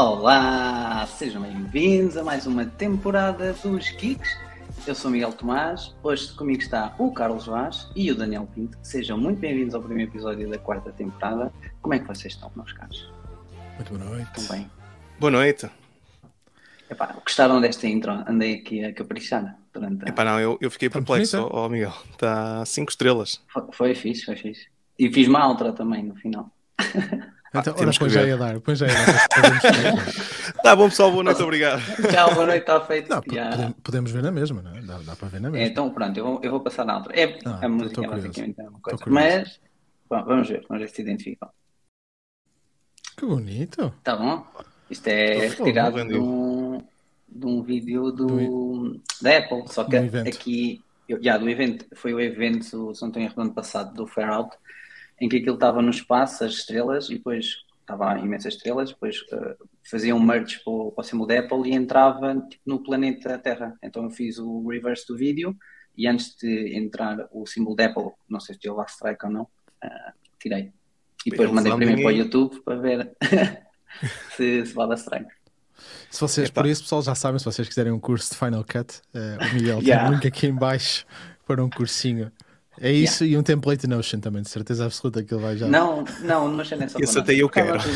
Olá, sejam bem-vindos a mais uma temporada dos Geeks. Eu sou Miguel Tomás, hoje comigo está o Carlos Vaz e o Daniel Pinto. Sejam muito bem-vindos ao primeiro episódio da quarta temporada. Como é que vocês estão, meus caros? Muito boa noite. Estão bem? Boa noite. Epá, gostaram desta intro? Andei aqui a caprichar durante a... Epá, não, eu, eu fiquei Tá perplexo, ó ó, Miguel. Está 5 estrelas. Foi, foi fixe, foi fixe. E fiz uma outra também no final. Então, ora, temos que põe já ia dar, põe já ia dar. Tá bom, pessoal, boa noite, obrigado. Tchau, boa noite, está feito. Não, Já. podemos, podemos ver na mesma, não é? Dá, dá para ver na É, mesma. então pronto, eu vou, eu vou passar na outra. É, Ah, a música é curioso. basicamente a mesma coisa. Mas bom, vamos ver, vamos ver se se identificam. Que bonito. Tá bom? Isto é Tô retirado de um, de um vídeo do, Do da Apple, só que aqui, já, do evento, foi o evento, se não tenho erro, do ano passado, do Fair Out, em que aquilo estava no espaço, as estrelas, e depois estava imensas estrelas, depois eh, fazia um merge para o, para o símbolo da Apple e entrava tipo, no planeta Terra. Então eu fiz o reverse do vídeo e antes de entrar o símbolo da Apple, não sei se deu lá strike ou não, ah, tirei. E depois Eles mandei primeiro para o. YouTube para ver se, se vai dar strike. Se vocês, por isso, pessoal, já sabem, se vocês quiserem um curso de Final Cut, eh, o Miguel Yeah. tem um link aqui em baixo para um cursinho. É isso e um template Notion também, de certeza absoluta que ele vai já. Não, não, não Notion é só para até eu quero.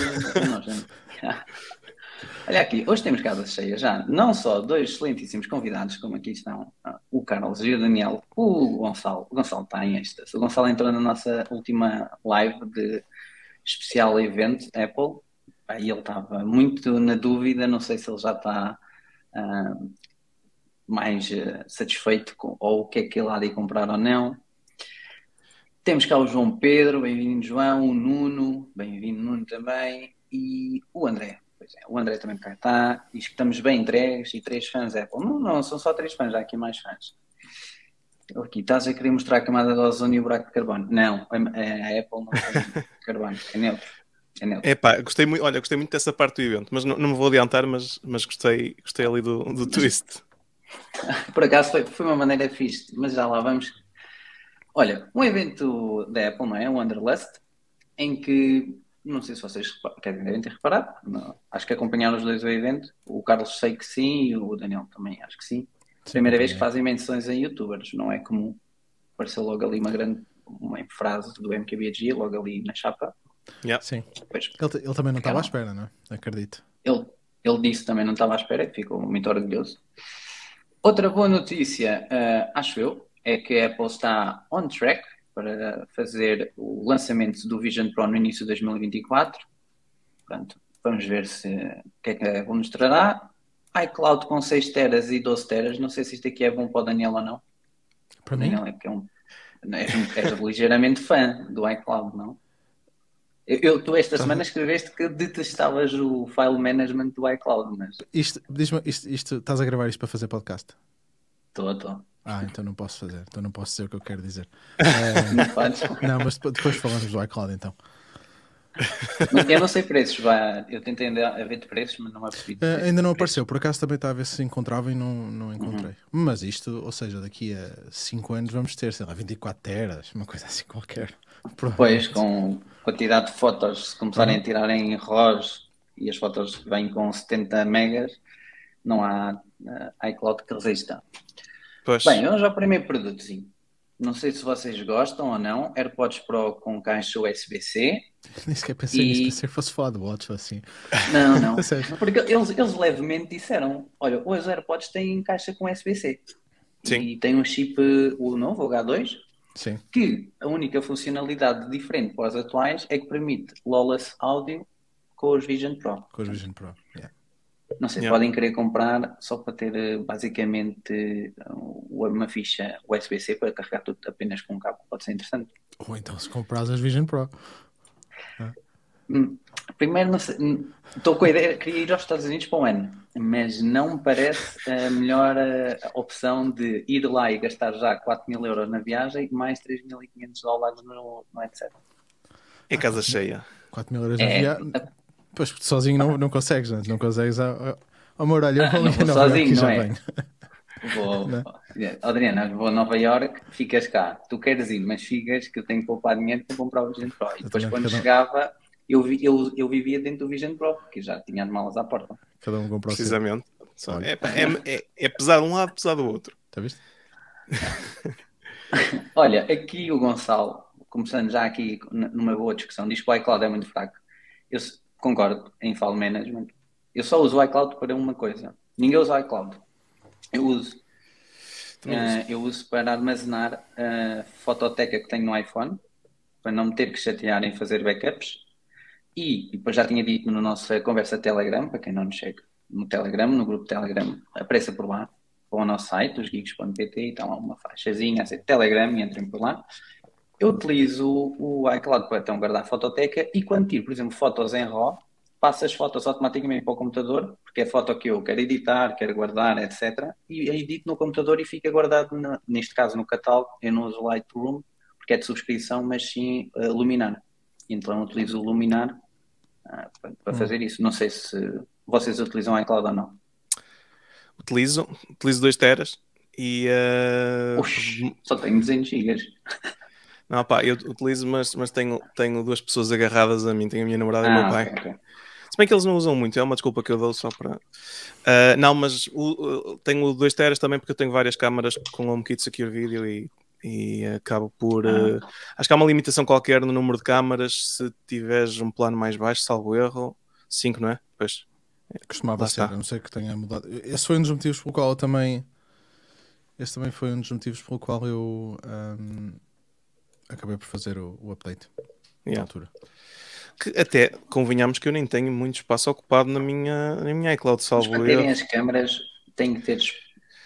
Olha aqui, hoje temos casas cheias já. Não só dois excelentíssimos convidados, como aqui estão ah, o Carlos e o Daniel, o Gonçalo. O Gonçalo está em êxtase. O Gonçalo entrou na nossa última live de especial evento Apple. Aí ele estava muito na dúvida, não sei se ele já está ah, mais eh, satisfeito com ou o que é que ele há de comprar ou não. Temos cá o João Pedro, bem-vindo João, o Nuno, bem-vindo Nuno também, e o André. Pois é, o André também cá está, diz que estamos bem entregues e três fãs Apple. Não, não, são só três fãs, há aqui mais fãs. Aqui, estás a querer mostrar a camada de ozônio e o buraco de carbono? Não, a, a Apple não tem carbono, é neutro. É neutro. Epá, gostei muito, olha, gostei muito dessa parte do evento, mas não, não me vou adiantar, mas, mas gostei, gostei ali do, do twist. Por acaso foi, foi uma maneira fixe, mas já lá vamos. Olha, um evento da Apple, não é? O Wanderlust, em que, não sei se vocês devem ter reparado, não, acho que acompanharam os dois o evento. O Carlos sei que sim e o Daniel também acho que sim. Primeira vez que fazem menções a youtubers, não é comum. Apareceu logo ali uma grande uma frase do MKBHD, logo ali na chapa. Yeah. Sim. Depois Ele, ele também não estava à espera, não é? Acredito. ele, ele disse também não estava à espera, ficou muito orgulhoso. Outra boa notícia, eh, acho eu, é que a Apple está on track para fazer o lançamento do Vision Pro no início de 2024. Portanto, vamos ver se o que é que a Apple nos trará. iCloud com 6 teras e 12 teras, não sei se isto aqui é bom para o Daniel ou não. Para mim, Daniel é que é um, és, um- és ligeiramente fã do iCloud, não? Eu, eu- tu esta semana escreveste que detestavas o file management do iCloud, mas isto, diz-me, isto, isto, estás a gravar isto para fazer podcast? estou, estou. Ah, então não posso fazer, então não posso dizer o que eu quero dizer. Eh, Não mas depois, falamos do iCloud então. Eu não sei preços, vá. Eu tentei a ver de preços, mas não de Eh, preços. ainda não apareceu, por acaso também estava a ver se encontrava e não, não encontrei. Uhum. Mas isto, ou seja, daqui a 5 anos vamos ter, sei lá, 24 teras, uma coisa assim qualquer. Depois, com quantidade de fotos, se começarem a tirar em RAWs e as fotos vêm com 70 megas, não há eh, iCloud que resista. Pois, Bem, vamos ao primeiro produtozinho. Não sei se vocês gostam ou não. AirPods Pro com caixa USB-C. Nem sequer pensei E- nisso, pensei que fosse Watch ou assim. Não, não. Sério. Porque eles, eles levemente disseram: olha, os AirPods têm caixa com USB-C. Sim. E tem um chip, o novo, o H2, Sim, que a única funcionalidade diferente para os atuais é que permite lawless áudio com os Vision Pro. com os Vision Pro. yeah. Não sei, Yeah. podem querer comprar só para ter eh, basicamente uma ficha USB-C para carregar tudo apenas com um cabo. Pode ser interessante. Ou então se comprares as Vision Pro. Hum, Primeiro, não sei, hum, estou com a ideia, queria ir aos Estados Unidos para um ano, mas não me parece a melhor eh, opção de ir lá e gastar já 4 mil euros na viagem e mais 3.500 dólares no, no headset. é casa cheia. 4 mil euros É, na viagem. Pois, porque sozinho não, não consegues, não, é? não consegues. Ao oh, meu olho, eu Ah, vou não ali vou a Nova Iorque sozinho, e já não é? venho. Vou, Não. Adriana, vou a Nova York, ficas cá. Tu queres ir, mas ficas que eu tenho que poupar dinheiro para comprar o Vision Pro. E depois, quando cada chegava, eu, vi, eu, eu vivia dentro do Vision Pro, porque já tinha as malas à porta. Cada um comprou o seu. Precisamente. É, é, é, é pesar de um lado, pesar do outro. Está visto? Olha, aqui o Gonçalo, começando já aqui numa boa discussão, diz que o iCloud é muito fraco. Eu concordo em file management. Eu só uso o iCloud para uma coisa. Ninguém usa o iCloud. Eu uso. Eh, eu uso para armazenar a fototeca que tenho no iPhone, para não me ter que chatear em fazer backups. E, e depois já tinha dito na nossa conversa Telegram, para quem não nos segue no Telegram, no grupo Telegram, apareça por lá, ou ao nosso site, osgeeks.pt, e está lá uma faixazinha a dizer Telegram e entrem por lá. Eu utilizo o iCloud para então guardar a fototeca e quando tiro, por exemplo, fotos em RAW, passo as fotos automaticamente para o computador, porque é foto que eu quero editar, quero guardar, etc. E edito no computador e fica guardado, na- neste caso no catálogo. Eu não uso Lightroom, porque é de subscrição, mas sim eh, Luminar. Então utilizo o Luminar ah, para, para fazer isso. Não sei se vocês utilizam o iCloud ou não. Utilizo, utilizo 2 teras e. Oxi, só tenho 200 gigas. Não, pá, eu utilizo, mas, mas tenho, tenho duas pessoas agarradas a mim. Tenho a minha namorada e o meu Ah, pai. ok, ok. Se bem que eles não usam muito, é uma desculpa que eu dou só para. Ah, não, mas o- tenho dois teras também porque eu tenho várias câmaras com HomeKit Secure Video e, e acabo por. Ah. ah, acho que há uma limitação qualquer no número de câmaras se tiveres um plano mais baixo, salvo erro. 5, não é? Pois. Costumava Lá ser, está. não sei que tenha mudado. Esse foi um dos motivos pelo qual eu também. Esse também foi um dos motivos pelo qual eu ahm, acabei por fazer o, o update na Yeah. altura. Que até convenhamos que eu nem tenho muito espaço ocupado na minha, na minha iCloud, Mas salvo para terem as câmaras tem que ter,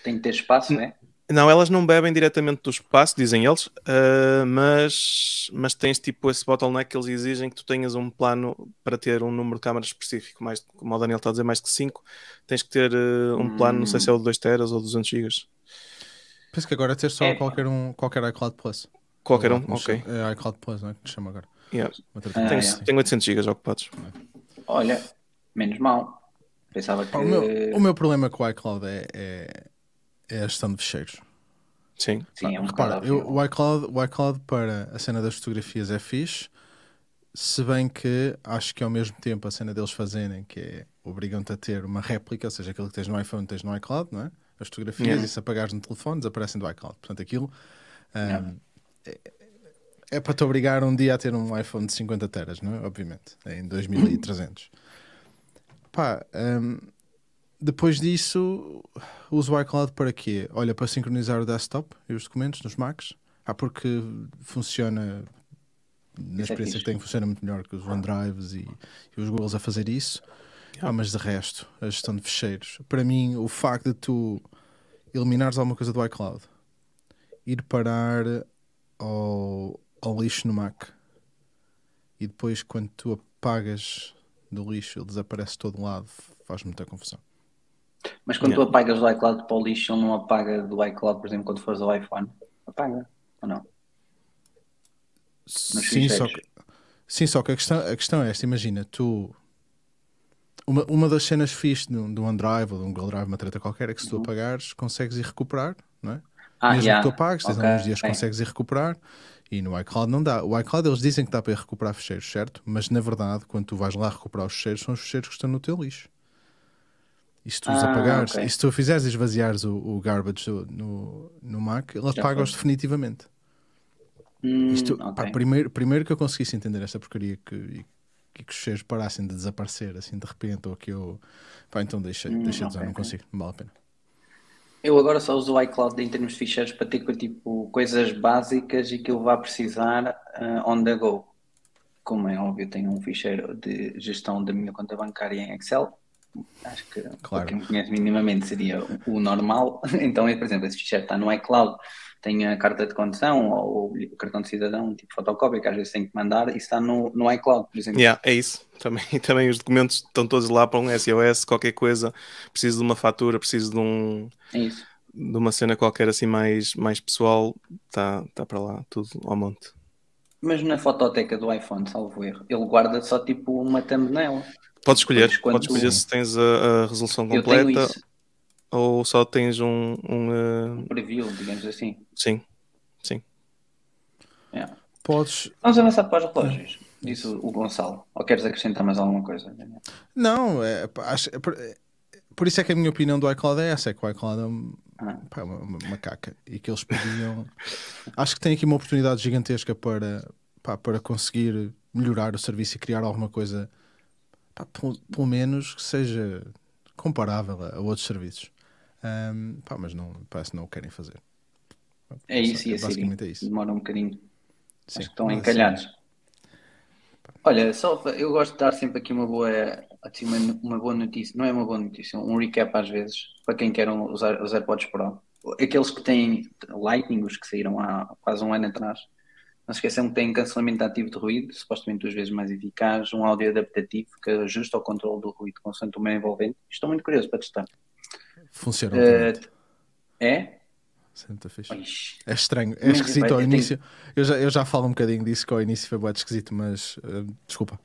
tem que ter espaço, não é? Não, elas não bebem diretamente do espaço, dizem eles, ah, mas, mas tens tipo esse bottleneck que eles exigem que tu tenhas um plano para ter um número de câmaras específico, mais, como o Daniel está a dizer, mais que 5, tens que ter ah, um plano, não sei se é o de 2 teras ou 200 gigas. Penso que agora é ter só É. qualquer, um, qualquer iCloud Plus. Qualquer um, ok. É iCloud Plus, não é? Que se chama agora. Yeah. Ah. Tenho, yeah. tenho 800 gigas ocupados. Olha, menos mal. Pensava que. O, meu, o meu problema com o iCloud é, é, é a gestão de fecheiros. Sim. Sim, é um Repara, eu- o, iCloud, o iCloud para a cena das fotografias é fixe, se bem que acho que ao mesmo tempo a cena deles fazerem, que é obrigam-te a ter uma réplica, ou seja, aquilo que tens no iPhone tens no iCloud, não é? As fotografias, Yeah. e se apagares no telefone, desaparecem do iCloud. Portanto, aquilo Yeah. É, é para te obrigar um dia a ter um iPhone de 50 teras, não é? Obviamente, é em 2300. Pá, ahm, depois disso, uso o iCloud para quê? Olha, para sincronizar o desktop e os documentos nos Macs. Ah, porque funciona, na é experiência fixe. que tenho, funciona muito melhor que os OneDrives e, e os Googles a fazer isso. Ah, mas de resto, a gestão de fecheiros. Para mim, o facto de tu eliminares alguma coisa do iCloud, ir parar ao, ao lixo no Mac e depois, quando tu apagas do lixo, ele desaparece de todo lado, faz muita confusão. Mas quando Yeah. tu apagas do iCloud para o lixo, ele não apaga do iCloud, por exemplo, quando fores ao iPhone. Apaga, ou não? Nos Sim, só que, sim, só que a questão, a questão é esta: imagina, tu. Uma, uma das cenas fixe de um, de um OneDrive ou de um Google Drive, uma treta qualquer, é que se tu Uhum. apagares, consegues ir recuperar, não é? Ah, Mesmo yeah. que tu apagues, tens Ok, alguns dias que sim. consegues ir recuperar e no iCloud não dá. O iCloud eles dizem que dá para ir recuperar ficheiros, certo? Mas na verdade, quando tu vais lá recuperar os ficheiros, são os ficheiros que estão no teu lixo. E se tu os Ah, apagares, ok. e se tu fizeres esvaziares o, o garbage do- no, no Mac, ele apaga-os definitivamente. Hum, Isto, ok. pá, primeiro, primeiro que eu conseguisse entender esta porcaria que, e, e que os cheiros parassem de desaparecer assim de repente, ou que eu. Pá, então deixa, Hum, deixa de usar, não consigo, não vale a pena. Eu agora só uso o iCloud em termos de ficheiros para ter tipo, coisas básicas e que eu vá precisar ah, on the go. Como é óbvio, tenho um ficheiro de gestão da minha conta bancária em Excel. Acho que para Claro. quem me conhece minimamente seria o normal. Então, por exemplo, esse ficheiro está no iCloud, tenho a carta de condução ou o cartão de cidadão, tipo fotocópia, que às vezes tenho que mandar, e está no, no iCloud, por exemplo. Yeah, é isso. Também, também os documentos estão todos lá para um SOS, qualquer coisa. Preciso de uma fatura, preciso de, um, É isso. de uma cena qualquer assim mais, mais pessoal. Está tá para lá, tudo ao monte. Mas na fototeca do iPhone, salvo erro, ele guarda só tipo uma thumbnail. Podes escolher, podes escolher se tens a, a resolução completa ou só tens um. um uh, um preview, digamos assim. sim, Yeah. Podes. Vamos avançar para os relógios. Disse o Gonçalo. Ou queres acrescentar mais alguma coisa? Daniel? Não, é, acho- é por, é- por isso é que a minha opinião do iCloud é essa: é que o iCloud é um- Ah. pá, uma, uma, uma caca e que eles podiam. acho que tem aqui uma oportunidade gigantesca para, pá, para conseguir melhorar o serviço e criar alguma coisa, pá, pelo, pelo menos que seja comparável a, a outros serviços. Ahm, pá, mas não, parece que não o querem fazer. É isso e a Siri. Basicamente é isso. Demora um bocadinho. Sim, Acho que estão mas, encalhados. Olha, só eu gosto de dar sempre aqui uma boa, assim, uma, uma boa notícia, não é uma boa notícia, um recap às vezes, para quem quer usar os AirPods Pro. Aqueles que têm Lightning, os que saíram há quase um ano atrás, não se esqueçam que têm cancelamento ativo de ruído, supostamente duas vezes mais eficaz, um áudio adaptativo que ajusta o controle do ruído consoante o meio envolvente. Estou muito curioso para testar. Funciona. Altamente. é? Isso é fixe. É estranho, é Mas, esquisito ao eu tenho- início. Eu, já, eu já falo um bocadinho disso que ao início foi muito esquisito, mas eh, desculpa.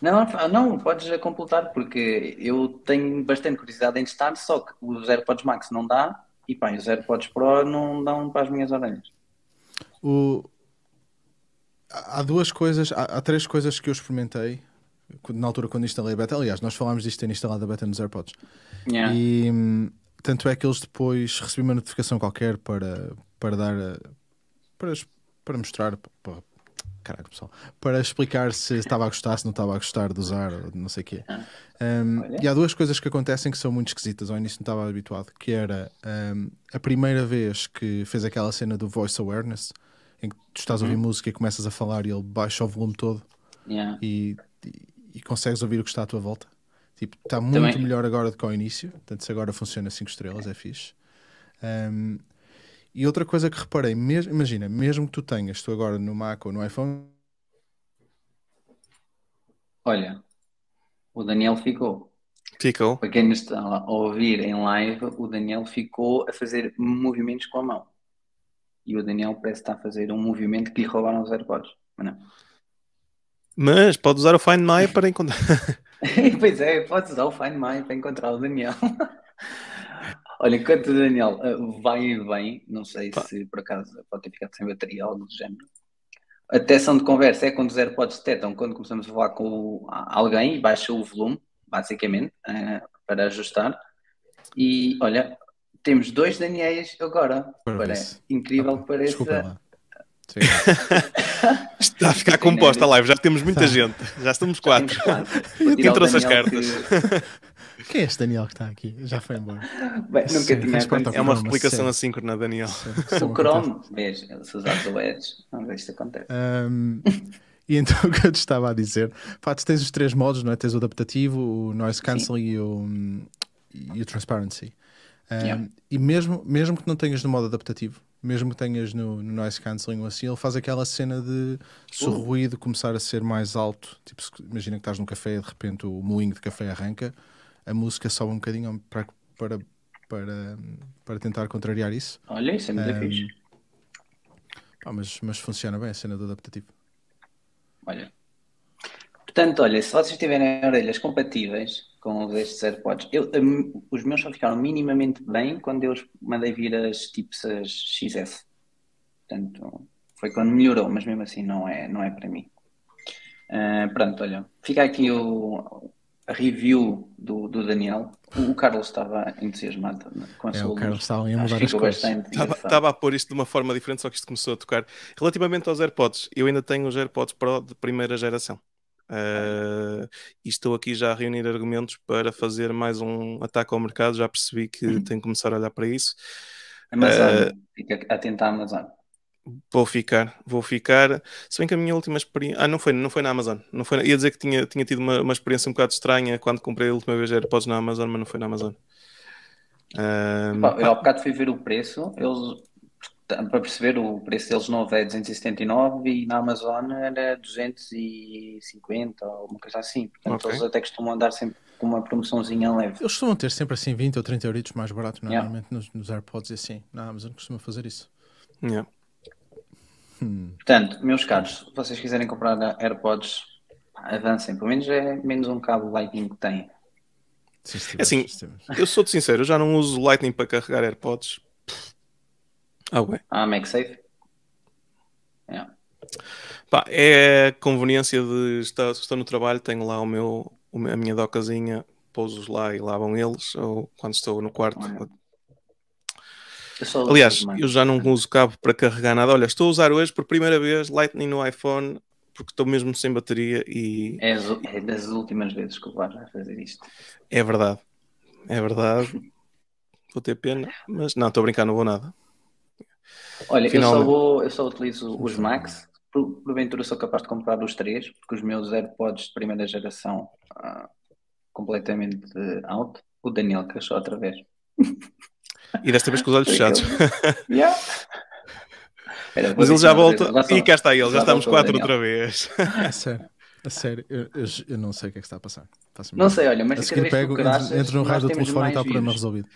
Não, não, podes completar, porque eu tenho bastante curiosidade em testar, só que os AirPods Max não dá e pá, os AirPods Pro não dão para as minhas orelhas. O... Há duas coisas, há, há três coisas que eu experimentei na altura quando instalei a beta. Aliás, nós falámos disto ter instalado a beta nos AirPods. Yeah. E tanto é que eles depois recebi uma notificação qualquer para, para dar para, para mostrar para, caraca, pessoal, para explicar se estava a gostar, se não estava a gostar de usar, não sei o quê. Um, Olha. e há duas coisas que acontecem que são muito esquisitas, ao início não estava habituado, que era um, a primeira vez que fez aquela cena do voice awareness, em que tu estás a ouvir música e começas a falar e ele baixa o volume todo Yeah. e, e, e consegues ouvir o que está à tua volta. Tipo, está muito Também- melhor agora do que ao início. Portanto, se agora funciona 5 estrelas, é fixe. Um, e outra coisa que reparei, mes- imagina, mesmo que tu tenhas, tu agora no Mac ou no iPhone, Olha, o Daniel ficou. Ficou. Para quem nos está a ouvir em live, o Daniel ficou a fazer movimentos com a mão. E o Daniel parece estar a fazer um movimento que lhe roubaram os AirPods. Mas não. Mas pode usar o Find My para encontrar. pois é, podes usar o Find My para encontrar o Daniel. Olha, enquanto o Daniel uh, vai e vem, não sei se por acaso pode ter ficado sem bateria, algo do género. A detecção de conversa é quando os AirPods detectam quando começamos a falar com alguém e baixa o volume, basicamente, uh, para ajustar. E olha, temos dois Daniels agora. Se- incrível que pareça. Sim. Está a ficar composta a live. Já temos muita gente. Já estamos Já quatro. temos quatro. O trouxe as cartas? Quem é este Daniel que está aqui? Já foi embora. que- Bem, nunca Sim, tinha. É uma Não, replicação sério. assíncrona, Daniel. É O Chrome, veja, se usares o Edge, vamos ver se isto acontece. Um, e então o que eu te estava a dizer, pá, tu tens os três modos, não é? Tens o adaptativo, o noise cancelling e o, e o transparency. Um, Yeah. E mesmo, mesmo que não tenhas no modo adaptativo, mesmo que tenhas no, no noise cancelling ou assim, ele faz aquela cena de se o Uh. ruído começar a ser mais alto, tipo, se- imagina que estás num café e de repente o moinho de café arranca, a música sobe um bocadinho para, para, para, para tentar contrariar isso. Olha, isso é muito Um, fixe. Pá, mas, mas funciona bem a cena do adaptativo. Olha. Portanto, olha, se vocês tiverem orelhas compatíveis com os estes AirPods, eu, hum, os meus só ficaram minimamente bem quando eu os mandei vir as tipos as XS. Portanto, foi quando melhorou, mas mesmo assim não é, não é para mim. Ah, pronto, olha, fica aqui o, a review do, do Daniel. O, o Carlos estava entusiasmado com a É, sua o Carlos estava a mudar as coisas. bastante Estava, estava a pôr isto de uma forma diferente, só que isto começou a tocar. Relativamente aos AirPods, eu ainda tenho os AirPods Pro de primeira geração. Uh, e estou aqui já a reunir argumentos para fazer mais um ataque ao mercado. Já percebi que Uhum. tenho que começar a olhar para isso. Amazon, fica atento à Amazon. Vou ficar, vou ficar. Se bem que a minha última experiência. Ah, não foi, não foi na Amazon. Não foi, ia dizer que tinha, tinha tido uma, uma experiência um bocado estranha quando comprei a última vez AirPods na Amazon, mas não foi na Amazon. Um, Pá, eu há bocado fui ver o preço, eles, para perceber, o preço deles novo é 279 e na Amazon era 250 ou uma coisa assim. Portanto, Ok. eles até costumam andar sempre com uma promoçãozinha leve. Eles costumam ter sempre assim 20 ou 30 euritos mais barato Yeah. normalmente nos, nos AirPods e assim. Na Amazon costuma fazer isso. yeah. Hum. Portanto, meus caros, se vocês quiserem comprar AirPods, avancem. Pelo menos é menos um cabo Lightning que tem. Estiver- É assim, estiver- Eu sou-te sincero, eu já não uso Lightning para carregar AirPods. Ah, ué. Ah, MagSafe? Yeah. Pá, é conveniência de estar, estou no trabalho, tenho lá o meu, a minha docazinha, pouso-os lá e lá vão eles, ou quando estou no quarto. Eu Aliás, eu já não uso cabo para carregar nada. Olha, estou a usar hoje por primeira vez Lightning no iPhone porque estou mesmo sem bateria e É, é das últimas vezes que o VAR vai fazer isto. é verdade. É verdade. Vou ter pena, mas não, estou a brincar, não vou nada. Olha, eu Finalmente. só, vou, eu só utilizo os Max. Por, porventura sou capaz de comprar os três, porque os meus AirPods de primeira geração ah, completamente out. O Daniel crashou outra vez. E desta vez com os olhos fechados. Yeah. Vou Mas ele já volta e cá está ele, já já estamos quatro outra vez. A sério, a sério, eu, eu, eu não sei o que é que está a passar. Não sei, olha, mas A seguir pego, entro, entro no raio do telefone e está o problema resolvido.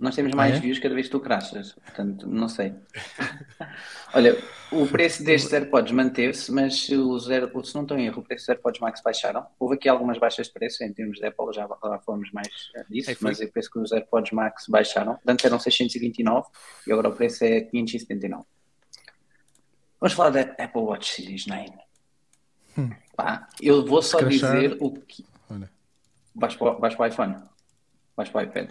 Nós temos Ah, mais é? views cada vez que tu crashas. Portanto, não sei. Olha, o preço destes AirPods manteve-se, mas se, os Air, se não estou em erro, o preço dos AirPods Max baixaram. Houve aqui algumas baixas de preço em termos de Apple, já, já falamos mais eh, disso, É, mas eu penso que os AirPods Max baixaram. Antes eram 629 e agora o preço é 579. Vamos falar da Apple Watch Series 9. Hum. Pá, eu vou só Se crashar- dizer o que. Olha, Vais para, vais para o iPhone, vais para o iPad.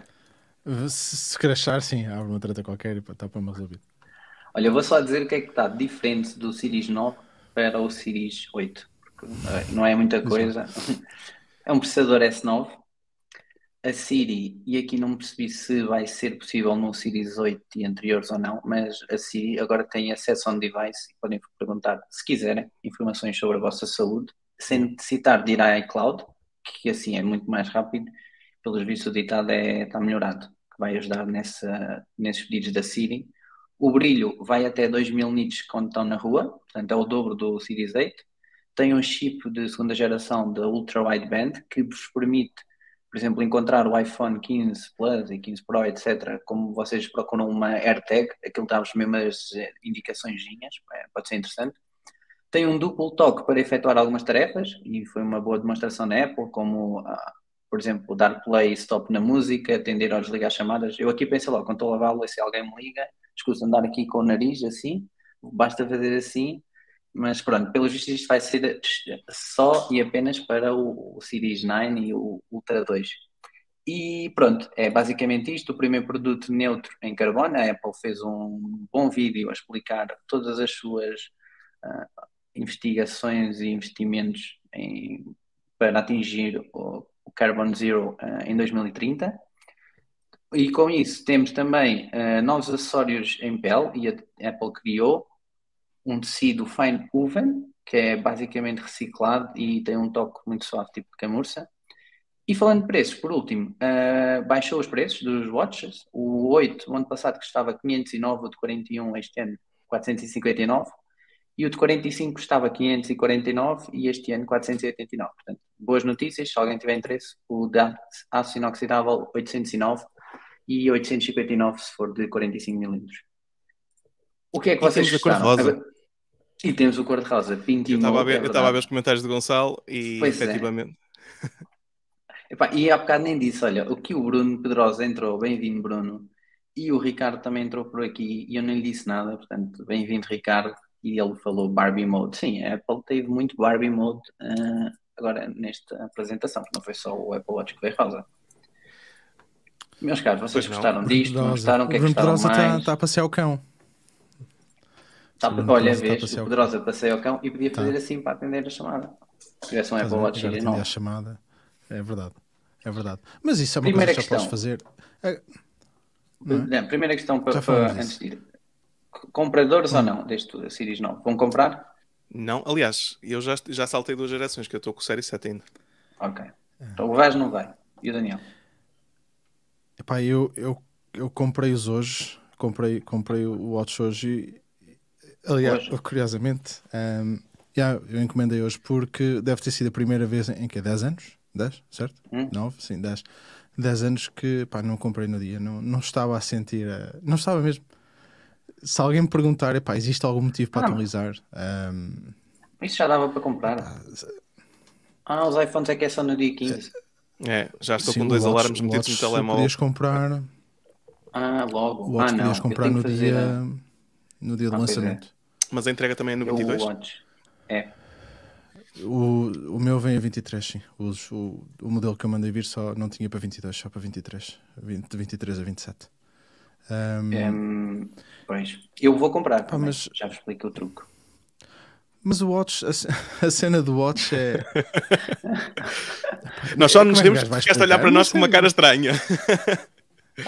Se, se crashar, sim, abre uma treta qualquer e está para me resolvido. Olha, eu vou só dizer o que é que está diferente do Series 9 para o Series 8. Porque, eh, não é muita coisa. É um processador S9. A Siri, e aqui não percebi se vai ser possível no Series 8 e anteriores ou não, mas a Siri agora tem acesso a um device e podem perguntar, se quiserem, informações sobre a vossa saúde, sem necessitar de ir à iCloud, que assim é muito mais rápido. Pelos vistos, o ditado é, está melhorado, vai ajudar nessa, nesses pedidos da Siri. O brilho vai até 2000 nits quando estão na rua, portanto é o dobro do Series 8. Tem um chip de segunda geração da Ultra Wideband que vos permite, por exemplo, encontrar o iPhone 15 Plus e 15 Pro, etc. Como vocês procuram uma AirTag, aquilo mesmo as eh, indicaçõezinhas, é, pode ser interessante. Tem um duplo toque para efetuar algumas tarefas e foi uma boa demonstração da Apple, como, por exemplo, dar play e stop na música, atender ou desligar chamadas. Eu aqui pensei logo, quando estou a lavar a louça e alguém me liga, escuso andar aqui com o nariz assim, basta fazer assim, mas pronto, pelos vistos isto vai ser só e apenas para o, o Series 9 e o Ultra 2. E pronto, é basicamente isto, o primeiro produto neutro em carbono, a Apple fez um bom vídeo a explicar todas as suas ah, investigações e investimentos em- para atingir o, o Carbon Zero ah, em 2030. E com isso temos também ah, novos acessórios em pele e a Apple criou um tecido fine woven, que é basicamente reciclado e tem um toque muito suave, tipo de camurça. E falando de preços, por último, ah, baixou os preços dos watches. O 8, o ano passado, que estava 509, o de 41, este ano 459. E o de 45 custava 549 e este ano 489. Portanto, boas notícias, se alguém tiver interesse, o da aço inoxidável 809 e 859 se for de 45 milímetros. O que é que E vocês temos a cor de gostaram? rosa. E temos o cor de rosa, Pinky Eu estava a, ver, é estava os comentários do Gonçalo e Pois é. efetivamente. Epá, e há bocado nem disse, olha, o que o Bruno Pedrosa entrou, bem-vindo Bruno, e o Ricardo também entrou por aqui e eu não lhe disse nada, portanto, bem-vindo Ricardo, e ele falou Barbie Mode. Sim, a Apple teve muito Barbie Mode ah, agora nesta apresentação, não foi só o Apple Watch que veio rosa. Meus caros, vocês Pois não. gostaram disto? Não gostaram? O que é que gostaram está mais? está a passear o cão. Tá- Bruno olha, Pedrosa está a vês, o Pedrosa passeia ao cão e podia Tá. fazer assim para atender a chamada. Se tivesse um Apple? Watch Series atendi a 9. chamada. É verdade. É verdade. Mas isso é uma Primeira coisa que já podes fazer. É, Não é? Não, primeira questão para, para- antes de ir. Compradores ou não deste Series 9? Vão comprar? Não, aliás, eu já, já saltei duas gerações, que eu estou com o Série 7 ainda. Ok. Então o Vaz não vai. E o Daniel? Epá, eu, eu, eu comprei-os hoje. Comprei, comprei o Watch hoje. E, aliás, Hoje? curiosamente, ahm, já, eu encomendei hoje porque deve ter sido a primeira vez em que 10 anos? 10, certo? Hum? 9, sim, 10. 10 anos que pá, não comprei no dia. Não, não estava a sentir. a- não estava mesmo. Se alguém me perguntar, epá, existe algum motivo para Ah. atualizar? Ahm, Isso já dava para comprar. Ah, os iPhones é que é só no dia 15. É, já estou sim, com o dois Watch- alarmes o metidos no telemóvel. Podias comprar, Ah, logo. o Watch ah, não. podias eu comprar tenho no que fazer dia, a- no dia do Ah, é. lançamento. Mas a entrega também é no eu, 22? o Watch. É. O, o meu vem a 23, sim. Os- o, o modelo que eu mandei vir só não tinha para 22, só para 23. 20, de 23 a 27. Ahm, Hum, pois. Eu vou comprar. também. mas- Já vos explico o truque. Mas o Watch, a, ce- a cena do Watch é. Nós só nos é que olhar para nós com uma cara estranha.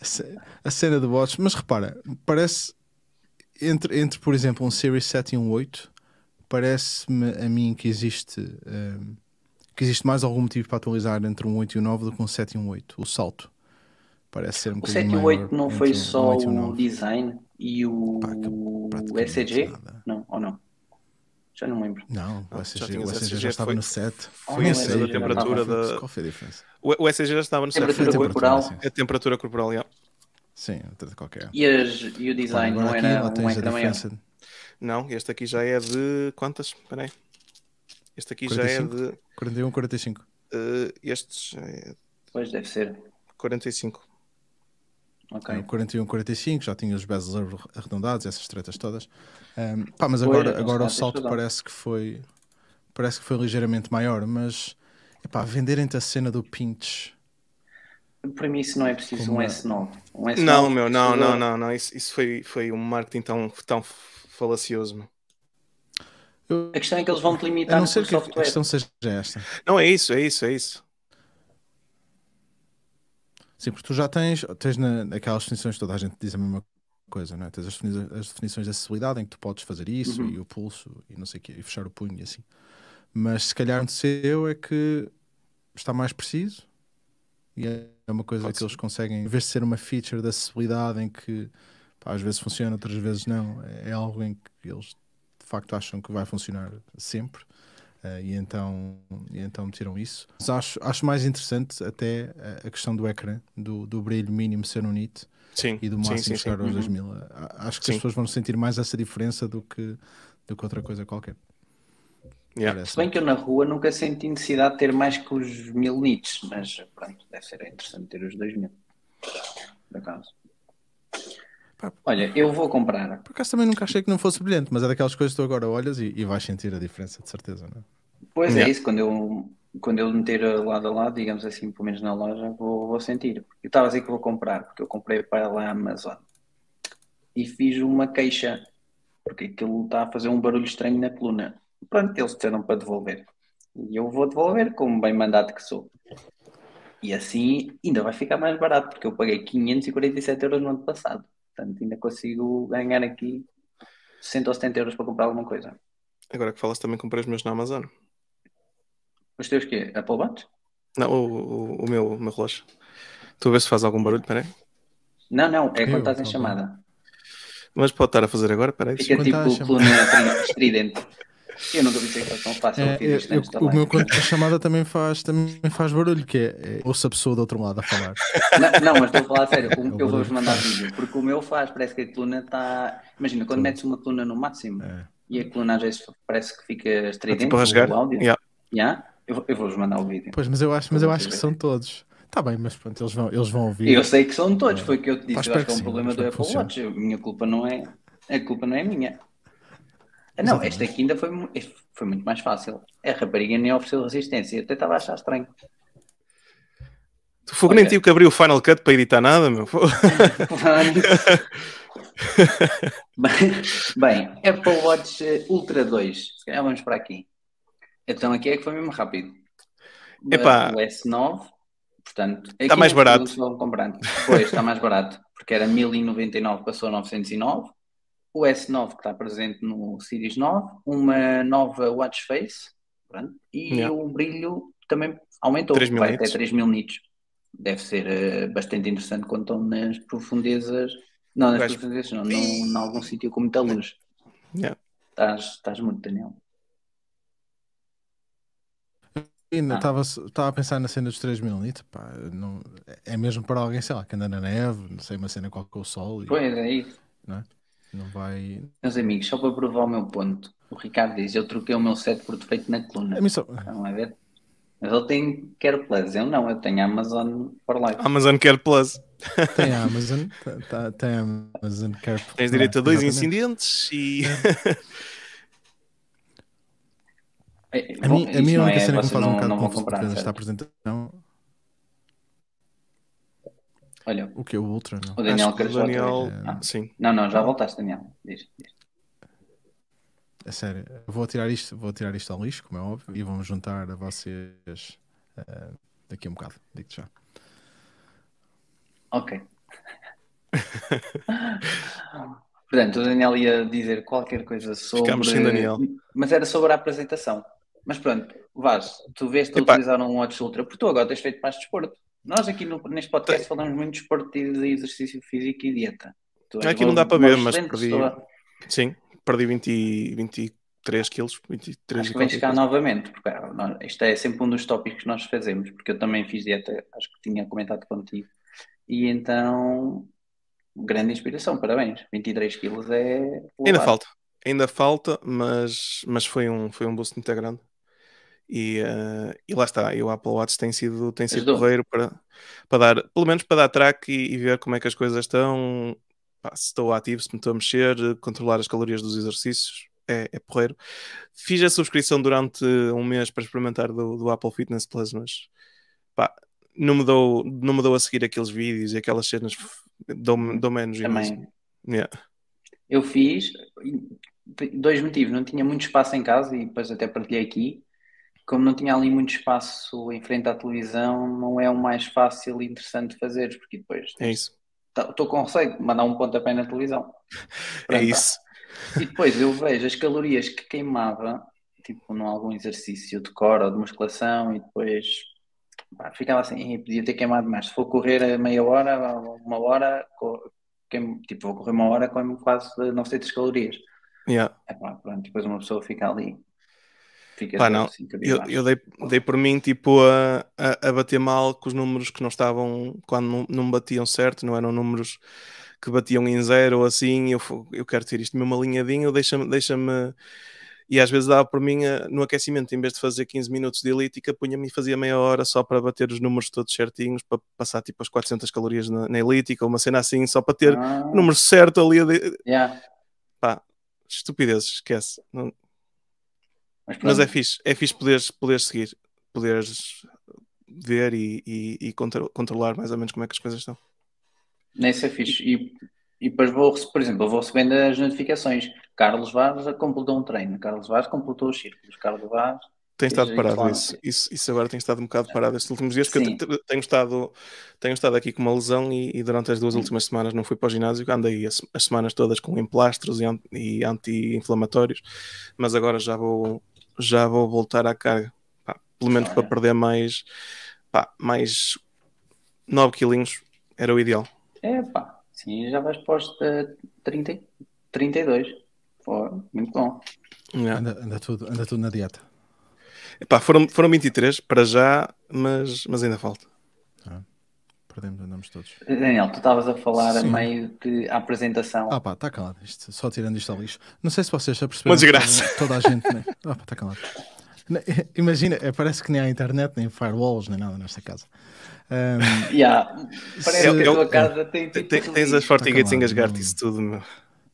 a ce- a cena do Watch, mas repara, parece entre, entre por exemplo, um Series 7 e um 8, parece-me a mim que existe hum, que existe mais algum motivo para atualizar entre um 8 e um 9 do que um 7 e um 8. O salto parece ser um O bocadinho 7 e o maior 8 não foi só 8 o 9. design e o Pá, praticamente ECG? nada. Não, ou não? Já não me lembro. Não, o Não, ECG, já o ECG já ECG, estava foi- no 7. foi Nem a sei, da temperatura Qual da- foi a diferença? O, o ECG já estava no certo. Temperatura Foi a corporal. sim. A temperatura corporal, já. Sim, de qualquer. E, as, e o design Agora não aqui era lá um ecrã maior. diferença. Não, este aqui já é de quantas? Espera aí. Este aqui já é 45? de. 41, 45. eh, este já é Pois deve ser. 45. Ok. É, o 41, 45, já tinha os bezels arredondados, essas tretas todas. Ahm, pá, mas agora, então, agora o salto parece que foi parece que foi ligeiramente maior, mas epá, venderem-te a cena do pinch. Para mim isso não é preciso Como um é? S9. Um S9 Não, meu, não, chegou- não, não, não. Isso, isso foi, foi um marketing tão, tão falacioso. meu. Eu, A questão é que eles vão te a limitar não no ser que a software. questão seja esta. Não, é isso, é isso, é isso. Sim, porque tu já tens, tens na, naquelas definições, toda a gente diz a mesma coisa, não é? Tens as definições, as definições de acessibilidade em que tu podes fazer isso Uhum. e o pulso e não sei o quê, e fechar o punho e assim. Mas se calhar no seu é que está mais preciso e é uma coisa Pode que ser. eles conseguem, em vez de ser uma feature de acessibilidade em que pá, às vezes funciona, outras vezes não, é algo em que eles de facto acham que vai funcionar sempre. Eh, e, então, e então meteram isso. Mas acho, acho mais interessante até a, a questão do ecrã, do, do brilho mínimo ser um nit Sim, e do máximo sim, sim. chegar aos Uhum. 2000. A- Acho que Sim. as pessoas vão sentir mais essa diferença do que, do que outra coisa qualquer. Yeah. Se bem que eu na rua nunca senti necessidade de ter mais que os mil nits, mas pronto, deve ser interessante ter os dois mil. Por acaso. Pá. Olha, eu vou comprar. Por acaso também nunca achei que não fosse brilhante, mas é daquelas coisas que tu agora olhas e, e vais sentir a diferença, de certeza, não é? Pois Yeah. é isso, quando eu, quando eu meter lado a lado, digamos assim, pelo menos na loja, vou, vou sentir. Eu estava a dizer que vou comprar, porque eu comprei para lá a Amazon e fiz uma queixa, porque aquilo está a fazer um barulho estranho na coluna. Pronto, eles disseram para devolver. E eu vou devolver, como bem mandado que sou. E assim ainda vai ficar mais barato, porque eu paguei 547 euros no ano passado. Portanto, ainda consigo ganhar aqui 60 ou 70 euros para comprar alguma coisa. Agora que falas, também comprei os meus na Amazon. Os teus quê? Apple Watch? Não, o, o, o meu, o meu relógio. Tu a ver se faz algum barulho, peraí. Não, não, é quando estás em chamada. Mas pode estar a fazer agora, peraí. Fica tipo coluna tri- estridente. Eu nunca vi que é tão fácil É, ouvir eu- isto eu- o meu quando a chamada também faz, também faz barulho, que é, é ouço a pessoa do outro lado a falar. Não, não, mas estou a falar a sério. o- É Eu vou-vos mandar vídeo, porque o meu faz, parece que a coluna está. Imagina, quando Sim. metes uma coluna no máximo É. e a coluna às vezes parece que fica estridente, tipo a rasgar. o áudio. Yeah. Yeah? Eu, vou- eu vou-vos mandar o vídeo. Pois, mas eu acho, mas eu acho que são todos. Está bem, mas pronto, eles vão, eles vão ouvir. Eu sei que são todos, foi o que eu te disse. Eu espero acho que é um sim, problema do Apple. Watch. A minha culpa não é. A culpa não é minha. Não, Exatamente. esta aqui ainda foi, foi muito mais fácil. A rapariga nem ofereceu resistência. Eu até estava a achar estranho. Tu fogo nem Olha. tive que abrir o Final Cut para editar nada, meu. Bem, Apple Watch eh, Ultra 2. Se calhar vamos para aqui. Então aqui é que foi mesmo rápido. Epá. O S9, portanto, Está mais não barato. Pois, está mais barato, porque era 1099, passou a 909. O S9 que está presente no Series 9, uma nova watch face, pronto, e Yeah. o brilho também aumentou, 3.000 vai nits. até 3000 nits. Deve ser eh, bastante interessante quando estão nas profundezas, não nas Vais- profundezas, não, num, em algum sítio com muita luz. Yeah. Estás, estás muito, Daniel. Ainda Ah. estava estava a pensar na cena dos 3 mil nits, pá, não, é mesmo para alguém, sei lá, que anda na neve, não sei, uma cena com o sol e Pois é isso. não vai. Meus amigos, só para provar o meu ponto, o Ricardo diz: Eu troquei o meu set por defeito na coluna. A só, Não é ver? Mas ele tem Care Plus, eu não, eu tenho Amazon for Life. Amazon Care Plus. tem a Amazon, tá- tá- tem a Amazon Care Tens direito a dois Exatamente. incidentes e. É, A mim, a a não única é- cena que me faz um não- bocado não confusão nesta certo? apresentação. Olha, O que? O Ultra? Não. o Daniel Acho que o Daniel. Ah, sim. Não, não, já voltaste, Daniel. Diz, diz. É sério. Vou tirar isto, vou tirar isto ao lixo, como é óbvio, e vamos juntar a vocês eh, daqui a um bocado. Digo-te já. Ok. Portanto, o Daniel ia dizer qualquer coisa sobre. Ficámos sem Daniel. Mas era sobre a apresentação. Mas pronto, Vaz, tu vês-te a Epá. utilizar um Watch Ultra, porque tu agora tens feito mais desporto. Nós aqui no- neste podcast falamos muito de desporto e exercício físico e dieta. Tu Aqui não dá para ver, mas perdi- pessoa. Sim, perdi 20, 23 quilos. 23 Acho que vens cá coisa. novamente, porque ah, nós- isto é sempre um dos tópicos que nós fazemos, porque eu também fiz dieta, acho que tinha comentado contigo. E então, grande inspiração, parabéns. 23 quilos é. Ainda falta, ainda falta, mas, mas foi, um, foi um boost muito grande. E, eh, e lá está, e o Apple Watch tem sido, tem sido Ajudou. porreiro para, para dar, pelo menos para dar track e, e ver como é que as coisas estão, pá, se estou ativo, se me estou a mexer, controlar as calorias dos exercícios, é, é porreiro. Fiz a subscrição durante um mês para experimentar do, do Apple Fitness Plus, mas pá, não me dou, não me dou a seguir aqueles vídeos e aquelas cenas, dou-me dou menos Também. Yeah. Eu fiz dois motivos. Não tinha muito espaço em casa e depois até partilhei aqui. Como não tinha ali muito espaço em frente à televisão, não é o mais fácil e interessante de fazer, porque depois É isso. estou com receio de mandar um pontapé na televisão. É Pronto, isso. E depois eu vejo as calorias que queimava, tipo, num algum exercício de core ou de musculação, e depois pá, ficava assim, "Ih, podia ter queimado mais. Se for correr a meia hora, uma hora, queimo- tipo, vou correr uma hora, como quase 900 calorias. Yeah. Epá, pronto, depois uma pessoa fica ali, Pá, não. assim, Eu, eu dei, dei por mim tipo a, a, a bater mal com os números que não estavam quando não, não batiam certo, não eram números que batiam em zero ou assim. Eu, eu quero ter isto mesmo alinhadinho, deixa-me deixa-me e às vezes dava por mim a- no aquecimento, em vez de fazer 15 minutos de elítica, punha-me e fazia meia hora só para bater os números todos certinhos, para passar tipo as 400 calorias na, na elítica, ou uma cena assim, só para ter Ah, o número certo ali. de- yeah. Pá, estupidez, esquece. Não, Mas, Mas é fixe, é fixe poderes, poderes seguir, poderes ver e, e, e contro- controlar mais ou menos como é que as coisas estão. nesse é fixe. E, e depois vou, por exemplo, eu vou recebendo as notificações. Carlos Vaz completou um treino, Carlos Vaz completou os círculos, Carlos Vaz Tem estado parado isso- isso, isso, agora tem estado um bocado parado estes últimos dias, porque eu Sim. te- tenho estado, tenho estado aqui com uma lesão e, e durante as duas Hum. últimas semanas não fui para o ginásio, andei as, as semanas todas com emplastros e, e anti-inflamatórios, mas agora já vou, já vou voltar à carga, Pá, pelo menos para perder mais, pá, mais 9 quilinhos era o ideal. É pá, sim, já vais para os eh, 30, 32. Pô, muito bom. Yeah. Anda, anda tudo, anda tudo na dieta. Epá, foram, foram 23 para já, mas, mas ainda falta. Perdemos, andamos todos. Daniel, tu estavas a falar a Sim. meio de a apresentação. Ah pá, está calado. Isto, só tirando isto ao lixo. Não sei se vocês já perceberam. Uma desgraça. que Toda a gente. Né? Ah pá, está calado. Ne- Imagina, é, parece que nem há internet, nem firewalls, nem nada nesta casa. Ahm, Yeah, parece É- que a tua casa tem Tem- tipo tem- tens as. FortiGates calado, engasgar não- isso tudo, meu.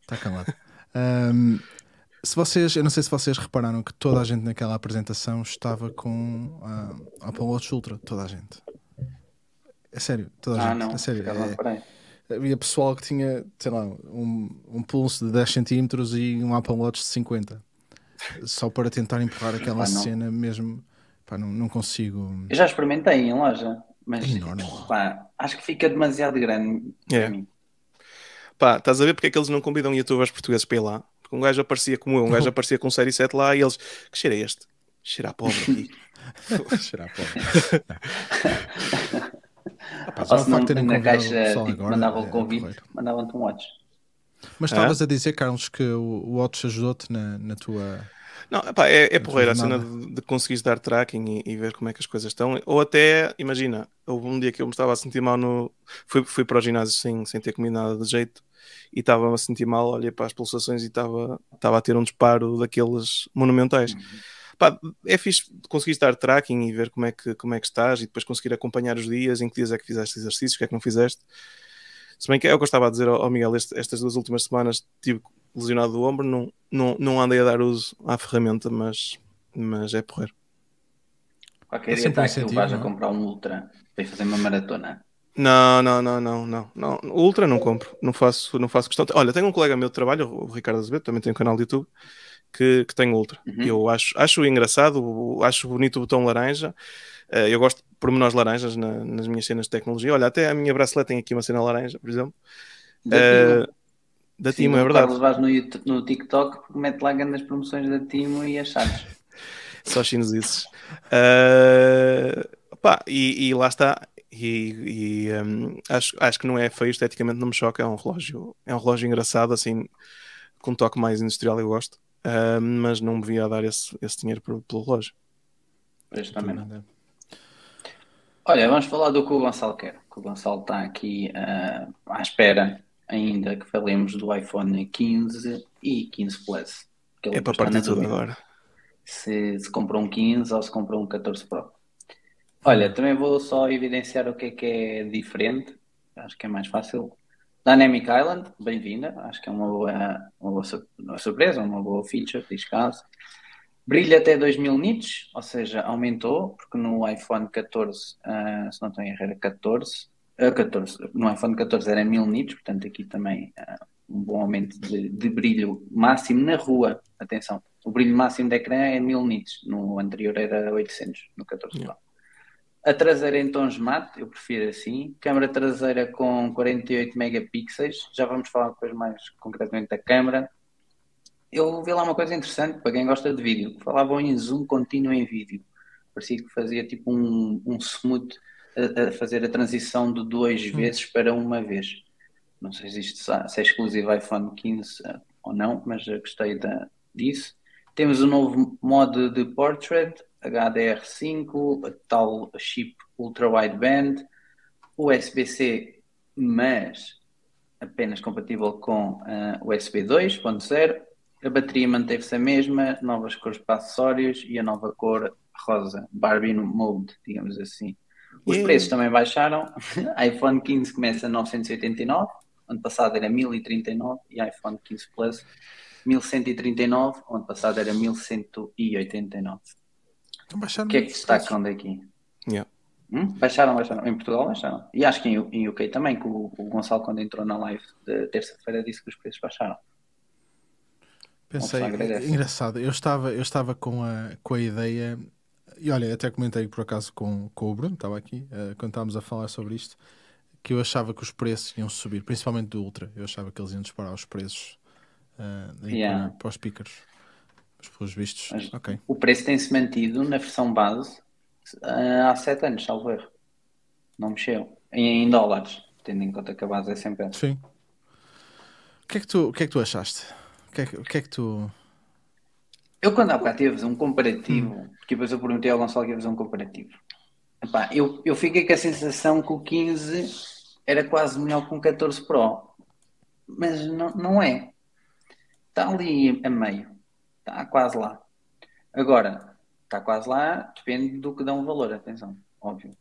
Está calado. Ahm, se vocês, eu não sei se vocês repararam que toda a gente naquela apresentação estava com a Apple Watch Ultra. Toda a gente. É sério, toda a Ah, gente. não, é sério. é- havia pessoal que tinha, sei lá, um, um pulso de 10 centímetros e um Apple Watch de 50. Só para tentar empurrar aquela não. cena mesmo. Pá, não, não consigo. Eu já experimentei em loja, mas É enorme. pá, acho que fica demasiado grande É. para mim. Pá, estás a ver porque é que eles não convidam youtubers portugueses para ir lá? Porque um gajo aparecia como eu, um gajo aparecia com série 7 lá e eles, que cheiro é este? Cheira a pobre aqui. Será, pô. Ah, pá, Ou se não, na caixa tipo, agora mandava é o convite, mandavam-te um watch. Mas Ah? estavas a dizer, Carlos, que o Watch ajudou-te na, na tua. Não, epá, é, é porreira a cena de, de conseguires dar tracking e, e ver como é que as coisas estão. Ou até, imagina, houve um dia que eu me estava a sentir mal no. Fui, fui para o ginásio sem, sem ter comido nada de jeito e estava a sentir mal, olhei para as pulsações e estava, estava a ter um disparo daqueles monumentais. Pá, é fixe conseguir dar tracking e ver como é, que, como é que estás e depois conseguir acompanhar os dias, em que dias é que fizeste exercício, o que é que não fizeste. Se bem que é o que eu estava a dizer ao Miguel, este- estas duas últimas semanas tive lesionado do ombro, não, não, não andei a dar uso à ferramenta, mas, mas é porreiro. Qualquer É dia sempre está aqui o vais a não é? comprar um Ultra para ir fazer uma maratona. Não, não, não, não, não, não. O Ultra não compro, não faço, não faço questão. Olha, tenho um colega meu de trabalho, o Ricardo Azevedo, também tem um canal de YouTube, que, que tem Ultra. Uhum. Eu acho, acho engraçado, acho bonito o botão laranja. Eh, eu gosto de pormenores laranjas na- nas minhas cenas de tecnologia. Olha, até a minha bracelete tem aqui uma cena laranja, por exemplo. Da Eh, Timo. da Sim, Timo, é verdade. Vais no, YouTube- no TikTok mete lá grandes promoções da Timo e achados. Só chinesices. Uh, pá, e, e lá está. E, e, um, acho, acho que não é feio, esteticamente não me choca. É um relógio, é um relógio engraçado, assim, com um toque mais industrial, eu gosto. Uh, mas não me via a dar esse, esse dinheiro pelo, pelo relógio. Pois também não. Olha, vamos falar do que o Gonçalo quer. Que o Gonçalo está aqui ah, à espera ainda que falemos do iPhone 15 e 15 Plus. É para partir tudo agora. Se, se comprou um 15 ou se comprou um 14 Pro. Olha, também vou só evidenciar o que é que é diferente. Acho que é mais fácil. Dynamic Island, bem-vinda. Acho que é uma boa, uma boa surpresa, uma boa feature, diz caso. Brilha até 2000 nits, ou seja, aumentou, porque no iPhone 14, ah, se não estou em erro, era 14, ah, 14, no iPhone 14 era 1000 nits, portanto aqui também ah, um bom aumento de, de brilho máximo na rua. Atenção, o brilho máximo de ecrã é 1000 nits, no anterior era 800, no 14 Pro. A traseira em tons mate, eu prefiro assim. Câmara traseira com 48 megapixels. Já vamos falar depois mais concretamente da câmara. Eu vi lá uma coisa interessante para quem gosta de vídeo. Falavam em zoom contínuo em vídeo. Parecia que fazia tipo um, um smooth a, a fazer a transição de duas vezes para uma vez. Não sei se isto se é exclusivo iPhone 15 eh, ou não, mas gostei da, disso. Temos o novo modo de Portrait, HDR5, a tal chip Ultra Wideband, USB-C, mas apenas compatível com ah, USB 2.0. A bateria manteve-se a mesma, novas cores para acessórios e a nova cor rosa, Barbie Mode, digamos assim. Os Yeah. preços também baixaram. iPhone 15 começa a 989, ano passado era 1039 e iPhone 15 Plus 1139, ano passado era 1189. Então baixaram O que é que destacam daqui? Yeah. Hum? Baixaram, baixaram. Em Portugal baixaram. E acho que em, em UK também, que o, o Gonçalo, quando entrou na live de terça-feira, disse que os preços baixaram. Pensei, engraçado, eu estava, eu estava com, a, com a ideia, e olha, até comentei por acaso com, com o Bruno, estava aqui, eh, quando estávamos a falar sobre isto, que eu achava que os preços iam subir, principalmente do Ultra, eu achava que eles iam disparar os preços aí Yeah. para, para os speakers. Mas pelos vistos, Mas- ok. O preço tem-se mantido na versão base ah, há 7 anos, salvo erro. Não mexeu. Em, em dólares, tendo em conta que a base é sempre essa. Sim. O que é que tu, o que é que tu achaste? O que é que, o que, é que tu. Eu, quando há bocado tive um comparativo, porque depois eu perguntei ao Gonçalo que ia fazer um comparativo. Epá, eu, eu fiquei com a sensação que o 15 era quase melhor que um 14 Pro. Mas não, não é. Está ali a meio. Está quase lá. Agora, está quase lá, depende do que dão valor, atenção, óbvio.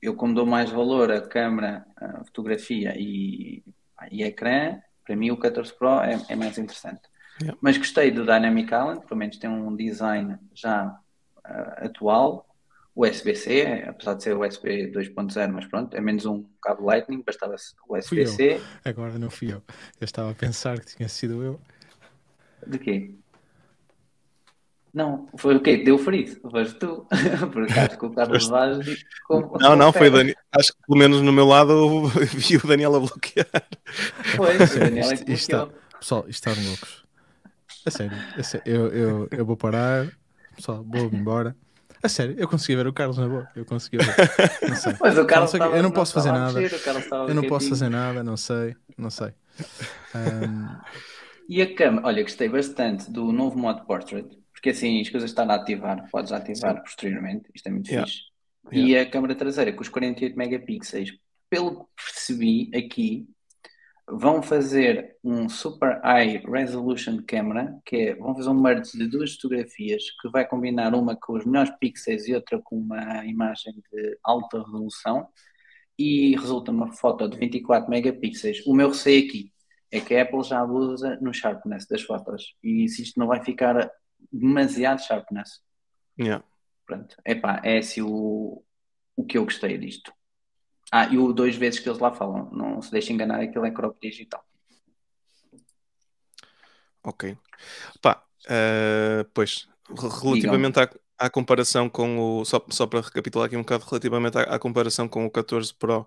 Eu, como dou mais valor a câmera, a fotografia e, e ecrã, para mim o 14 Pro é, é mais interessante. Yeah. Mas gostei do Dynamic Island, pelo menos tem um design já ah, atual. USB-C, apesar de ser USB 2.0, mas pronto, é menos um cabo Lightning, bastava USB-C. Agora não fui eu. Eu estava a pensar que tinha sido eu. De quê? Não, foi o quê? Deu frito, foste tu. Por acaso que o Carlos Vaz disse como- Não, não, foi o Daniel. Acho que pelo menos no meu lado eu vi o Daniel a bloquear. Foi, o Daniel é que está- bloqueou. Pessoal, isto está loucos. A sério, a sério, eu, eu, eu vou parar. Pessoal, vou-me embora. A sério, eu consegui ver o Carlos na boa. Eu consegui ver. Não sei. Mas o Carlos Não sei eu não posso fazer nada. Eu não posso fazer nada, não sei. Não sei. Ahm, E a câmera, olha, gostei bastante do novo modo Portrait, porque assim as coisas estão a ativar, podes ativar posteriormente, isto é muito Yeah. fixe. E a câmera traseira com os 48 megapixels, pelo que percebi aqui, vão fazer um Super High Resolution Camera, que é, vão fazer um merge de duas fotografias que vai combinar uma com os melhores pixels e outra com uma imagem de alta resolução e resulta numa foto de 24 megapixels. O meu receio aqui é que a Apple já abusa no sharpness das fotos e se isto não vai ficar demasiado sharpness. Yeah. Pronto. Epá, é assim o, o que eu gostei disto. Ah, e o dois vezes que eles lá falam, não se deixem enganar, aquilo é crop digital. Ok. Pá, eh, pois, re- relativamente à, à comparação com o. Só, só para recapitular aqui um bocado, relativamente à, à comparação com o 14 Pro,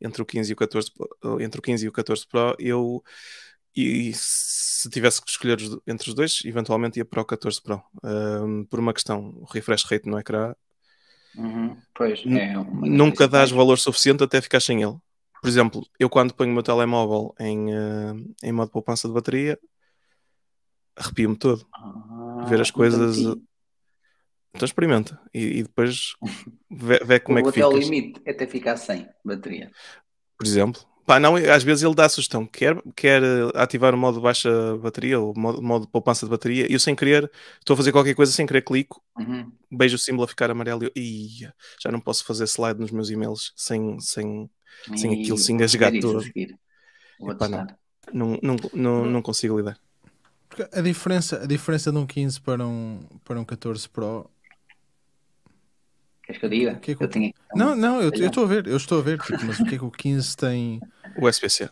entre o 15 e o 14, Pro- entre o 15 e o 14 Pro, eu. E se tivesse que escolher entre os dois, eventualmente ia para o 14 Pro. Ehm, por uma questão, o refresh rate no ecrã, Uhum, Pois, é das nunca dás valor suficiente até ficar sem ele. Por exemplo, eu quando ponho o meu telemóvel em, eh, em modo poupança de bateria, arrepio-me todo. Ah, ver as então coisas, sim. Então experimenta e, e depois vê, vê como é que até ao ficas. limite, até ficar sem bateria. Por exemplo. Pá, não, às vezes ele dá a sugestão, quer, quer eh, ativar o modo baixa bateria ou modo, modo poupança de bateria, e eu sem querer, estou a fazer qualquer coisa sem querer, clico, Uhum. beijo o símbolo a ficar amarelo e eu, "Ia, já não posso fazer slide nos meus e-mails sem, sem, sem E aquilo se engasgar todo. Epá, não. Não, não, não, não consigo lidar. Porque a diferença, a diferença de um 15 para um, para um 14 Pro. Queres que eu diga? Que é que eu o- tinha Não, não, eu eu estou a ver, eu estou a ver, tipo, mas o que é que o 15 tem? O SPC.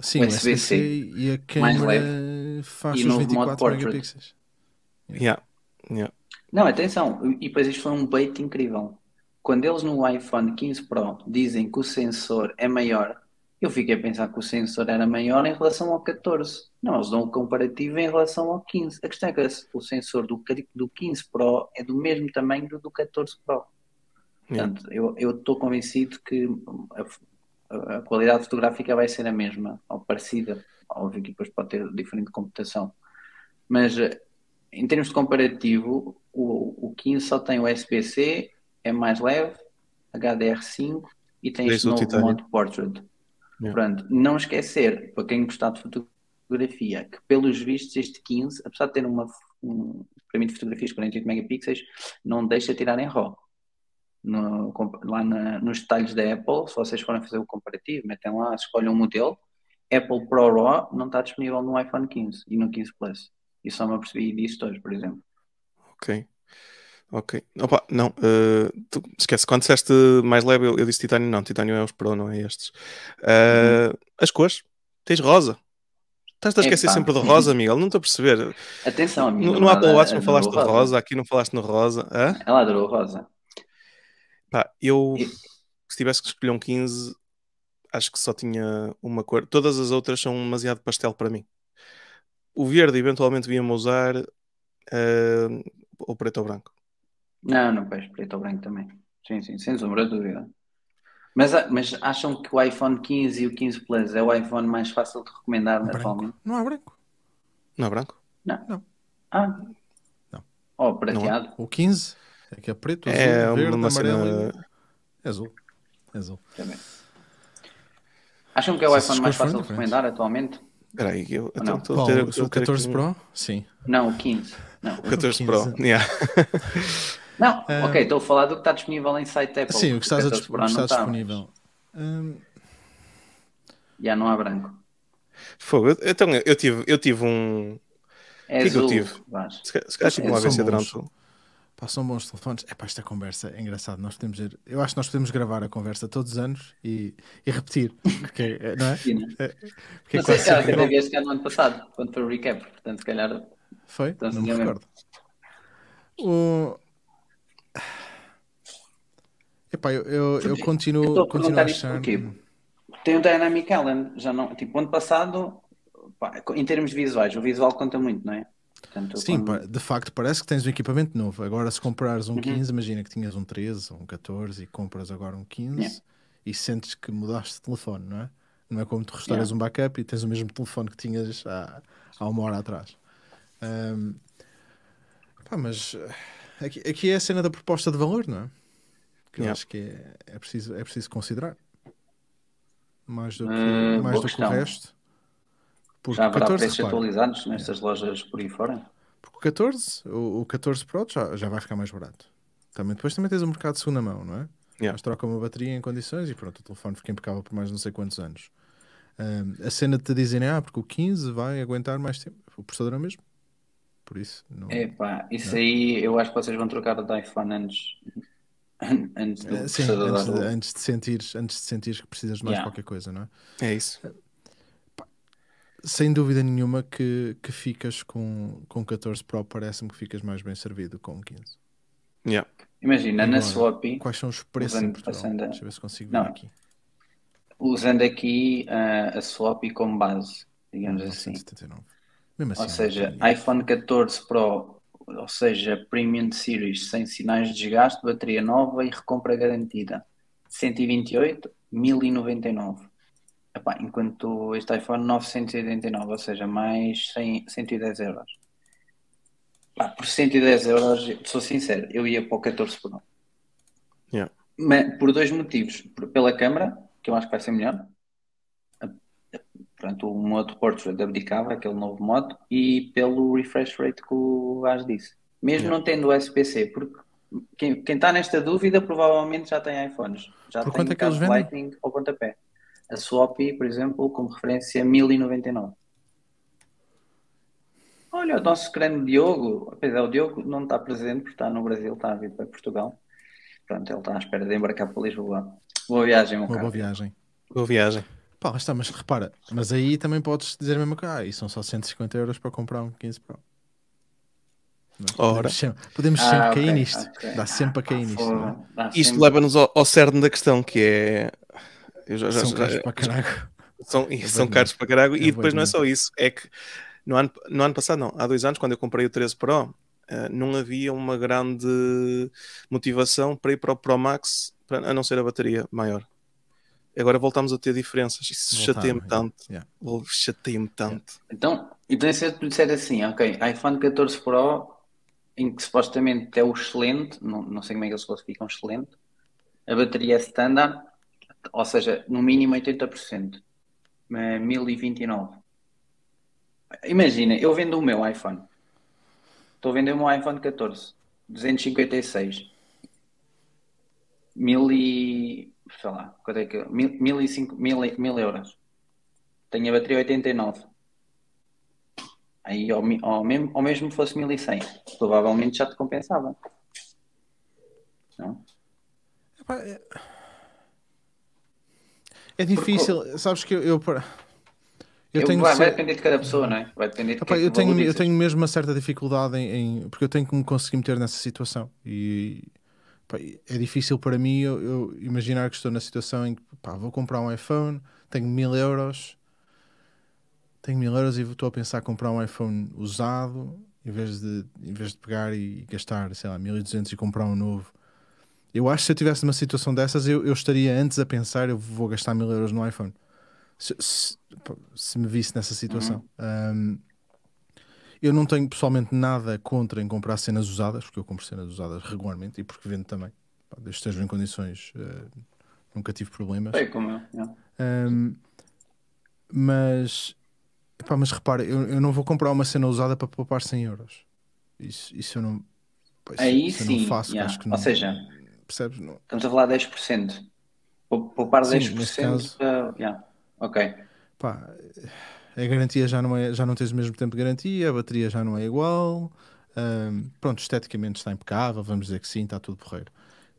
Sim, o USB-C, SBC e a câmera faz e os novo modo 24 portrait. megapixels. Yeah. Yeah. Não, atenção, e depois isto foi um bait incrível. Quando eles no iPhone 15 Pro dizem que o sensor é maior, eu fiquei a pensar que o sensor era maior em relação ao 14. Não, eles dão o comparativo em relação ao 15. A questão é que o sensor do, do 15 Pro é do mesmo tamanho do do 14 Pro. Yeah. Portanto, eu eu estou convencido que a, a qualidade fotográfica vai ser a mesma, ou parecida. Óbvio que depois pode ter diferente computação. Mas eh, em termos de comparativo, o, o 15 só tem USB-C, é mais leve, HDR5 e tem Tens este o novo modo Portrait. Yeah. Pronto, não esquecer, para quem gostar de fotografia, que pelos vistos este 15, apesar de ter uma, um fotografias de 48 megapixels, não deixa tirar em RAW. No- lá na- nos detalhes da Apple, se vocês forem fazer o comparativo, metem lá, escolhem um modelo, Apple Pro RAW não está disponível no iPhone 15 e no 15 Plus. E só me apercebi disso hoje, por exemplo. Ok. Ok. Opa, não, eh, tu- esquece, quando disseste mais leve, eu, eu disse titânio, não, titânio é os Pro, não é estes. Eh, As cores, tens rosa. Estás a esquecer Epá. sempre de rosa, Miguel, não estou a perceber. Atenção, a minha No, no Apple Watch não falaste de rosa, aqui não falaste no rosa. Hã? Ela adorou rosa. Pá, eu, E- se tivesse que escolher um 15, acho que só tinha uma cor. Todas as outras são demasiado pastel para mim. O verde, eventualmente, víamos usar, eh, ou preto ou branco. Não, não, pois, preto ou branco também. Sim, sim, sem sombra de dúvida. Mas, a- mas acham que o iPhone 15 e o 15 Plus é o iPhone mais fácil de recomendar atualmente? Branco. Não há branco. Não é branco? Ah, Não. Oh, prateado. O 15 é que é preto, azul, É verde, uma amarelo cena. é azul. É azul. Também. Acham que é o Se iPhone essas mais fácil de recomendar atualmente? Espera aí, eu Ou não? estou Qual? a ter- o estou a ter aqui 14 um- Pro? Sim. Não, o 15. Não, O 14 Pro. 15. Yeah. não Ah. ok, estou a falar do que está disponível em site Apple. Sim, o que estás a 14 disp- Pro o que não está disponível. Hum, mas Já não há branco. Fogo. Então, eu tive, eu tive um. É que é que eu azul. tive? Se calhar se calhar tive um AVC bons. durante. pá, são bons telefones. É para esta conversa é engraçado. Nós podemos ir, eu acho que nós podemos gravar a conversa todos os anos e, e repetir. Porque, é- não é? Sim, né? É- porque é Não sei, cara, sempre que este ano passado, quando foi o recap. Portanto, se calhar. Foi? Então, não me é mesmo. recordo. O... Epá, eu, eu, eu Eu continuo, a continuo a perguntar isto achar. porquê? Tem o Dynamic Island, já não. Tipo, ano passado, pá, em termos visuais, o visual conta muito, não é? Portanto, Sim, quando- de facto parece que tens um equipamento novo. Agora, se comprares um Uhum. 15, imagina que tinhas um 13 ou um 14 e compras agora um 15 Yeah. e sentes que mudaste de telefone, não é? Não é como tu restauras Yeah. um backup e tens o mesmo telefone que tinhas há, há uma hora atrás. Ahm, pá, mas eh, aqui, aqui é a cena da proposta de valor, não é? Que eu Yeah. acho que é, é, preciso, é preciso considerar. Mais do que, Hum, mais do que o resto. Porque já haverá 14, preços repara, atualizados nestas lojas por aí fora? porque o 14, o, o 14 Pro já, já vai ficar mais barato. Também, depois também tens o mercado de segunda mão, não é? Yeah. Mas troca uma bateria em condições e pronto, o telefone fica impecável por mais não sei quantos anos. Ahm, a cena de te dizerem, ah, porque o 15 vai aguentar mais tempo. O processador é o mesmo. por isso. Não... Epá, isso aí eu acho que vocês vão trocar de iPhone antes, antes do Eh, Sim, antes de, antes de sentires, antes de sentires que precisas de mais Yeah. qualquer coisa, não é? É isso. Sem dúvida nenhuma que, que ficas com, com 14 Pro, parece-me que ficas mais bem servido com 15. Yeah. Imagina, na Agora, Swap, Quais são os preços em Usando- Portugal? passando a- Deixa eu ver se consigo ver Não. aqui. usando aqui ah, a Swap como base, digamos assim. 979. Mesmo assim, Ou seja, não tem- iPhone 14 Pro, ou seja, Premium Series sem sinais de desgaste, bateria nova e recompra garantida. 128, 1099. Epá, enquanto este iPhone 989, ou seja, mais 100, 110 euros. Pá, por 110 euros, sou sincero, eu ia para o 14 Pro. Yeah. Mas, por dois motivos. Por- pela câmera, que eu acho que vai ser melhor. Portanto, o modo Portrait abdicava, aquele novo modo, e pelo refresh rate que o Vaz disse. Mesmo Yeah. não tendo USB-C, porque quem quem está nesta dúvida provavelmente já tem iPhones. Já Por tem quanto é que eles vendem? Lightning ao pontapé. A Swap, por exemplo, como referência, 1099. Olha, o nosso grande Diogo, apesar o Diogo não está presente, porque está no Brasil, está a vir para Portugal. Pronto, ele está à espera de embarcar para Lisboa. Boa viagem, meu Uma boa caro. viagem. Boa viagem. Pá, está, mas repara, mas aí também podes dizer a mesma coisa. Ah, e são só 150 euros para comprar um 15 Pro. Não, Ora. Podemos sempre, podemos Ah, cair nisto. ok. Dá sempre a cair nisto. Fogo, não é? Isto sempre- leva-nos ao, ao cerne da questão, que é. Eu já, já- São já- caros para caralho. são, e É são caros para caralho. É e depois não é só isso, é que no ano, no ano passado, não, há dois anos, quando eu comprei o 13 Pro, eh, não havia uma grande motivação para ir para o Pro Max, para- a não ser a bateria maior. Agora voltamos a ter diferenças. Isso chateia-me yeah, tanto. yeah. Oh, Chateia-me tanto. Então, então se te disser assim, ok, iPhone 14 Pro, em que supostamente é o excelente, não, não sei como é que eles classificam excelente, a bateria é standard, ou seja, no mínimo 80%, é 1029. Imagina, eu vendo o meu iPhone, estou a vender o meu iPhone 14, 256, mil e, sei lá, quanto é que, mil, mil e cinco, mil, mil euros. Tenho a bateria 89. Aí, ao, mesmo, ao mesmo fosse 1100, provavelmente já te compensava. Não? É... é difícil, sabes que eu. eu, eu Eu- tenho vai, vai ser- depender de cada pessoa, não é? Vai depender de Epá, é eu, tenho, eu tenho mesmo uma certa dificuldade em, em- porque eu tenho que me conseguir meter nessa situação e pá, é difícil para mim eu, eu imaginar que estou na situação em que pá, vou comprar um iPhone, tenho mil euros, tenho mil euros e estou a pensar em comprar um iPhone usado em vez de, em vez de pegar e gastar, sei lá, 1200 e comprar um novo. Eu acho que se eu estivesse numa situação dessas, eu, eu estaria antes a pensar, eu vou gastar mil euros no iPhone. Se, se- se me visse nessa situação. Um, eu não tenho pessoalmente nada contra em comprar cenas usadas, porque eu compro cenas usadas regularmente e porque vendo também. Pá, desde que estejam em condições, eh, nunca tive problemas. Sei como eu. não. Um, mas, epá, mas repara, eu, eu não vou comprar uma cena usada para poupar 100 euros. Isso, isso eu não. pá, isso- Aí isso sim, não faço. yeah. Acho que Ou não, seja, percebes? Não, Estamos a falar de 10%. Pou- Poupar Sim, 10% neste caso. para. yeah. Ok. pá, a garantia já não, é, já não tens o mesmo tempo de garantia, a bateria já não é igual. um, pronto, esteticamente está impecável, vamos dizer que sim, está tudo porreiro.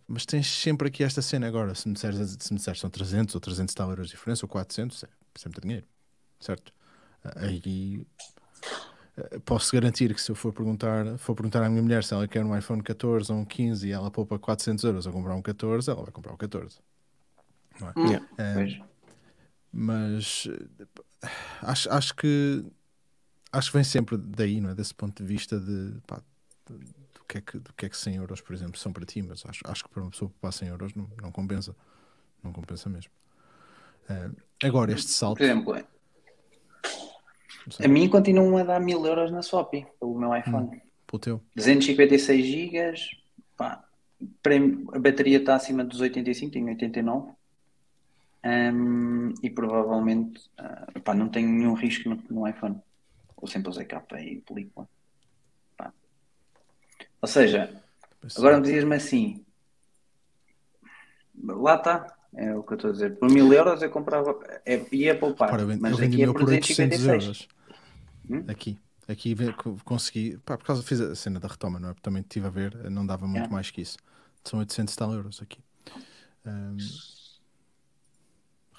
Mas tens sempre aqui esta cena agora. Se me disseres, se me disseres são 300 ou 300 tal euros de diferença, ou 400, é sempre dinheiro, certo? Aí eh, posso garantir que se eu for perguntar, for perguntar à minha mulher se ela quer um iPhone 14 ou um 15 e ela poupa 400 euros a comprar um 14, ela vai comprar um 14. Hum, Yeah. Pois. mas acho, acho que acho que vem sempre daí, não é? Desse ponto de vista de pá, de- do, que é que, do que é que 100 euros, por exemplo, são para ti, mas acho, acho que para uma pessoa poupar 100 euros não, não compensa. Não compensa mesmo. Eh, agora, este salto. Por exemplo, sei, a mim continuam a dar 1000 euros na Swap pelo meu iPhone. pelo teu. 256 GB, pá, a bateria está acima dos 85, tenho 89. Hum, e provavelmente ah, pá, não tenho nenhum risco no, no iPhone. Ou sempre usei capa e película. Pá. Ou seja, agora dizias-me assim: lá está, é o que eu estou a dizer. Por mil euros eu comprava, é, ia poupar, vendi, mas eu vendi aqui é por por 800 256. euros. Hum? Aqui. Aqui consegui, pá, por causa fiz a cena da retoma, não é? Também estive a ver, não dava muito Yeah. mais que isso. São 800 e tal euros aqui. Ahm,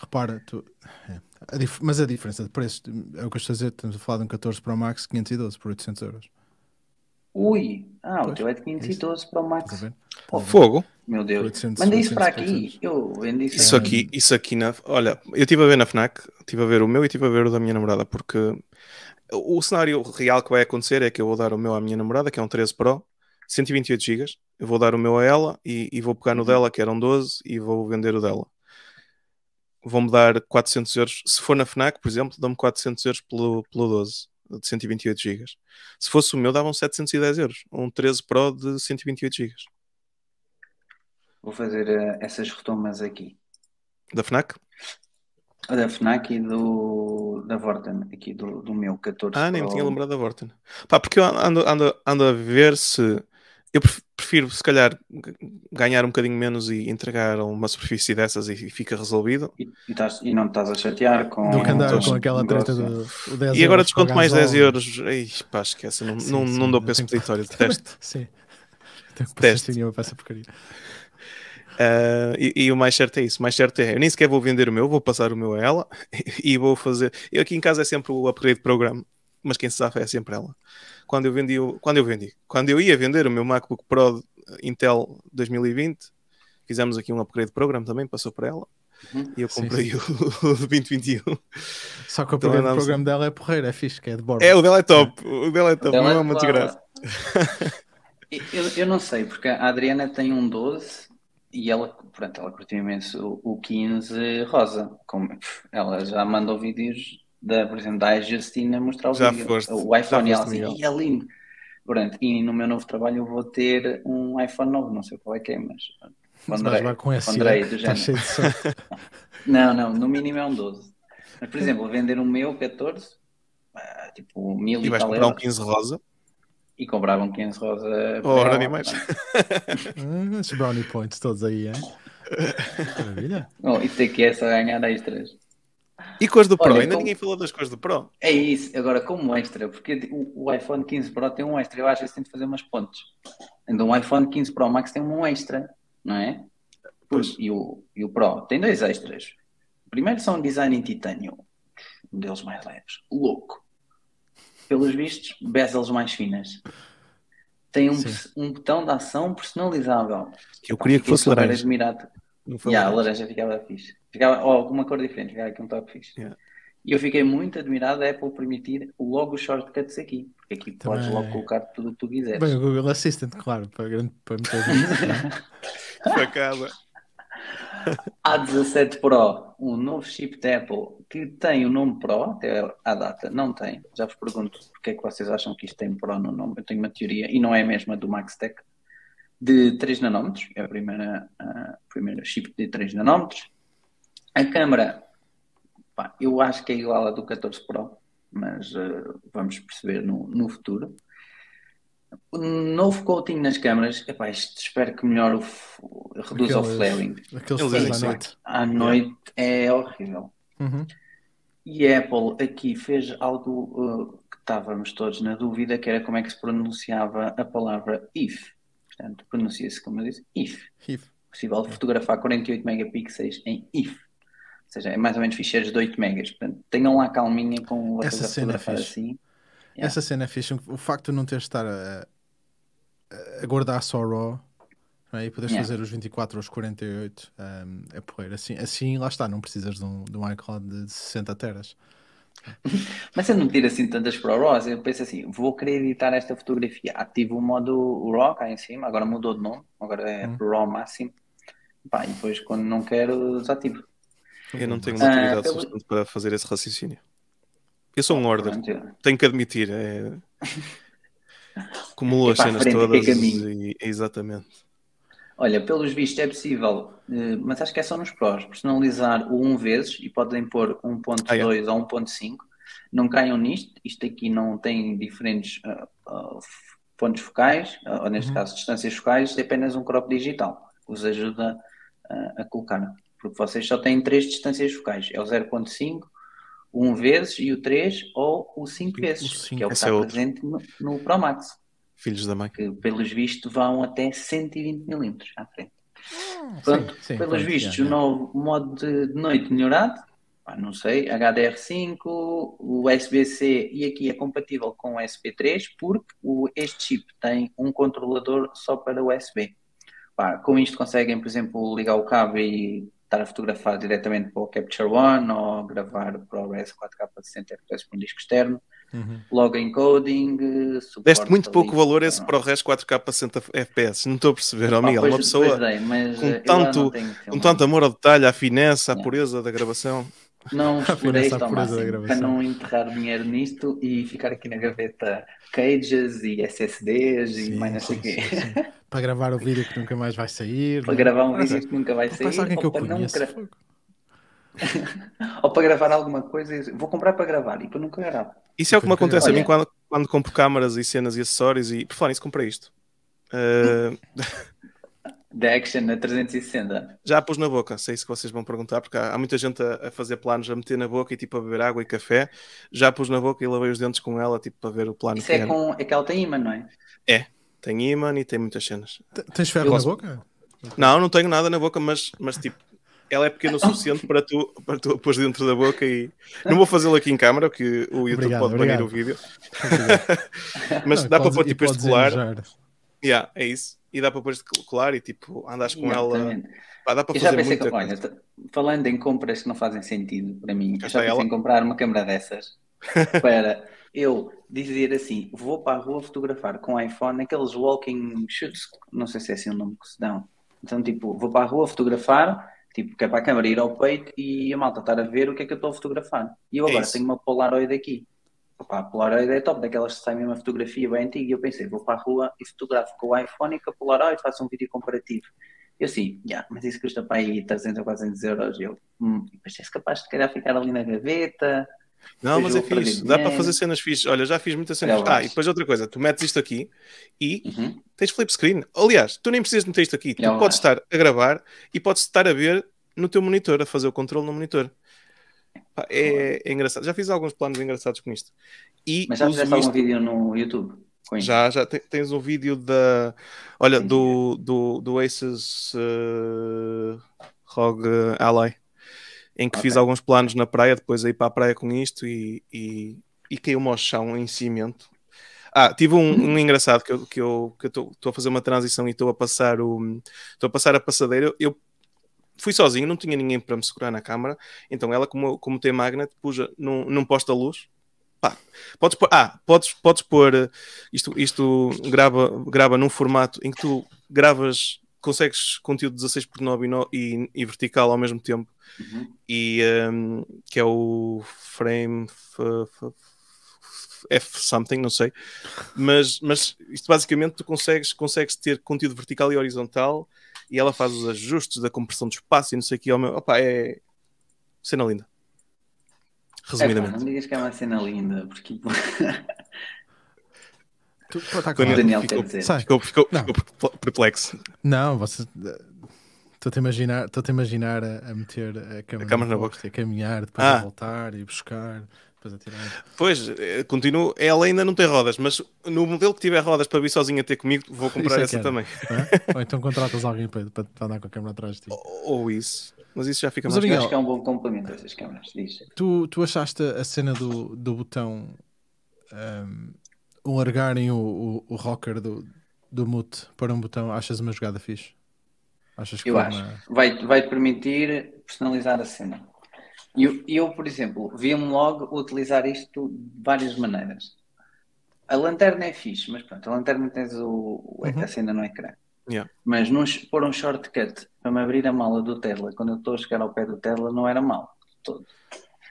repara, tu, é, a dif- mas a diferença de preço é o que eu estou a dizer. Estamos a falar de um 14 Pro Max 512 por 800 euros. Ui, ah, o teu é de 512 para o Max. Oh, Fogo. meu Deus. 800, Manda isso para 800, aqui. Eu vendo isso. Isso aqui, isso aqui na. Olha, eu estive a ver na Fnac, estive a ver o meu e estive a ver o da minha namorada, porque o cenário real que vai acontecer é que eu vou dar o meu à minha namorada, que é um 13 Pro, 128 GB. Eu vou dar o meu a ela e, e vou pegar no Uhum. dela, que eram 12, e vou vender o dela. Vão-me dar 400 euros. Se for na Fnac, por exemplo, dão-me 400 euros pelo, pelo 12 de 128 GB. Se fosse o meu, davam 710 euros. Um 13 Pro de 128 GB. Vou fazer eh, essas retomas aqui. Da Fnac? Da FNAC e do, da Vorten, aqui do, do meu 14 Ah, nem me Pro. tinha lembrado da Vorten. Pá, porque eu ando, ando, ando a ver se. Eu pref- prefiro, se calhar, ganhar um bocadinho menos e entregar uma superfície dessas e fica resolvido. E, e, estás- e não te estás a chatear com. Do que andar com aquela treta do o 10 E agora desconto mais 10 gasóleo. euros. Ei, pá, esquece. Não, Sim, não, sim, não dou eu para esse tenho- peditório de teste. Sim. Tenho que Teste. dinheiro para essa porcaria. Ah, e, e o mais certo é isso. O mais certo é, eu nem sequer vou vender o meu, vou passar o meu a ela e vou fazer. Eu aqui em casa é sempre o upgrade program, mas quem se safa é sempre ela. Quando eu vendi, o- quando eu vendi, quando eu ia vender o meu MacBook Pro Intel 2020, fizemos aqui um upgrade program também, passou para ela. Uhum. E eu Sim, comprei o, o de 2021. Só que o Então programa, andamos- programa dela é porreiro, é fixe, que é de bordo. É, o dela é top. O dela é top, Ela não é é uma de desgraça. Eu, eu não sei, porque a Adriana tem um 12 e ela, pronto, ela curtiu imenso o, o 15 rosa. Como, ela já mandou vídeos, da, por exemplo, da Justina mostrar o Já vídeo, foste, o iPhone, e ela foste, assim, e é lindo. Pronto, e no meu novo trabalho eu vou ter um iPhone novo, não sei qual é que é, mas vais levar com esse, é? do Está género. Não, não, no mínimo é um 12. Mas, por exemplo, vender o meu 14, ah, tipo, mil E e vais comprar um euros, 15 rosa. e compravam um 15 rosa para Ora, nem mais. Esses brownie points todos aí, hein? Maravilha. Bom, isto aqui é só ganhar extras. E cores do Pro? Olha, Ainda como- ninguém falou das cores do Pro. É isso, agora como extra, porque o, o iPhone 15 Pro tem um extra, eu acho que tem de fazer umas pontes. Então o iPhone 15 Pro Max tem um extra, não é? Pois. E o, e o Pro tem dois extras. O primeiro são um design em titânio, um deles mais leves, louco. Pelos vistos, bezels mais finas. Tem um, um botão de ação personalizável. Eu queria que fosse laranja. admirado. Não foi Yeah, a laranja. ficava fixe. Ficava, ou alguma cor diferente, ficava aqui um toque fixe. Yeah. E eu fiquei muito admirado a Apple permitir logo os shortcuts aqui. Porque aqui podes Também. logo colocar tudo o que tu quiseres. Bem, o Google Assistant, claro, para, grande, para isso, não é? Facada. A17 Pro, um novo chip da Apple que tem o nome Pro, até à data, não tem. Já vos pergunto porque é que vocês acham que isto tem Pro no nome. Eu tenho uma teoria, e não é a mesma do MaxTech, de 3 nanómetros. É a primeira, a primeira chip de 3 nanómetros. A câmera, pá, eu acho que é igual à do 14 Pro, mas eh, vamos perceber no, no futuro. O novo coating nas câmaras, epá, isto espero que melhore o, f- reduza o Aqueles- flaring. Aqueles dizem à noite. À noite é horrível. Uhum. E a Apple aqui fez algo uh, que estávamos todos na dúvida, que era como é que se pronunciava a palavra if. Portanto, pronuncia-se como eu disse, if. If. Possível fotografar 48 megapixels em if. Ou seja, é mais ou menos ficheiros de 8 megas. Portanto, tenham lá calminha com vocês Essa cena é fixe. assim. Yeah. Essa cena é fixe. O facto de não ter de estar a, a guardar só RAW é? e poderes Yeah. fazer os 24 ou os 48 um, é porreiro. Assim, assim, lá está, não precisas de um, de um iCloud de 60 teras. Mas eu não tiro assim tantas para o RAW, eu penso assim, vou querer editar esta fotografia, ativo o modo RAW cá em cima, agora mudou de nome, agora é Hum. RAW máximo, Pá, e depois quando não quero desativo. Eu não tenho Ah, maturidade pelo- suficiente para fazer esse raciocínio. Eu sou um order, Pronto, tenho que admitir. É... Acumulo É as cenas todas e exatamente. Olha, pelos vistos é possível, eh, mas acho que é só nos prós, personalizar o 1 vezes e podem pôr 1.2 ou 1.5. Não caiam nisto, isto aqui não tem diferentes ah, ah, f- pontos focais, ah, ou neste Uhum. caso distâncias focais, é apenas um crop digital, que vos ajuda ah, a colocar. Porque vocês só têm três distâncias focais, é o 0.5, o 1 vezes e o 3 ou o 5 vezes, cinco. que é o que é está outro. presente no, no Pro Max, Filhos da mãe. que pelos vistos vão até 120 mm à frente. Sim, Pronto, sim, pelos vistos, o novo modo de, noite melhorado, pá, não sei, HDR5, o USB-C e aqui é compatível com o SP3 porque o, este chip tem um controlador só para USB. Pá, com isto conseguem, por exemplo, ligar o cabo e estar a fotografar diretamente para o Capture One ou gravar para o RS 4K a 60 FPS com um disco externo. Uhum. Logo encoding, suporte Deste muito ali, pouco valor esse não. para o resto 4K a 60 FPS. Não estou a perceber, Pá, Miguel. pois- Uma pessoa dei, mas, com eh, lá tanto- não com tanto amor ao detalhe, à finesse, à pureza da gravação. Não explorei isto ao máximo para não enterrar dinheiro nisto e ficar aqui na gaveta cages e SSDs e Sim, mais não sei o quê. Para gravar o vídeo que nunca mais vai sair. Para né? gravar um vídeo que nunca vai sair alguém que para não conheço. ou para gravar alguma coisa e dizer, vou comprar para gravar e para nunca gravo. Isso é o que me Olha- acontece a mim Olha. quando, quando compro câmaras e cenas e acessórios. E por falar nisso, comprei isto. Uh, Da Action na 360. já pus na boca, sei isso que vocês vão perguntar, porque há, há muita gente a, a fazer planos a meter na boca e tipo a beber água e café. Já pus na boca e lavei os dentes com ela, tipo para ver o plano Isso que é era. com aquela tem imã, não é? Tem imã e tem muitas cenas. T- Tens ferro Eu na boca? Não, não tenho nada na boca, mas, mas tipo, ela é pequena o suficiente para tu, para tu a pôr dentro da boca e não vou fazê-lo aqui em câmara, porque o YouTube Obrigado, pode banir o vídeo, mas Não, dá para pôr tipo este colar, yeah, é isso, e dá para pôr este colar e tipo andas com ela, pá, dá para Eu já fazer pensei muita que, olha, falando em compras que não fazem sentido para mim, Cá eu já pensei ela. em comprar uma câmera dessas para eu dizer assim, vou para a rua fotografar com iPhone, aqueles walking shoots, não sei se é assim o nome que se dão. Então, tipo, vou para a rua fotografar, tipo, que é para a câmera ir ao peito e a malta estar a ver o que é que eu estou a fotografar. E eu É agora isso. tenho uma Polaroid aqui. Opa, a Polaroid é top, daquelas que saem uma fotografia bem antiga. E eu pensei, vou para a rua e fotografo com o iPhone e com a Polaroid, faço um vídeo comparativo. Eu sim, yeah, mas isso custa para aí 300 ou 400 euros. Eu, hum, mas és capaz de calhar ficar ali na gaveta. Não, mas é fixe, dá para fazer cenas fixes. Olha, já fiz muitas cenas. Ah, e depois outra coisa, tu metes isto aqui e Uhum. tens flip screen. Aliás, tu nem precisas meter isto aqui, tu podes estar a gravar e podes estar a ver no teu monitor, a fazer o controle no monitor. É, é engraçado. Já fiz alguns planos engraçados com isto. E Mas já fizeste algum isto- vídeo no YouTube? Já, já te- tens um vídeo da. Olha, do, do, do Aces uh, ROG Ally, em que fiz Ok. alguns planos na praia, depois aí para a praia com isto e, e, e caiu-me ao chão em cimento. Ah, tive um, um engraçado que eu que eu que eu estou a fazer uma transição e estou a passar o estou a passar a passadeira. Eu fui sozinho, não tinha ninguém para me segurar na câmara, então ela, como, como tem magnet, puxa num, num posto da luz. Pá, podes pôr, ah, podes, podes pôr eh, isto, isto grava, grava num formato em que tu gravas, consegues conteúdo 16 por 9 e, no- e, e vertical ao mesmo tempo, Uhum. e ehm, que é o frame f, f- something, não sei, mas, mas isto basicamente tu consegues, consegues ter conteúdo vertical e horizontal e ela faz os ajustes da compressão do espaço e não sei o que. Opa, é cena linda. É, pá, Resumidamente. não digas que é uma cena linda, porque Tu, pô, tá O claro. o Daniel ficou- quer dizer. Ficou, ficou, Não. ficou perplexo. Não, você. Estou-te a imaginar, estou-te a, imaginar a, a meter a câmera, câmera na boca. e a caminhar, depois Ah. a voltar e buscar, depois a tirar. Pois, eh, continuo. Ela ainda não tem rodas, mas no modelo que tiver rodas para vir sozinha ter comigo, vou comprar é essa era. também. é? Ou então contratas alguém para, para, andar com a câmera atrás de ti. Ou, ou isso. Mas isso já fica Mas, mais. Eu Miguel- acho que é um bom complemento essas câmaras, diz. Tu, tu achaste a cena do, do botão um, largarem o, o, o rocker do, do mute para um botão, achas uma jogada fixe? Achas que Eu acho. uma- Vai, vai permitir personalizar a cena. E eu, eu, por exemplo, vi-me logo utilizar isto de várias maneiras. A lanterna é fixe, mas pronto, a lanterna tens o, o- Uhum. a cena no ecrã. Yeah. Mas num, pôr um shortcut para me abrir a mala do Tesla quando eu estou a chegar ao pé do Tesla não era mal todo.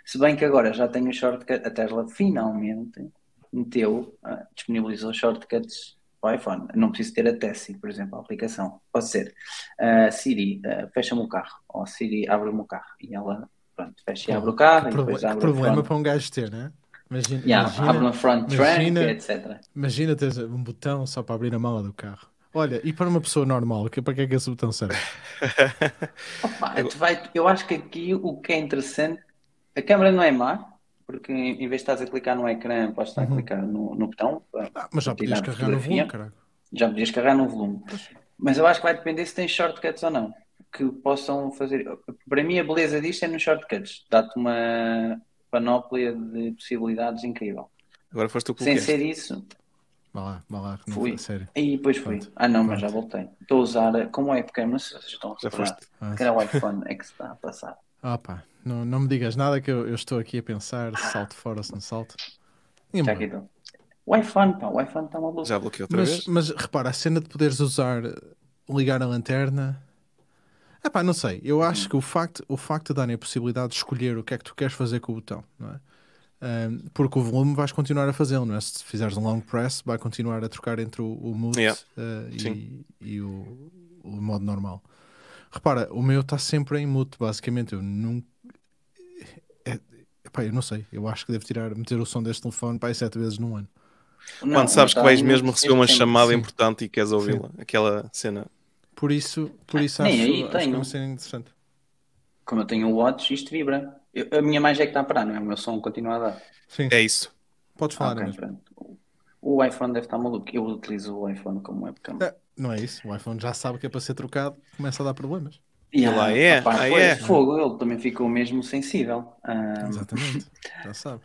Se bem que agora já tenho o shortcut, a Tesla finalmente meteu, ah, disponibilizou shortcuts para o iPhone. Não preciso ter a Tessie, por exemplo, a aplicação. Pode ser ah, Siri, ah, fecha-me o carro, ou Siri, abre-me o carro. E ela, pronto, fecha e abre o carro, e proble- depois abre problema front. para um gajo ter, né? Imagina, Yeah, abre imagina, no front imagina- trunk, etc. imagina teres um botão só para abrir a mala do carro. Olha, e para uma pessoa normal, que, para que é que esse botão serve? Opa, tu vai- eu acho que aqui o que é interessante, a câmera não é má, porque em vez de estás a clicar no ecrã, podes estar a clicar no, no botão. Ah, mas já podias carregar no volume, caralho. Já podias carregar no volume. Mas eu acho que vai depender se tens shortcuts ou não. Que possam fazer. Para mim, a beleza disto é nos shortcuts. Dá-te uma panóplia de possibilidades incrível. Agora foste tu que Sem ser isso, Vá lá, vá lá, não Fui. sério. aí depois fui. Pronto. Ah, não, mas Pronto. já voltei. Estou a usar como webcam, não sei se vocês estão a Já. Ah, Que era o iPhone, é que se está a passar. Ah pá, não, não me digas nada que eu, eu estou aqui a pensar se salto fora ou se não salto. E Já embora. aqui estou. O iPhone, pá, o iPhone está maluco. Já bloqueei outra Mas, vez. mas repara, a cena de poderes usar, ligar a lanterna. Epá, não sei. Eu acho que o facto, o facto de darem a possibilidade de escolher o que é que tu queres fazer com o botão, não é? Ahm, porque o volume vais continuar a fazê-lo, não é? Se fizeres um long press, vai continuar a trocar entre o, o mute Yeah. ah, e, e o, o modo normal. Repara, o meu está sempre em mute, basicamente. Eu nunca. Epá, eu não sei. Eu acho que devo tirar, meter o som deste telefone para sete vezes num ano. Não, Quando sabes que está vais mesmo receber uma chamada sim. importante e queres ouvi-la. Aquela cena. Por isso, por isso nem acho, aí acho que é tenho. uma cena interessante. Como eu tenho o Watch, isto vibra. Eu- a minha mais é que está a parar, não é? O meu som continua a dar. Sim, É isso. podes Ah, falar ok, mesmo. pronto. O iPhone deve estar maluco. Eu utilizo o iPhone como webcam. É, não é isso. O iPhone já sabe que é para ser trocado, começa a dar problemas. E Ele lá é, opá, ah, é. fogo, ele também ficou mesmo sensível. Ah, Exatamente, já sabe.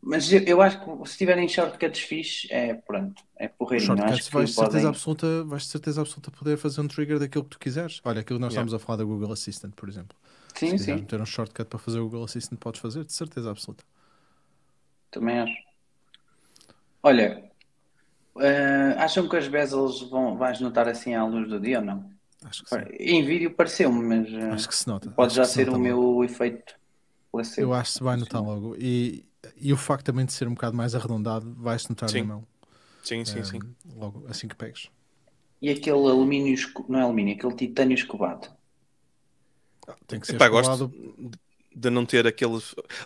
mas eu, eu acho que se tiverem shortcuts fixe, é pronto, é Os porreirinho. shortcuts Acho que vais de certeza podem... absoluta, vais de certeza absoluta poder fazer um trigger daquilo que tu quiseres. Olha, aquilo que nós Yeah. estamos a falar da Google Assistant, por exemplo. Sim, Se sim, meter um shortcut para fazer o Google Assistant, podes fazer, de certeza absoluta. também acho. Olha, ah, acham que as bezels vão, vais notar assim à luz do dia ou não? Acho que sim. Em vídeo pareceu-me, mas ah, Acho que se nota. pode Acho já que se ser nota o logo. meu efeito placebo. Eu acho que se vai notar logo. E, e o facto também de ser um bocado mais arredondado, vai-se notar Sim. na mão. Sim, sim, sim. Logo, assim que pegues. E aquele alumínio, não é alumínio, aquele titânio escovado. Tem que ser Epá, escovado. gosto de não ter aquele.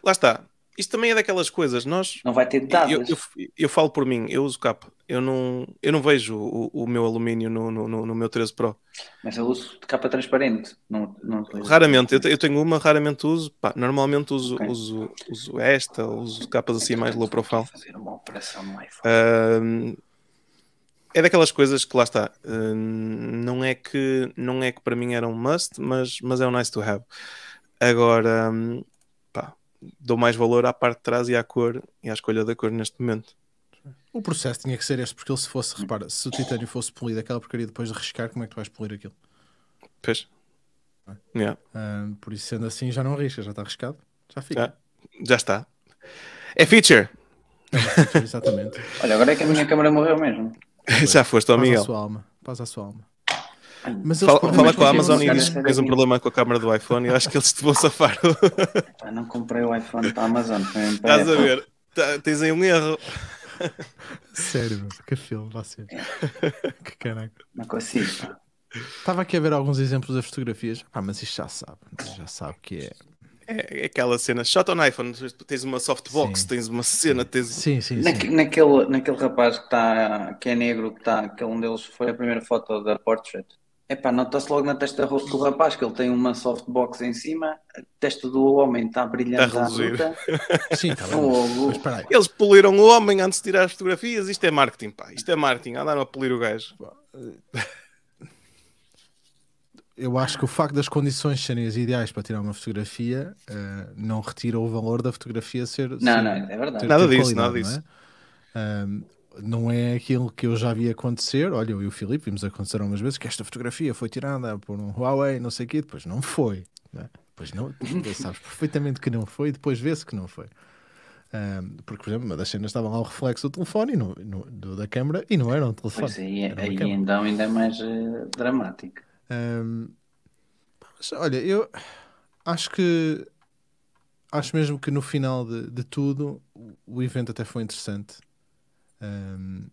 Lá está. Isto também é daquelas coisas. Nós. Não vai ter dados. Eu, eu, eu falo por mim, eu uso capa. Eu não, eu não vejo o, o meu alumínio no, no, no- meu 13 Pro. Mas eu uso de capa transparente. Não, não. Raramente, eu, eu tenho uma, raramente uso. Pá, normalmente uso, Ok. uso, uso esta, uso capas assim mais low profile. Fazer uma operação no iPhone. Ahm, é daquelas coisas que lá está. Ahm, não é que não é que para mim era um must, mas, mas é um nice to have. Agora, pá, dou mais valor à parte de trás e à cor e à escolha da cor neste momento. O processo tinha que ser este, porque ele se fosse, repara, se o titânio fosse polido, aquela porcaria depois de riscar, como é que tu vais polir aquilo? Pois. Yeah. Ah, por isso, sendo assim, já não arrisca, já está riscado, já fica. Já, já está. É feature. Exatamente. Olha, agora é que a minha câmera morreu mesmo. já foste ao Paz à Miguel. sua alma. Paz à sua alma. Mas Fala, fala mas com a Amazon e diz que tens um problema com a câmera do iPhone. Eu acho que eles te vão safar. Pá, não comprei o iPhone da Amazon. Estás a ver? Tá- tens aí um erro. Sério, meu, que filme, você. que caraca. Não consigo. Estava aqui a ver alguns exemplos das fotografias. Ah, mas isto já sabe. Já sabe que é. É, é aquela cena, shot on iPhone, tu tens uma softbox, Sim. tens uma cena, tens. Sim, sim, sim. Naque- naquele, naquele rapaz que, tá, que é negro, que, tá, que um deles foi a primeira foto da Portrait. Epá, nota-se logo na testa do rapaz que ele tem uma softbox em cima, a testa do homem está brilhante Tá a bruta. Sim, está bem. Fogo. Mas. Eles poliram o homem antes de tirar as fotografias. Isto é marketing, pá. Isto é marketing. Andaram a polir o gajo. Eu acho que o facto das condições serem as ideais para tirar uma fotografia eh, não retira o valor da fotografia ser. Não, ser- não, é verdade. ter- Nada ter disso, nada disso. Não é? Ahm, não é aquilo que eu já vi acontecer. Olha, eu e o Filipe vimos acontecer algumas vezes que esta fotografia foi tirada por um Huawei, não sei o quê, depois não foi. Não é? Depois não, sabes perfeitamente que não foi, depois vê-se que não foi. Ahm, porque, por exemplo, uma das cenas estava lá o reflexo do telefone e no, no- do- da câmera e não era um telefone. Pois aí, então ainda é mais eh, dramático. Ahm, mas, olha, eu acho que acho mesmo que no final de, de tudo o evento até foi interessante. Ahm,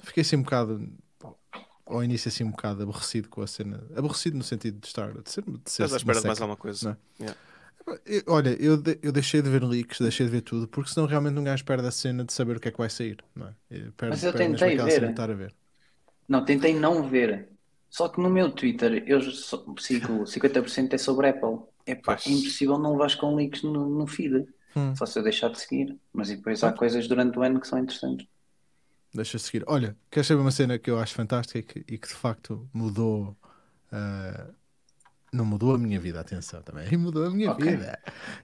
fiquei assim um bocado ao início assim um bocado aborrecido com a cena. Aborrecido no sentido de estar de ser, de ser Estás à espera de mais alguma coisa. Yeah. Eu- olha, eu, de- eu deixei de ver leaks, deixei de ver tudo, porque senão realmente um gajo perde a cena de saber o que é que vai sair. Não é? Perde, Mas eu tentei ver. cena de estar a ver. Não, tentei não ver. Só que no meu Twitter eu sigo 50% é sobre Apple. Epá, é impossível não levares com links no, no feed. Hum. Só se eu deixar de seguir. Mas e depois há coisas durante o ano que são interessantes. Deixa seguir. Olha, queres saber uma cena que eu acho fantástica e que, e que de facto mudou. ah, não mudou a minha vida, atenção também. Mudou a minha Ok. vida.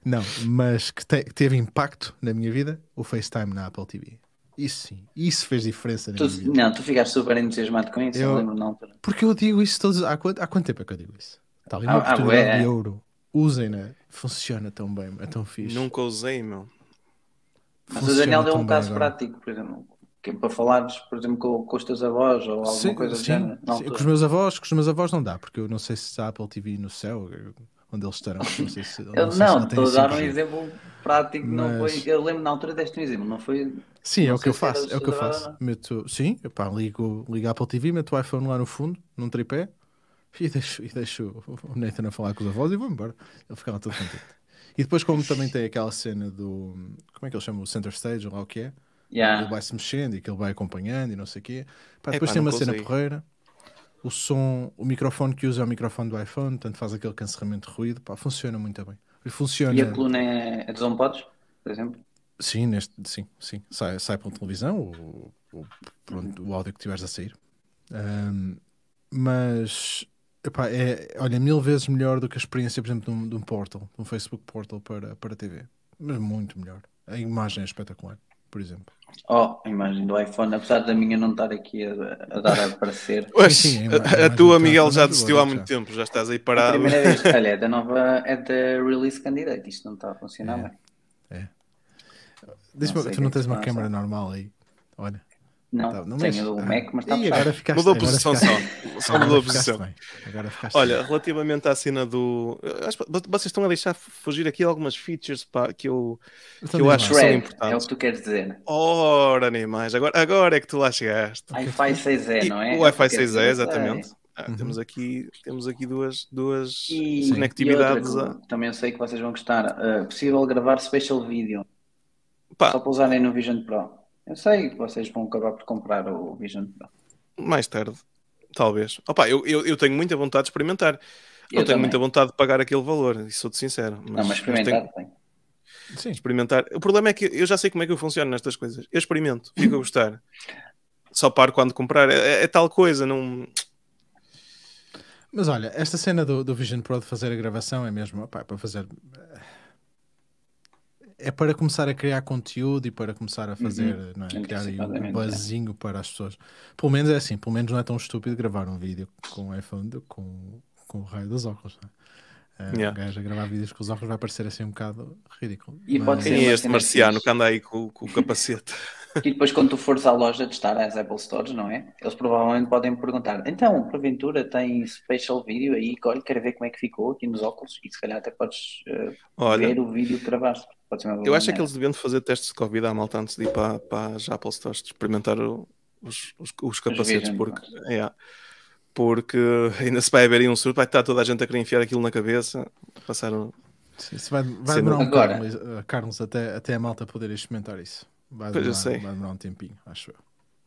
Não, mas que, te- que teve impacto na minha vida, o FaceTime na Apple TV. Isso sim, isso fez diferença na Tu, minha vida. não, tu ficaste super entusiasmado com isso, eu, Eu- lembro na altura. Porque eu digo isso todos. Há quanto, há quanto tempo é que eu digo isso? Está ali uma Ah, ah, oportunidade bué, de ouro. Usem-na. Funciona tão bem, é tão fixe. Nunca usei, meu. Mas o Daniel deu um caso agora. prático, por exemplo, que é para falares, por exemplo, com, com os teus avós ou alguma Sim, coisa sim, género. sim. Com os meus avós, com os meus avós não dá, porque eu não sei se há Apple TV no céu, onde eles estarão. Não sei se, Eu, não, tem estou a dar um 5G. exemplo prático, não Mas- foi. Eu lembro na altura deste um exemplo, não foi. Sim, é Não o que eu faço, é o que eu faço. não. Meto, sim, epá, ligo, ligo a Apple TV, meto o iPhone lá no fundo, num tripé, e deixo, e deixo o Nathan a falar com os avós e vou embora. Ele ficava todo contente. E depois, como também tem aquela cena do. Como é que ele chama? O Center Stage, ou lá o que é? Yeah. Ele vai se mexendo e que ele vai acompanhando e não sei o quê. Pá, Epá, depois tem uma nunca cena porreira. O som, o microfone que usa é o microfone do iPhone, tanto faz aquele cancelamento de ruído. Pá, funciona muito bem. E funciona. E a coluna é, é dos HomePods, por exemplo? Sim, neste, sim, sim. Sai, sai pela televisão, o, o, pronto, o áudio que tiveres a sair. Ahm, mas, epá, é, olha, mil vezes melhor do que a experiência, por exemplo, de um, de um portal, de um Facebook Portal para, para TV. Mas muito melhor. A imagem é espetacular, por exemplo. Oh, a imagem do iPhone, apesar da minha não estar aqui a, a dar a parecer. Oxe, sim, a a, a a tua, Miguel, é já muito desistiu há muito já. tempo. Já estás aí A parado. primeira vez, olha, é da nova, é da release candidate, isto não está a funcionar É. bem. Diz-me, Não tu não é tens uma câmera normal aí. Olha, Não, tá, não tenho do Ah. Mac, mas está fechado. agora ficaste, Mudou a agora posição ficaste- só. Só agora mudou a ficaste posição. bem. Agora ficaste Olha, relativamente à cena do. eu acho que Vocês estão a deixar fugir aqui algumas features pá, que eu, Então que eu acho que são Thread, é o importantes. que tu queres dizer. Ora, nem mais. Agora, agora é que tu lá chegaste. Wi-Fi 6E, E não é? o Wi-Fi É o queres 6E, dizer, exatamente. Ah, Uhum. temos, aqui, temos aqui duas, duas E, conectividades. e outra a- também eu sei que vocês vão gostar. uh, possível gravar special video. Pá, Só para usarem no Vision Pro. Eu sei que vocês vão acabar por comprar o Vision Pro. mais tarde, talvez. Opa, eu, eu, eu tenho muita vontade de experimentar. Eu não tenho também. muita vontade de pagar aquele valor, isso sou-te sincero. Mas, não, mas mas experimentar tenho- tem. Sim, experimentar. O problema é que eu já sei como é que eu funciono nestas coisas. Eu experimento, fico a gostar. Só paro quando comprar. É, é- é tal coisa, não. Mas olha, esta cena do, do Vision Pro de fazer a gravação é mesmo opá, é para fazer. É para começar a criar conteúdo e para começar a fazer, não é? criar aí um Antecipadamente, é. buzzinho para as pessoas. Pelo menos é assim, pelo menos não é tão estúpido gravar um vídeo com o iPhone do- com, com o raio dos óculos. Não é? Eh, Yeah. Um gajo a gravar vídeos com os óculos vai parecer assim um bocado ridículo. E pode Mas- ser- Quem é este marciano que anda aí com, com o capacete? E depois, quando tu fores à loja testar as Apple Stores, não é? Eles provavelmente podem perguntar: então, porventura tem special video aí? Olha, quero ver como é que ficou aqui nos óculos. E se calhar até podes uh, Olha, ver o vídeo que gravaste. Pode ser uma boa eu acho é que eles deviam fazer testes de Covid à malta antes de ir para, para as Apple Stores de experimentar o- os, os, os capacetes, Vision porque, Pros. é, porque ainda se vai haver aí um surto, vai estar toda a gente a querer enfiar aquilo na cabeça, passar um- Sim, isso vai, vai demorar um agora- bocado, uh, Carlos, até, até a malta poder experimentar isso. Vai Pois eu demorar, sei. vai demorar um tempinho, acho eu.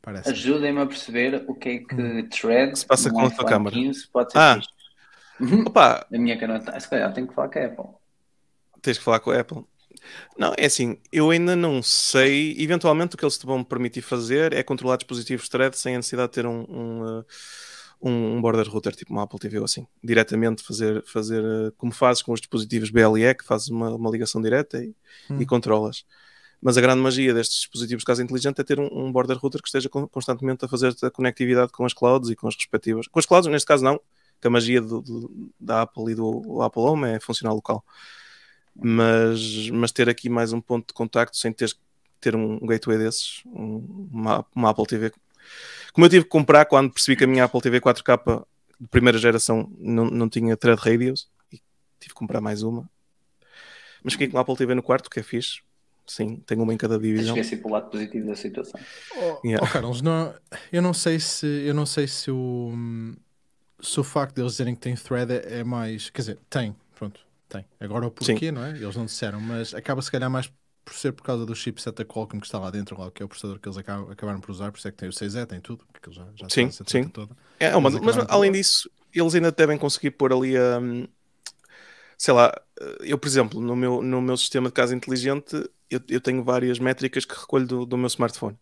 Parece. Ajudem-me a perceber o que é que Thread Se passa com a tua. 15 pode ser Ah. Uhum. Opa, A minha caneta, se calhar tenho que falar com a Apple. tens que falar com a Apple. Não, é assim, eu ainda não sei. Eventualmente, o que eles te vão permitir fazer é controlar dispositivos thread sem a necessidade de ter um, um, uh, um, um border router, tipo uma Apple TV ou assim. Diretamente fazer, fazer uh, como fazes com os dispositivos BLE, que fazes uma, uma ligação direta e, Hum. e controlas. Mas a grande magia destes dispositivos de casa inteligente é ter um, um border router que esteja con- constantemente a fazer a conectividade com as clouds e com as respectivas. Com as clouds, neste caso, não, que a magia do- do- da Apple e do Apple Home é funcionar local mas, mas ter aqui mais um ponto de contacto sem que ter um gateway desses, um- uma, uma Apple TV. Como eu tive que comprar quando percebi que a minha Apple TV 4K de primeira geração não, não tinha thread radios e tive que comprar mais uma. Mas fiquei com a Apple TV no quarto, que é fixe. Sim, tenho uma em cada divisão. Esqueci pelo lado positivo da situação. Oh, Yeah. oh, Carlos, não, eu não sei se eu não sei se o, se o facto de eles dizerem que tem thread é, é mais. Quer dizer, tem, pronto, tem. Agora o porquê, não é? Eles não disseram, mas acaba se calhar mais por ser por causa do chipset da Qualcomm que está lá dentro, lá, que é o processador que eles acabam, acabaram por usar, por isso é que tem o 6E, tem tudo, porque eles já, já Sim, sim. toda. É, uma- Eles mas além disso, eles ainda devem conseguir pôr ali a. sei lá, eu, por exemplo, no meu, no meu sistema de casa inteligente, eu, eu tenho várias métricas que recolho do, do meu smartphone.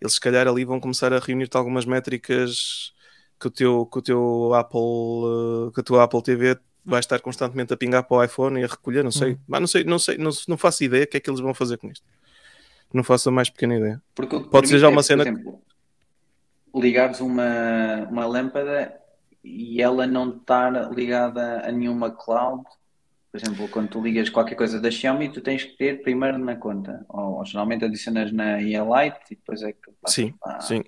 Eles, se calhar, ali vão começar a reunir-te algumas métricas que o teu, que o teu Apple, uh, que a tua Apple TV vai estar constantemente a pingar para o iPhone e a recolher, não sei. Hum. Mas não sei, não sei, não, não faço ideia o que é que eles vão fazer com isto. Não faço a mais pequena ideia. Porque Pode ser já é uma cena. Por exemplo, ligares uma, uma lâmpada e ela não estar ligada a nenhuma cloud. Por exemplo, quando tu ligas qualquer coisa da Xiaomi, tu tens que ter primeiro na conta. Ou, ou geralmente adicionas na Light e depois é que sim, para, sim.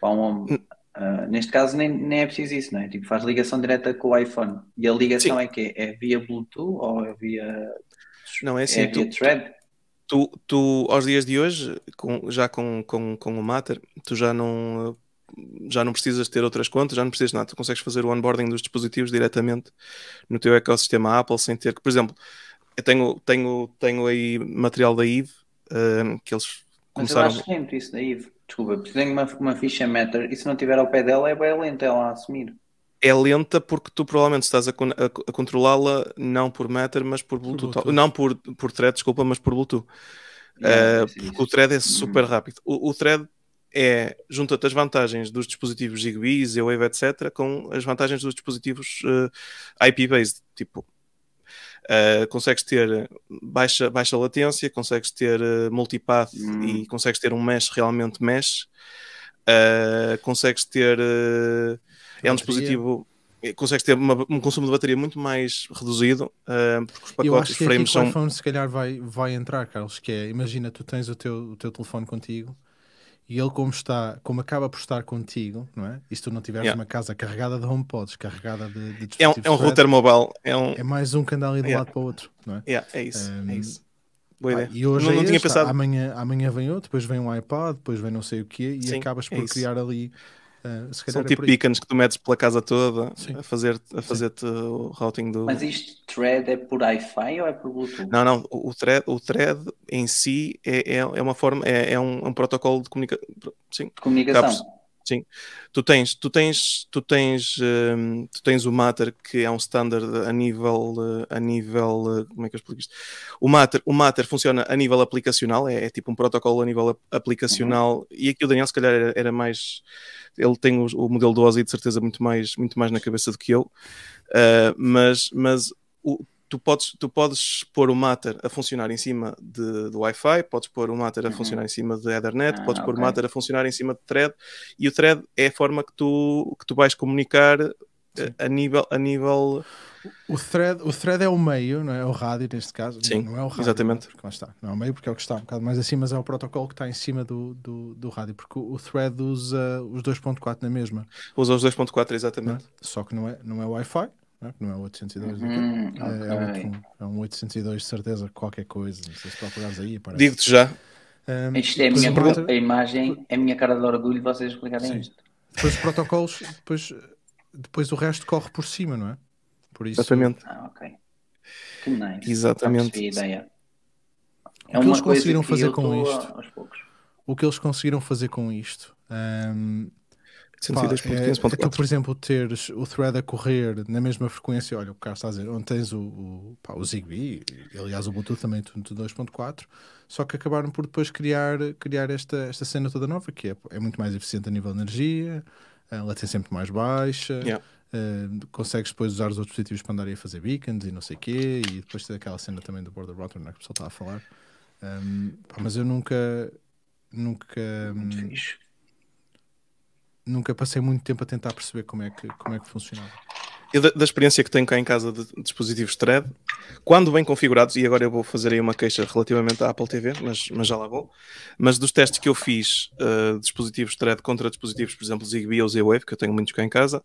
Para um, uh, neste caso nem, nem é preciso isso, não é? Tipo, faz ligação direta com o iPhone. E a ligação sim. é que é via Bluetooth ou é via. Não, é assim. É via tu, thread? Tu, tu, aos dias de hoje, com, já com, com, com o Matter, tu já não já não precisas ter outras contas, já não precisas nada. Tu consegues fazer o onboarding dos dispositivos diretamente no teu ecossistema Apple sem ter que, por exemplo, eu tenho, tenho, tenho aí material da Eve uh, que eles começaram. Mas eu acho lento isso da Eve. Desculpa, tenho uma, uma ficha Matter e se não tiver ao pé dela é bem lenta ela a assumir. É lenta porque tu provavelmente estás a, a, a controlá-la não por Matter, mas por Bluetooth. Bluetooth. Não por, por thread, desculpa, mas por Bluetooth. Yeah, uh, porque o thread é super uhum. rápido. O, o thread é junta-te as vantagens dos dispositivos Zigbee, Z-Wave, etc., com as vantagens dos dispositivos uh, IP-based, tipo Uh, consegues ter baixa, baixa latência, consegues ter uh, multipath hum. e consegues ter um mesh realmente mesh, consegues ter é um dispositivo consegues ter uma, um consumo de bateria muito mais reduzido porque os pacotes Eu acho que frames são... o iPhone se calhar vai, vai entrar, Carlos, que é, imagina, tu tens o teu, o teu telefone contigo e ele como está, como acaba por estar contigo, não é? E se tu não tiveres yeah. uma casa carregada de HomePods, carregada de, de é um, é um router mobile, é, um... é mais um que anda ali de um yeah. lado para o outro, não é? Yeah, é isso, um, é isso. Boa ideia. e hoje não, não é tinha pensado. Amanhã, amanhã vem outro, depois vem um iPad, depois vem não sei o quê, e Sim, acabas por é criar ali Uh, São tipo beacons que tu metes pela casa toda Sim. a fazer a fazer o routing do. Mas isto thread é por Wi-Fi ou é por Bluetooth? Não, não. O thread, o thread em si é, é, é uma forma, é, é um, um, protocolo de, comunica... Sim, de comunicação. Sim. Tu tens, tu tens, tu tens, um, tu tens o Matter que é um standard a nível, a nível, como é que eu explico isto? O Matter, o Matter funciona a nível aplicacional, é, é tipo um protocolo a nível aplicacional uhum. e aqui o Daniel se calhar era, era mais ele tem o, o modelo do Ozzy de certeza muito mais, muito mais na cabeça do que eu, uh, mas, mas o, tu, podes, tu podes pôr o Matter a funcionar em cima de, do Wi-Fi, podes pôr o Matter a uhum. funcionar em cima de Ethernet, ah, podes pôr okay. o Matter a funcionar em cima de Thread, e o Thread é a forma que tu, que tu vais comunicar a nível, a nível o thread, o thread é o meio, não é? O rádio neste caso. Sim, não é o rádio. Exatamente. Não, está. não é o meio porque é o que está um bocado mais acima, mas é o protocolo que está em cima do, do, do rádio. Porque o, o thread usa os 2.4 na mesma. Usa os 2.4, exatamente. É? Só que não é, não é Wi-Fi. Não é, não é 802 hum, é, okay. é, outro, é um 802 de certeza qualquer coisa. Não sei se procurares aí. Digo-te já. Um, isto é a minha a imagem, é a minha cara de orgulho vocês explicarem Sim. isto. Depois os protocolos, depois, depois o resto corre por cima, não é? Por isso... Exatamente. Ah, ok. Que nice. Exatamente. ideia. É o que eles conseguiram fazer com isto? O que eles conseguiram fazer com isto? Um, pá, é, é, tu, por exemplo, teres o thread a correr na mesma frequência, olha, o Carlos está a dizer, onde tens o, o, pá, o Zigbee, aliás, o Bluetooth também, tu 2.4, só que acabaram por depois criar, criar esta, esta cena toda nova, que é, é muito mais eficiente a nível de energia, a latência é muito mais baixa. Yeah. Uh, consegues depois usar os outros dispositivos para andarem a fazer beacons e não sei o quê, e depois tem aquela cena também do border router né, que o pessoal está a falar. Um, pá, mas eu nunca, nunca, um, nunca passei muito tempo a tentar perceber como é que, como é que funcionava. Eu, da, da, experiência que tenho cá em casa de, dispositivos thread, quando bem configurados, e agora eu vou fazer aí uma queixa relativamente à Apple TV, mas, mas já lá vou, mas dos testes que eu fiz uh, dispositivos thread contra dispositivos, por exemplo, Zigbee ou Z-Wave, que eu tenho muitos cá em casa,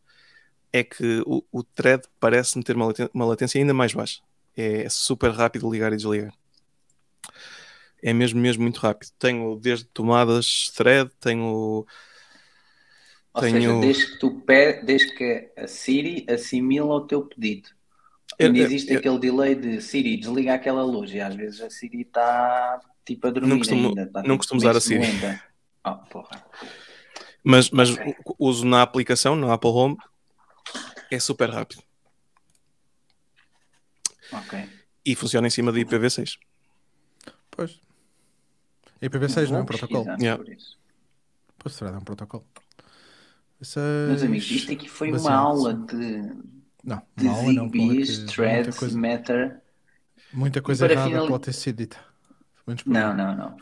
é que o, o thread parece-me ter uma uma latência ainda mais baixa. É super rápido ligar e desligar. É mesmo, mesmo muito rápido. Tenho desde tomadas thread, tenho. Ou tenho... seja, desde que, tu pede, desde que a Siri assimila o teu pedido. Ainda existe eu, eu, aquele delay de Siri, desliga aquela luz e às vezes a Siri está tipo a dormir não costumo, ainda. Tá, não costumo usar a Siri. Oh, porra. Mas, mas okay. uso na aplicação, no Apple Home, é super rápido. Ok. E funciona em cima de IPv6. Pois. IPv6 não é um protocolo. Yeah. Pois será, é um protocolo. Meus amigos, isto aqui foi uma aula de, Não, de uma aula não, porra, que Zigbees, muita threads, coisa, Matter. muita coisa para errada finali- pode ter sido dita. Não, não, não.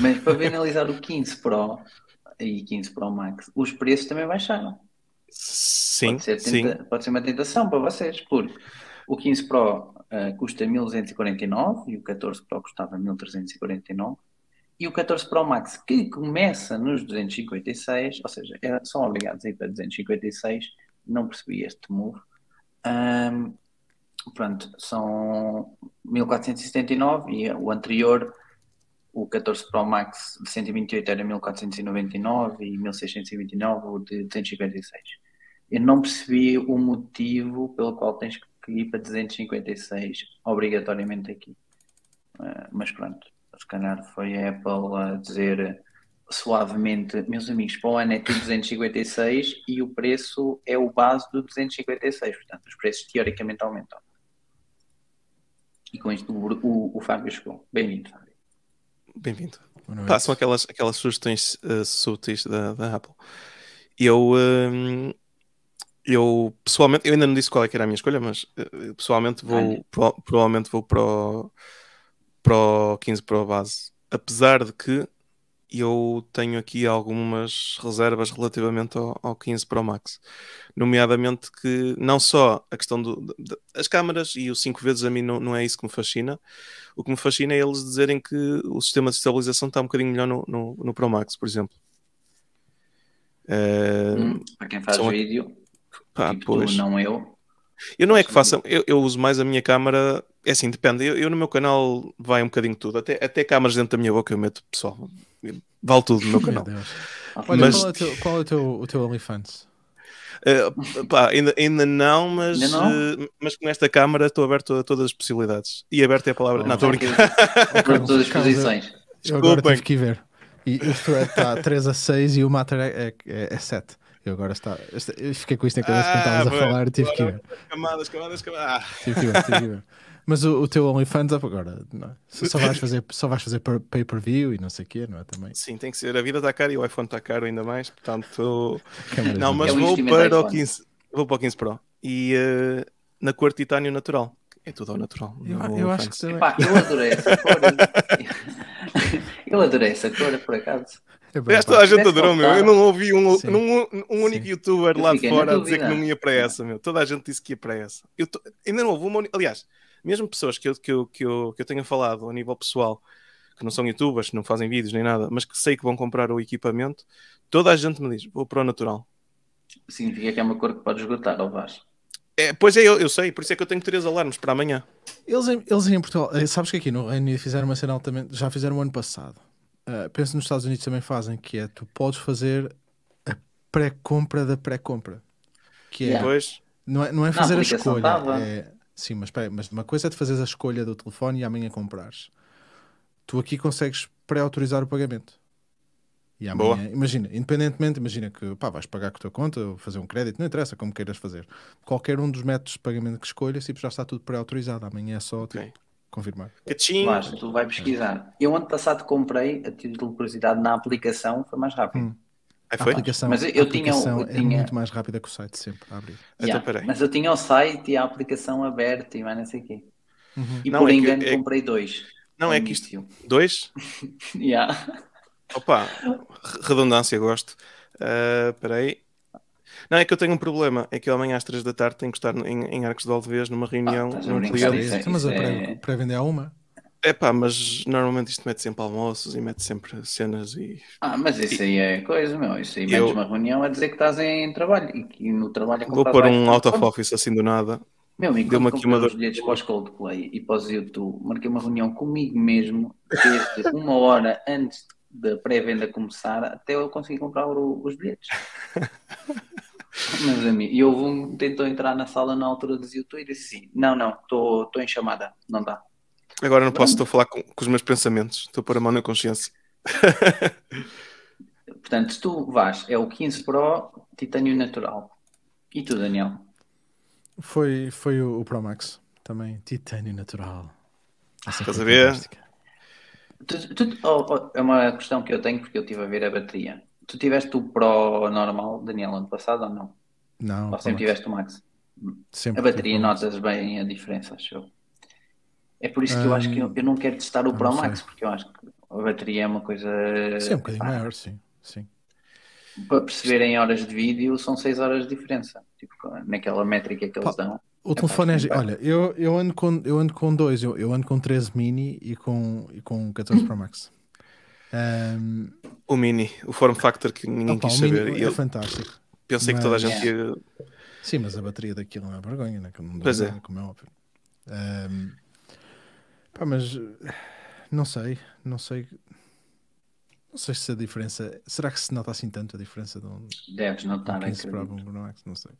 Mas para ver analisar o 15 Pro e 15 Pro Max, os preços também baixaram. Sim, Pode ser, sim. tenta- pode ser uma tentação para vocês, porque o 15 Pro ah, custa 1249 e o 14 Pro custava 1349 e o 14 Pro Max que começa nos 256, ou seja, é- são obrigados a ir para 256, não percebi este move. Ahm, pronto, são 1479 e o anterior, o 14 Pro Max de 128 era 1499 e 1629 o de 256. Eu não percebi o motivo pelo qual tens que ir para 256 obrigatoriamente aqui. Ah, mas pronto, se calhar foi a Apple a dizer suavemente, meus amigos, para o ano é tudo 256 e o preço é o base do 256, portanto os preços teoricamente aumentam. E com isto o, o, o Fábio chegou. Bem-vindo, Fábio. Bem-vindo. São aquelas, aquelas sugestões uh, sutis da, da Apple. Eu, hum, eu pessoalmente, eu ainda não disse qual é que era a minha escolha, mas uh, pessoalmente vou, pro- provavelmente vou para o, para o 15 Pro base. Apesar de que eu tenho aqui algumas reservas relativamente ao, ao 15 Pro Max. Nomeadamente que não só a questão das câmaras e o 5 vezes a mim não, não é isso que me fascina. O que me fascina é eles dizerem que o sistema de estabilização está um bocadinho melhor no, no, no Pro Max, por exemplo. Eh, Hum, para quem faz são- vídeo, pá, tipo tu, não eu, Eu não é que faça, eu, eu uso mais a minha câmara, é assim, depende. Eu, eu no meu canal vai um bocadinho tudo, até, até câmaras dentro da minha boca eu meto, pessoal. Vale tudo no meu Meu canal. Deus. Ah, Olha, Mas- qual é, o teu, qual é o teu, o teu OnlyFans? Uh, pá, ainda, ainda não, mas, Ainda não? uh, mas com esta câmara estou aberto a todas as possibilidades. E aberto é a palavra. Oh. não, estou a brincar. todas as posições. Eu agora tive que ir ver. E o thread está 3 a 6 e o matter é, é, é 7. Eu agora está. fiquei com isto na cabeça quando Ah, estavas a boa. falar e tive que ir ver. Camadas, camadas, camadas. Ah, Tive que ir ver, tive que ver. Mas o, o teu OnlyFans agora não é? só, vais fazer, só vais fazer per- pay-per-view e não sei o quê, não é? Também. sim, tem que ser. A vida está cara e o iPhone está caro ainda mais. Portanto, Câmaras não, mas É um vou para o iPhone. 15, vou para o 15 Pro. E uh, na cor titânio natural. É tudo ao natural. Eu, no eu acho que também. Pá, eu adorei essa cor. eu adorei essa cor, por acaso. É toda a gente adorou, meu. Eu não ouvi um, num- um único Sim. youtuber Eu lá de fora a dizer que não ia para essa, meu. Toda a gente disse que ia para essa. Eu tô- Ainda não houve uma. Aliás, mesmo pessoas que eu, que, eu, que, eu, que eu tenha falado a nível pessoal, que não são youtubers, que não fazem vídeos nem nada, mas que sei que vão comprar o equipamento, toda a gente me diz: vou para o natural. Significa que é uma cor que pode esgotar, ou vais? É, pois é, eu, eu sei, por isso é que eu tenho três alarmes para amanhã. Eles, em, eles em Portugal, eh, sabes que aqui no Reino Unido fizeram uma cena altamente, já fizeram o ano passado. Uh, penso nos Estados Unidos também fazem, que é tu podes fazer a pré-compra da pré-compra. Que é, Yeah. Depois, não é, não é fazer a aplicação escolha. tava. É, sim, mas, mas uma coisa é de fazeres a escolha do telefone e amanhã comprares. Tu aqui consegues pré-autorizar o pagamento. E amanhã, Boa. imagina, independentemente, imagina que pá, vais pagar com a tua conta ou fazer um crédito, não interessa como queiras fazer. Qualquer um dos métodos de pagamento que escolhas, tipo, já está tudo pré-autorizado. Amanhã é só tipo, Ok. confirmar. cachim. Vais, tu vai pesquisar. Eu ano passado comprei, a título de curiosidade, na aplicação, foi mais rápido. Hum. Aí A aplicação, Mas eu- a eu tinha- aplicação eu é tinha- muito mais rápida que o site sempre a abrir. Então, Yeah, peraí. Mas eu tinha o site e a aplicação aberta e mais não sei o quê. Uhum. E Não, por é que- engano é- comprei dois. Não, é que isto. início. Dois? Yeah. Opa, re- redundância, gosto. Ah, Espera aí. Não, é que eu tenho um problema. É que eu amanhã às 3 da tarde tenho que estar em, em Arcos de Valdevez numa reunião estás a num cliente. isso é- Então, mas a é- pré-vender há uma. É pá, mas normalmente isto mete sempre almoços e mete sempre cenas e. Ah, mas isso aí é coisa, meu. Isso aí Eu- metes uma reunião a dizer que estás em trabalho e que no trabalho é Vou pôr um out of office assim do nada. Meu, e Deu-me aqui uma os dor. bilhetes para os Coldplay e para os YouTube, marquei uma reunião comigo mesmo, desde uma hora antes da pré-venda começar até eu conseguir comprar o- os bilhetes. Meus amigos, e houve um que tentou entrar na sala na altura do YouTube e disse assim: Não, não, estou em chamada, não dá. Agora não posso, estou a falar com, com os meus pensamentos. Estou a pôr a mão na consciência. Portanto, se tu vais, é o 15 Pro titânio natural. E tu, Daniel? Foi, foi o, o Pro Max. Também titânio natural. Essa Estás a ver? Tu- tu- oh, oh, é uma questão que eu tenho porque eu estive a ver a bateria. Tu tiveste o Pro normal, Daniel, ano passado ou não? Não, Ou sempre Max. tiveste o Max? Sempre A bateria notas bem a diferença, acho eu. É por isso que eu acho que eu, eu não quero testar o Pro não Max, sei. porque eu acho que a bateria é uma coisa. Sim, um bocadinho pá, maior, sim. sim. Para perceber em horas de vídeo, são 6 horas de diferença. Tipo, naquela métrica que eles Pá, dão. O É telefone é. Olha, eu, eu, ando com, eu ando com dois. Eu, eu ando com 13 mini e com, e com 14 Pro Max. Ahm, O Mini, o form factor que ninguém opa, quis o mini saber. É eu fantástico. pensei que toda a mas- gente ia. Sim, mas a bateria daquilo não é vergonha, né? que não dá Pois é. nada, como é óbvio. Ahm, pá, mas eh, não sei, não sei. Não sei se a diferença. Será que se nota assim tanto a diferença de um, Deves um notar, 15 Pro acredito. para um Max? Não sei.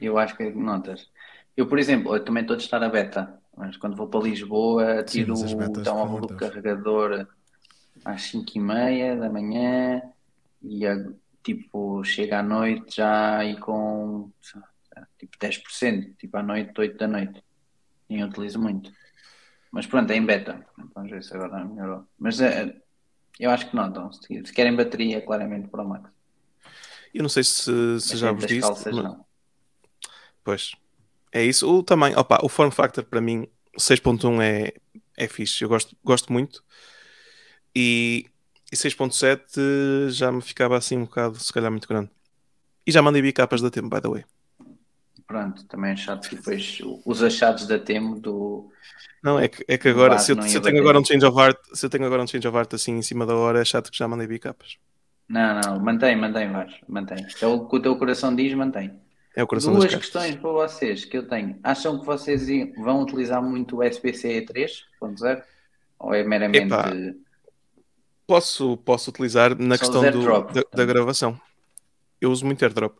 Eu acho que notas. Eu, por exemplo, eu também estou a testar a beta, mas quando vou para Lisboa, Sim, tiro betas, o do Deus. carregador às 5h30 da manhã e tipo, chega à noite já e com tipo 10%, tipo à noite, 8 da noite. Nem utilizo muito. Mas pronto, é em beta. Vamos ver se agora melhorou. Mas é, eu acho que notam. Se se querem bateria, claramente para o Max. Eu não sei se, se já vos disse. calças, mas- não. Pois. É isso. O tamanho, opa, o form factor para mim, 6.1 é, é fixe. Eu gosto, gosto muito. E, e 6.7 já me ficava assim um bocado, se calhar, muito grande. E já mandei bicapas da tempo, by the way. Pronto, também é chato. E depois os achados da Temo do. Não, é que, é que agora, se eu, se eu tenho agora um change of heart, se eu tenho agora um change of heart assim em cima da hora, é chato que já mandei bicapas. Não, não, mantém, mantém, Vaz, mantém. É o que o teu coração diz, mantém. É o coração Duas questões para vocês que eu tenho. Acham que vocês vão utilizar muito o USB-C 3.0? Ou é meramente. Epá, Posso, posso utilizar na Só questão do- da, da gravação. Eu uso muito airdrop.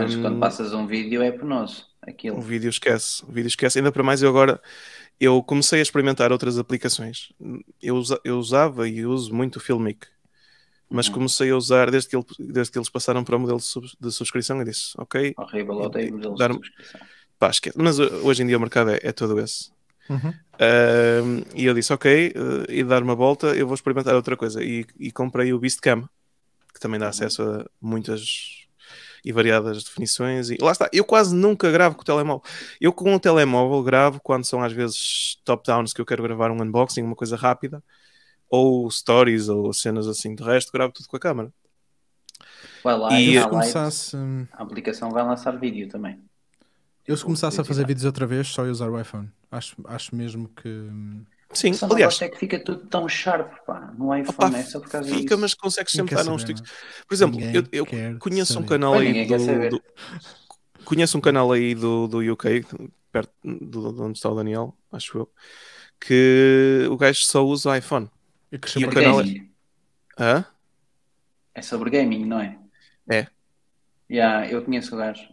Mas quando passas um vídeo é penoso. O Aquilo. vídeo esquece, o vídeo esquece. Ainda para mais, eu agora eu comecei a experimentar outras aplicações. Eu, usa- eu usava e uso muito o Filmic, mas Uhum. comecei a usar desde que, ele- desde que eles passaram para o modelo de, sub- de subscrição. Eu disse, ok, Horrível, odeio Dar- de subscrição. pá, esquece. Mas uh, hoje em dia o mercado é, é todo esse. Uhum. Ahm, e eu disse, ok, uh, e dar uma volta, eu vou experimentar outra coisa. E, e comprei o Beastcam, que também dá acesso a muitas e variadas definições. E lá está, eu quase nunca gravo com o telemóvel. Eu com o telemóvel gravo quando são às vezes top-downs que eu quero gravar um unboxing, uma coisa rápida, ou stories, ou cenas assim. De resto, gravo tudo com a câmera. Vai lá E se começasse, hum, A aplicação vai lançar vídeo também. eu se começasse a fazer vídeos outra vez, só ia usar o iPhone. Acho, acho mesmo que. Sim, Só aliás, é que fica tudo tão sharp, pá. No iPhone Opa, é só por causa fica, disso. mas consegues sempre dar uns tiques. Por exemplo, Ninguém eu, eu conheço um saber. canal Pois, aí do, do- conheço um canal aí do, do UK, perto do, de onde está o Daniel, acho eu, que o gajo só usa o iPhone. E cresceu E o canal casa. Gaming. Hã? É sobre gaming, não é? É. Yeah, eu conheço o gajo.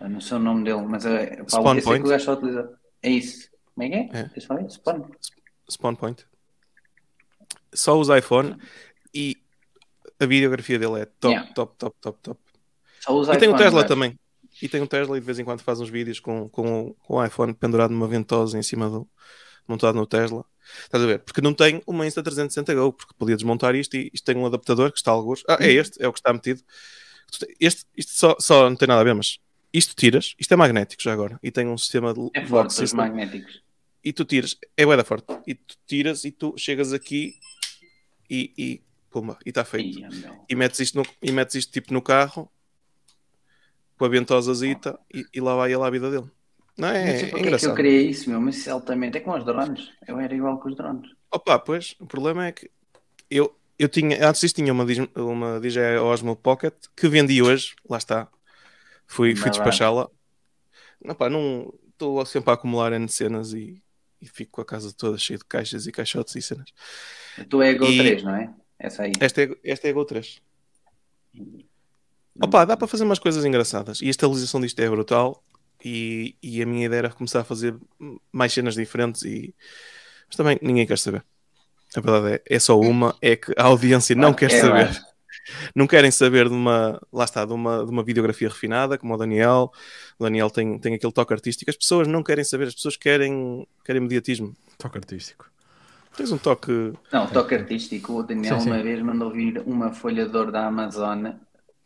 Eu não sei o nome dele, mas é, pá, sei Point? que o gajo só utiliza. É isso. Como é que é? É. Spawn. Spawn Point. Só usa iPhone e a videografia dele é top, Yeah. top, top, top, top. Só usa E tem o iPhone, Tesla gajo. também. E tem o Tesla e de vez em quando faz uns vídeos com, com, com o iPhone pendurado numa ventosa em cima do. montado no Tesla. Estás a ver? Porque não tem uma Insta360 Go, porque podia desmontar isto e isto tem um adaptador que está a alguns. Ah, é este, é o que está metido. Este, isto só, só não tem nada a ver, mas isto tiras, isto é magnético já agora, e tem um sistema de É forte, magnéticos. E tu tiras, é bué da forte, e tu tiras e tu chegas aqui e, e pumba, e está feito. Meu. E metes isto, no, e metes isto tipo no carro com a ventosazita e, e lá vai ele à vida dele. Não é, é é que eu criei isso, meu, mas é altamente. É como os drones. Eu era igual com os drones. Opa, pois, o problema é que eu, eu tinha, antes disto tinha uma, uma DJI Osmo Pocket que vendi hoje, lá está. Fui, fui despachá-la. Não, pá, não estou sempre a acumular N cenas e, e fico com a casa toda cheia de caixas e caixotes e cenas. Tu é a Go E- 3, não é? Essa aí. Esta é, esta é a Go 3. Opa, dá para fazer umas coisas engraçadas. E a estabilização disto é brutal. E, e a minha ideia era começar a fazer mais cenas diferentes. E... Mas também ninguém quer saber. A verdade é, é só uma: é que a audiência não quer É, saber. Não querem saber de uma, lá está, de uma, de uma videografia refinada, como o Daniel. O Daniel tem, tem aquele toque artístico. As pessoas não querem saber, as pessoas querem, querem mediatismo. Toque artístico. Tens um toque. Não, toque artístico. O Daniel Sim, sim. uma vez mandou vir uma folha de ouro da Amazon.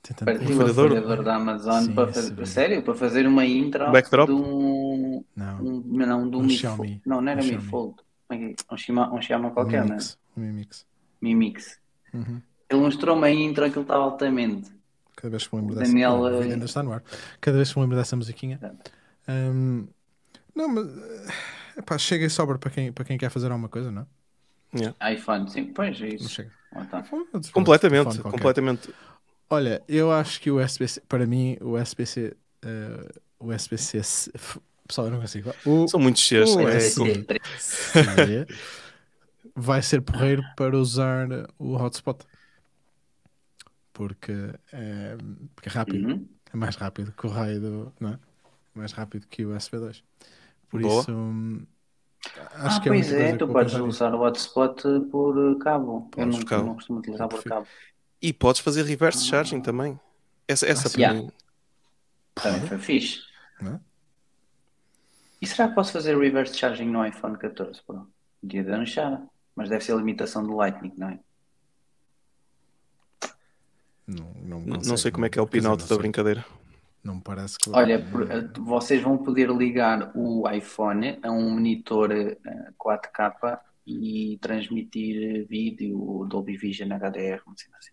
Tentando- Partiu a folha de ouro? folha de ouro da Amazon Sim, para fazer, sério, para fazer uma intro Backdrop? de um, Não. um não, de um, Um Mi Xiaomi. Não, não era Um Mi. Fold. É é? Um Xiaomi, um Um qualquer, né? mix. Um mix. Mi Mix. Uhum. Ele mostrou uma intro que ele estava altamente. Cada vez que me lembro O dessa Daniel, o eh, ainda está no ar. Cada vez que me lembro dessa musiquinha. Hum, não, mas eh, epá, chega e sobra para quem, para quem quer fazer alguma coisa, não? iPhone, sim, pois é Não isso. chega. Ah, tá. Completamente, completamente. Olha, eu acho que o USB-C, para mim, o USB-C, eh, o USB-C, f- pessoal, eu não consigo. O São muitos Cs. Uh, é, é como- sim. C vai ser porreiro para usar o hotspot. Porque é, porque é rápido. Uhum. É mais rápido que o raio do. Não é? Mais rápido que o USB 2. Por Boa. isso. Acho Ah, que é pois é, tu podes usar o hotspot por cabo. Eu não, cabo. não costumo utilizar por cabo. E podes fazer reverse charging também. Essa, essa sim. para Yeah. mim. Também foi fixe. Não é? E será que posso fazer reverse charging no iPhone 14 Pro? Dia de anunciar. Mas deve ser a limitação do Lightning, não é? Não, não, Não consigo, sei como é que é o dizer, pinout não da brincadeira. Não me parece que. Olha, por- eh, vocês vão poder ligar o iPhone a um monitor eh, 4K e transmitir vídeo Dolby Vision HDR, não sei assim.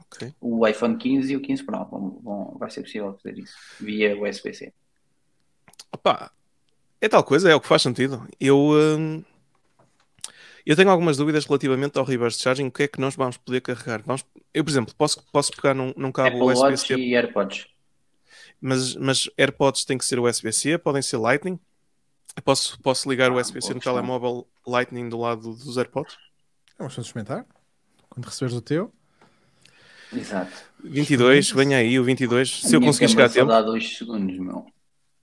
Ok. O iPhone 15 e o 15 Pro vão, vão- vai ser possível fazer isso via USB-C. Opa, é tal coisa, é o que faz sentido. Eu, hum, eu tenho algumas dúvidas relativamente ao reverse charging. O que é que nós vamos poder carregar? Vamos, eu, por exemplo, posso, posso pegar num, num cabo Apple Watch USB-C, e AirPods. mas, mas AirPods tem que ser USB-C, podem ser Lightning. Eu Posso, posso ligar o Ah, USB-C boa no telemóvel Lightning do lado dos AirPods? Vamos todos experimentar. Quando receberes o teu. Exato. 22, venha aí o 22. Se A eu minha conseguir chegar a tempo. só dá dois segundos, meu.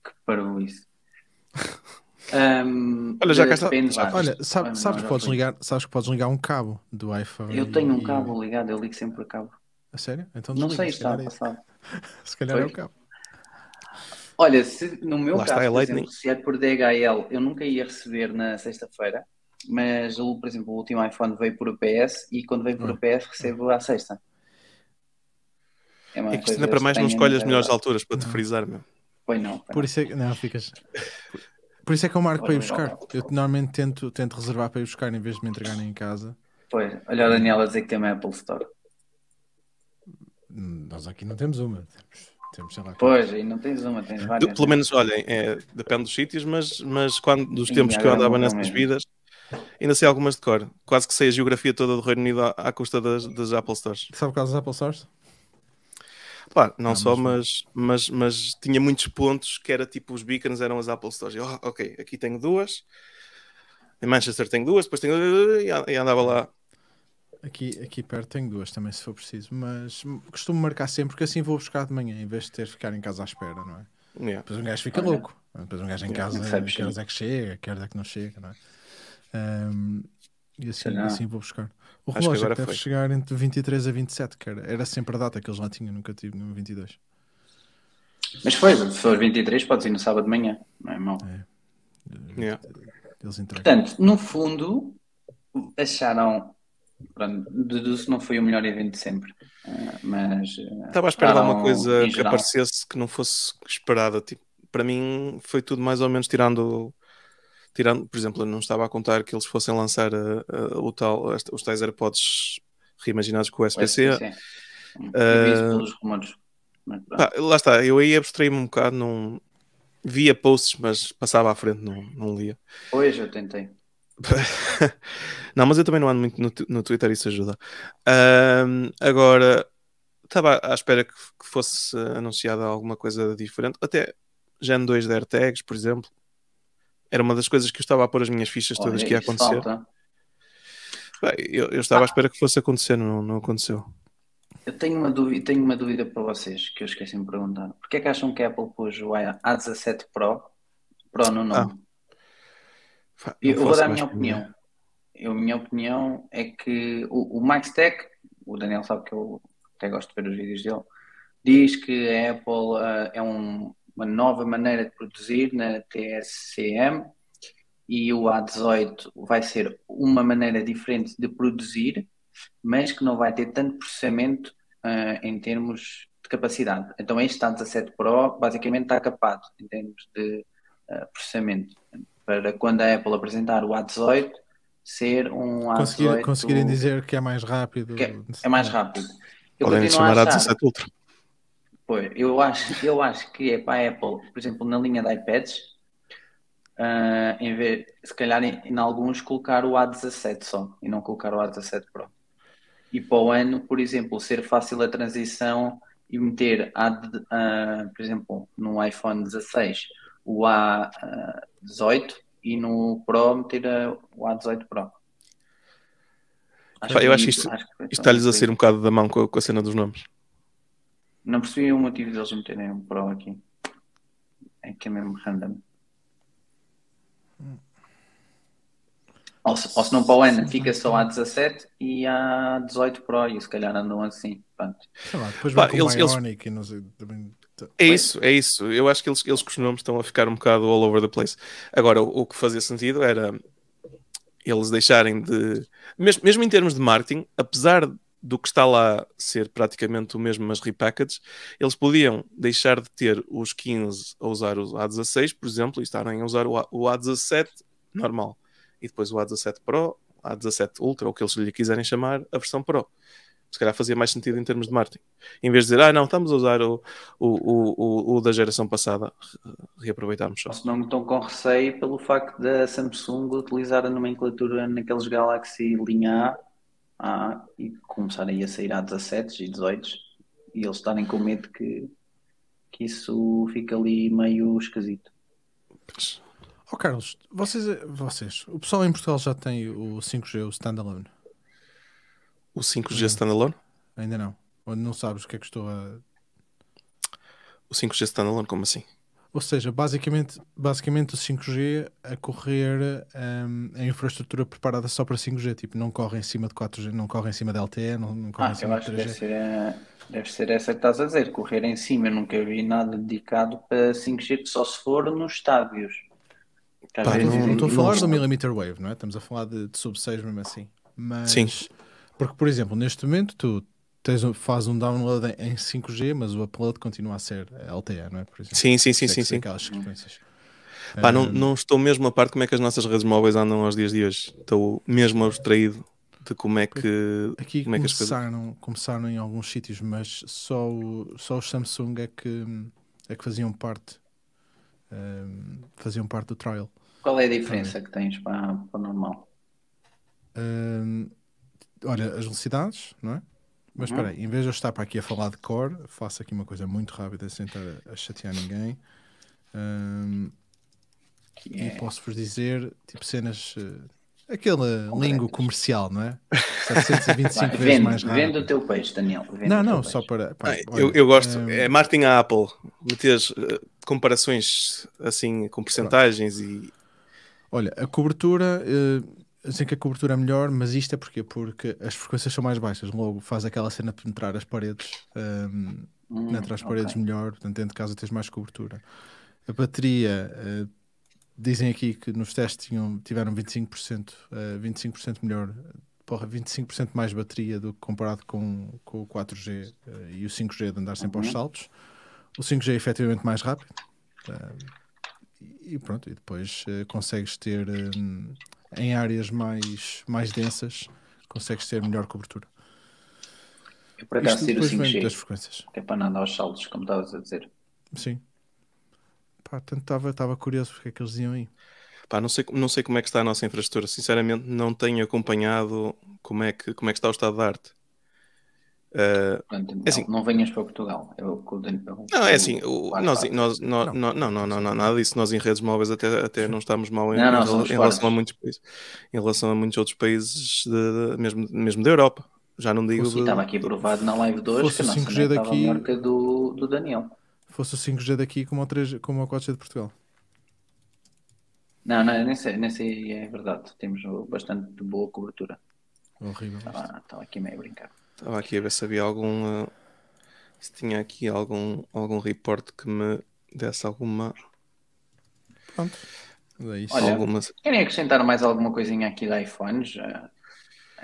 Que parou isso. Ahm, Olha, já cá está. Olha, sabe- sabes, que podes foi. ligar, sabes que podes ligar um cabo do iPhone. Eu tenho um e- cabo ligado, eu ligo sempre a cabo. A sério? Então Não sei, se está calhar, é passado. Se calhar é o cabo. Olha, se, no meu Lá caso, é por Lightning. exemplo, se é por DHL, eu nunca ia receber na sexta-feira, mas, o, por exemplo, o último iPhone veio por UPS e quando vem por Hum. UPS recebo à sexta. uma É que ainda para mais não escolhe as é melhores alturas para te frisar, meu. Pois não, pois Por não. isso é que. Não, ficas. Por isso é que eu marco para ir buscar. Eu normalmente tento, tento reservar para ir buscar em vez de me entregarem em casa. Pois, olha o Daniel a dizer que tem uma Apple Store. Nós aqui não temos uma. Temos, temos sei lá. Pois, e não tens uma, tens várias. Do- pelo menos, olhem, é, depende dos sítios, mas, mas quando, dos Sim, tempos que eu andava nessas mesmo. vidas, ainda sei algumas de cor. Quase que sei a geografia toda do Reino Unido à, à custa das, das Apple Stores. Sabe por causa das Apple Stores? Pá, não Ah, só, mas- mas, mas, mas tinha muitos pontos que era tipo os beacons eram as Apple Stores. Eu, oh, ok, aqui tenho duas. Em Manchester tenho duas, depois tenho. E e andava lá. Aqui, aqui perto tenho duas também, se for preciso. Mas costumo marcar sempre, porque assim vou buscar de manhã, em vez de ter de ficar em casa à espera, não é? Yeah. Depois um gajo fica Olha. louco. Depois um gajo em casa, não sabes, que horas sim. é que chega, que horas é que não chega, não é? Ahm, e assim, assim vou buscar. O Acho que relógio agora deve foi. chegar entre 23 a 27, que era, era sempre a data que eles lá tinham, nunca tive no 22. Mas foi, se for 23, podes ir no sábado de manhã, não é mau. Yeah. Eles entregam. Portanto, no fundo, acharam. Pronto, deduzo que não foi o melhor evento de sempre. Ah, mas. ah, Estava à espera de alguma coisa que geral, aparecesse que não fosse esperada. Tipo, para mim foi tudo mais ou menos tirando. Tirando, por exemplo, eu não estava a contar que eles fossem lançar ah, ah, o tal, os tais AirPods reimaginados com o USB-C. Pronto. Pá, lá está, eu aí abstraí-me um bocado, não via posts, mas passava à frente, não, não lia. Hoje eu tentei. não, mas eu também não ando muito no, no Twitter, isso ajuda. Ahm, agora, estava à espera que, que fosse anunciada alguma coisa diferente, até Gen 2 de AirTags, por exemplo. Era uma das coisas que eu estava a pôr as minhas fichas todas Olha, que ia acontecer. Bem, eu, eu estava à espera que fosse acontecer, não, não aconteceu. Eu tenho uma dúvida, tenho uma dúvida para vocês que eu esqueci de perguntar. Porquê é que acham que a Apple pôs o A17 Pro, Pro no nome? Pá, Eu, vou dar a minha opinião. Eu, a minha opinião é que o, o Max Tech, o Daniel sabe que eu até gosto de ver os vídeos dele, diz que a Apple uh, é um, uma nova maneira de produzir na TSCM e o A18 vai ser uma maneira diferente de produzir, mas que não vai ter tanto processamento uh, em termos de capacidade. Então este A17 Pro basicamente está capado em termos de uh, processamento. Para quando a Apple apresentar o A18 ser um A18... Conseguir, conseguirem dizer que é mais rápido. É, é, mais rápido. Eu Podem chamar a A17 Ultra. Pois, eu acho, eu acho que é para a Apple, por exemplo, na linha de iPads, uh, em vez, se calhar em, em, alguns colocar o A17 só e não colocar o A17 Pro. E para o ano, por exemplo, ser fácil a transição e meter, a, uh, por exemplo, no iPhone 16 o A18 e no Pro meter o A18 Pro. Acho eu acho que isto, isto está-lhes a ser um bocado da mão com a, com a cena dos nomes. Não percebi o motivo deles meterem um Pro aqui. É que é mesmo random. Ou se, ou se não para o ano, fica só a 17 e a 18 Pro, e se calhar andam assim. Pronto. Sei lá, depois Pá, eles, Bionic eles... Sei, também... É isso, é isso. Eu acho que eles, eles com os nomes estão a ficar um bocado all over the place. Agora, o, o que fazia sentido era eles deixarem de. Mesmo, mesmo em termos de marketing, apesar do que está lá ser praticamente o mesmo, mas repackaged, eles podiam deixar de ter os 15 a usar o A16, por exemplo, e estarem a usar o, A, o A17 normal. E depois o A17 Pro, A17 Ultra, ou o que eles lhe quiserem chamar, a versão Pro. Se calhar fazia mais sentido em termos de marketing. Em vez de dizer, ah, não, estamos a usar o, o, o, o da geração passada, reaproveitarmos só. Se não estão com receio pelo facto da Samsung utilizar a nomenclatura naqueles Galaxy linha A a, e começarem a sair a 17 e 18 e eles estarem com medo que, que isso fica ali meio esquisito. Oh Carlos, vocês, vocês, o pessoal em Portugal já tem o 5G, o standalone? O 5G standalone? Ainda não. Ou não sabes o que é que estou a. O 5G standalone, como assim? Ou seja, basicamente, basicamente o 5G a correr um, a infraestrutura preparada só para 5G, tipo, não corre em cima de 4G, não corre em cima de LTE, não, não corre ah, em cima de 3G. Deve ser, deve ser essa que estás a dizer, correr em cima. Eu nunca vi nada dedicado para 5G, só se for nos estádios. Pá, não, não estou a falar do millimeter wave, não é? Estamos a falar de, de sub 6 mesmo assim. Mas, Sim. Porque, por exemplo, neste momento tu tens, faz um download em 5G, mas o upload continua a ser LTE, não é? Por exemplo, sim, sim, sim, sim, sim. Aquelas frequências. Pá, um, não, não estou mesmo a par de como é que as nossas redes móveis andam aos dias de hoje. Estou mesmo abstraído de como é que. Aqui como é que começaram, coisas... começaram em alguns sítios, mas só, só os Samsung é que, é que faziam parte. Um, faziam parte do trial. Qual é a diferença que tens para, para o normal? Um, olha, as velocidades, não é? Mas uhum. espera aí, em vez de eu estar para aqui a falar de core, faço aqui uma coisa muito rápida sem estar a, chatear ninguém. Um, E posso-vos dizer, tipo, cenas. Uh, aquele lingo comercial, não é? 725 Vai, vezes vende, mais rápido. Vende o teu peixe, Daniel. não, não, só para. Pá, ah, olha, eu, eu, gosto. Um, é marketing à Apple. Meteres uh, comparações assim com porcentagens e. Olha, a cobertura. Uh, dizem que a cobertura é melhor, mas isto é porquê? Porque as frequências são mais baixas, logo faz aquela cena de penetrar as paredes, um, hum, penetrar as paredes okay. melhor, portanto, dentro de casa tens mais cobertura. A bateria, uh, dizem aqui que nos testes tinham, tiveram 25%, uh, 25% melhor, porra, 25% mais bateria do que comparado com, com o 4G uh, eh, e o 5G de andar sempre uhum. aos saltos. O 5G é efetivamente mais rápido. Uh, e pronto, e depois consegues ter um, em áreas mais, mais densas, consegues ter melhor cobertura. Eu por acaso tiro o 5G, das frequências. que é para não andar aos saltos, como estavas a dizer. Sim. Pá, tanto estava curioso porque é que eles diziam aí. Pá, não sei, não sei como é que está a nossa infraestrutura. Sinceramente, não tenho acompanhado como é que, como é que está o estado da arte. Uh, Pronto, é assim, não venhas para Portugal. Eu, eu, eu, não, é assim, o, nós, nós, nós, não. Não, não, não, não, nada disso. Nós em redes móveis até, até não estamos mal em, não, não, em, em relação a muitos países, em relação a muitos outros países, de, de, mesmo, mesmo da Europa. Já não digo. Sim, estava aqui provado na live de hoje que a nossa 5G daqui, melhor que do, do Daniel. Fosse o 5G daqui como o, 3, como o 4G de Portugal. Não, não, nem sei, nem sei, é verdade. Temos bastante boa cobertura. Horrível. Estava, estava aqui meio a brincar. Estava aqui a ver se havia algum. uh, se tinha aqui algum, algum report que me desse alguma. Pronto. É isso. Olha, alguma... Querem acrescentar mais alguma coisinha aqui de iPhones? Eh,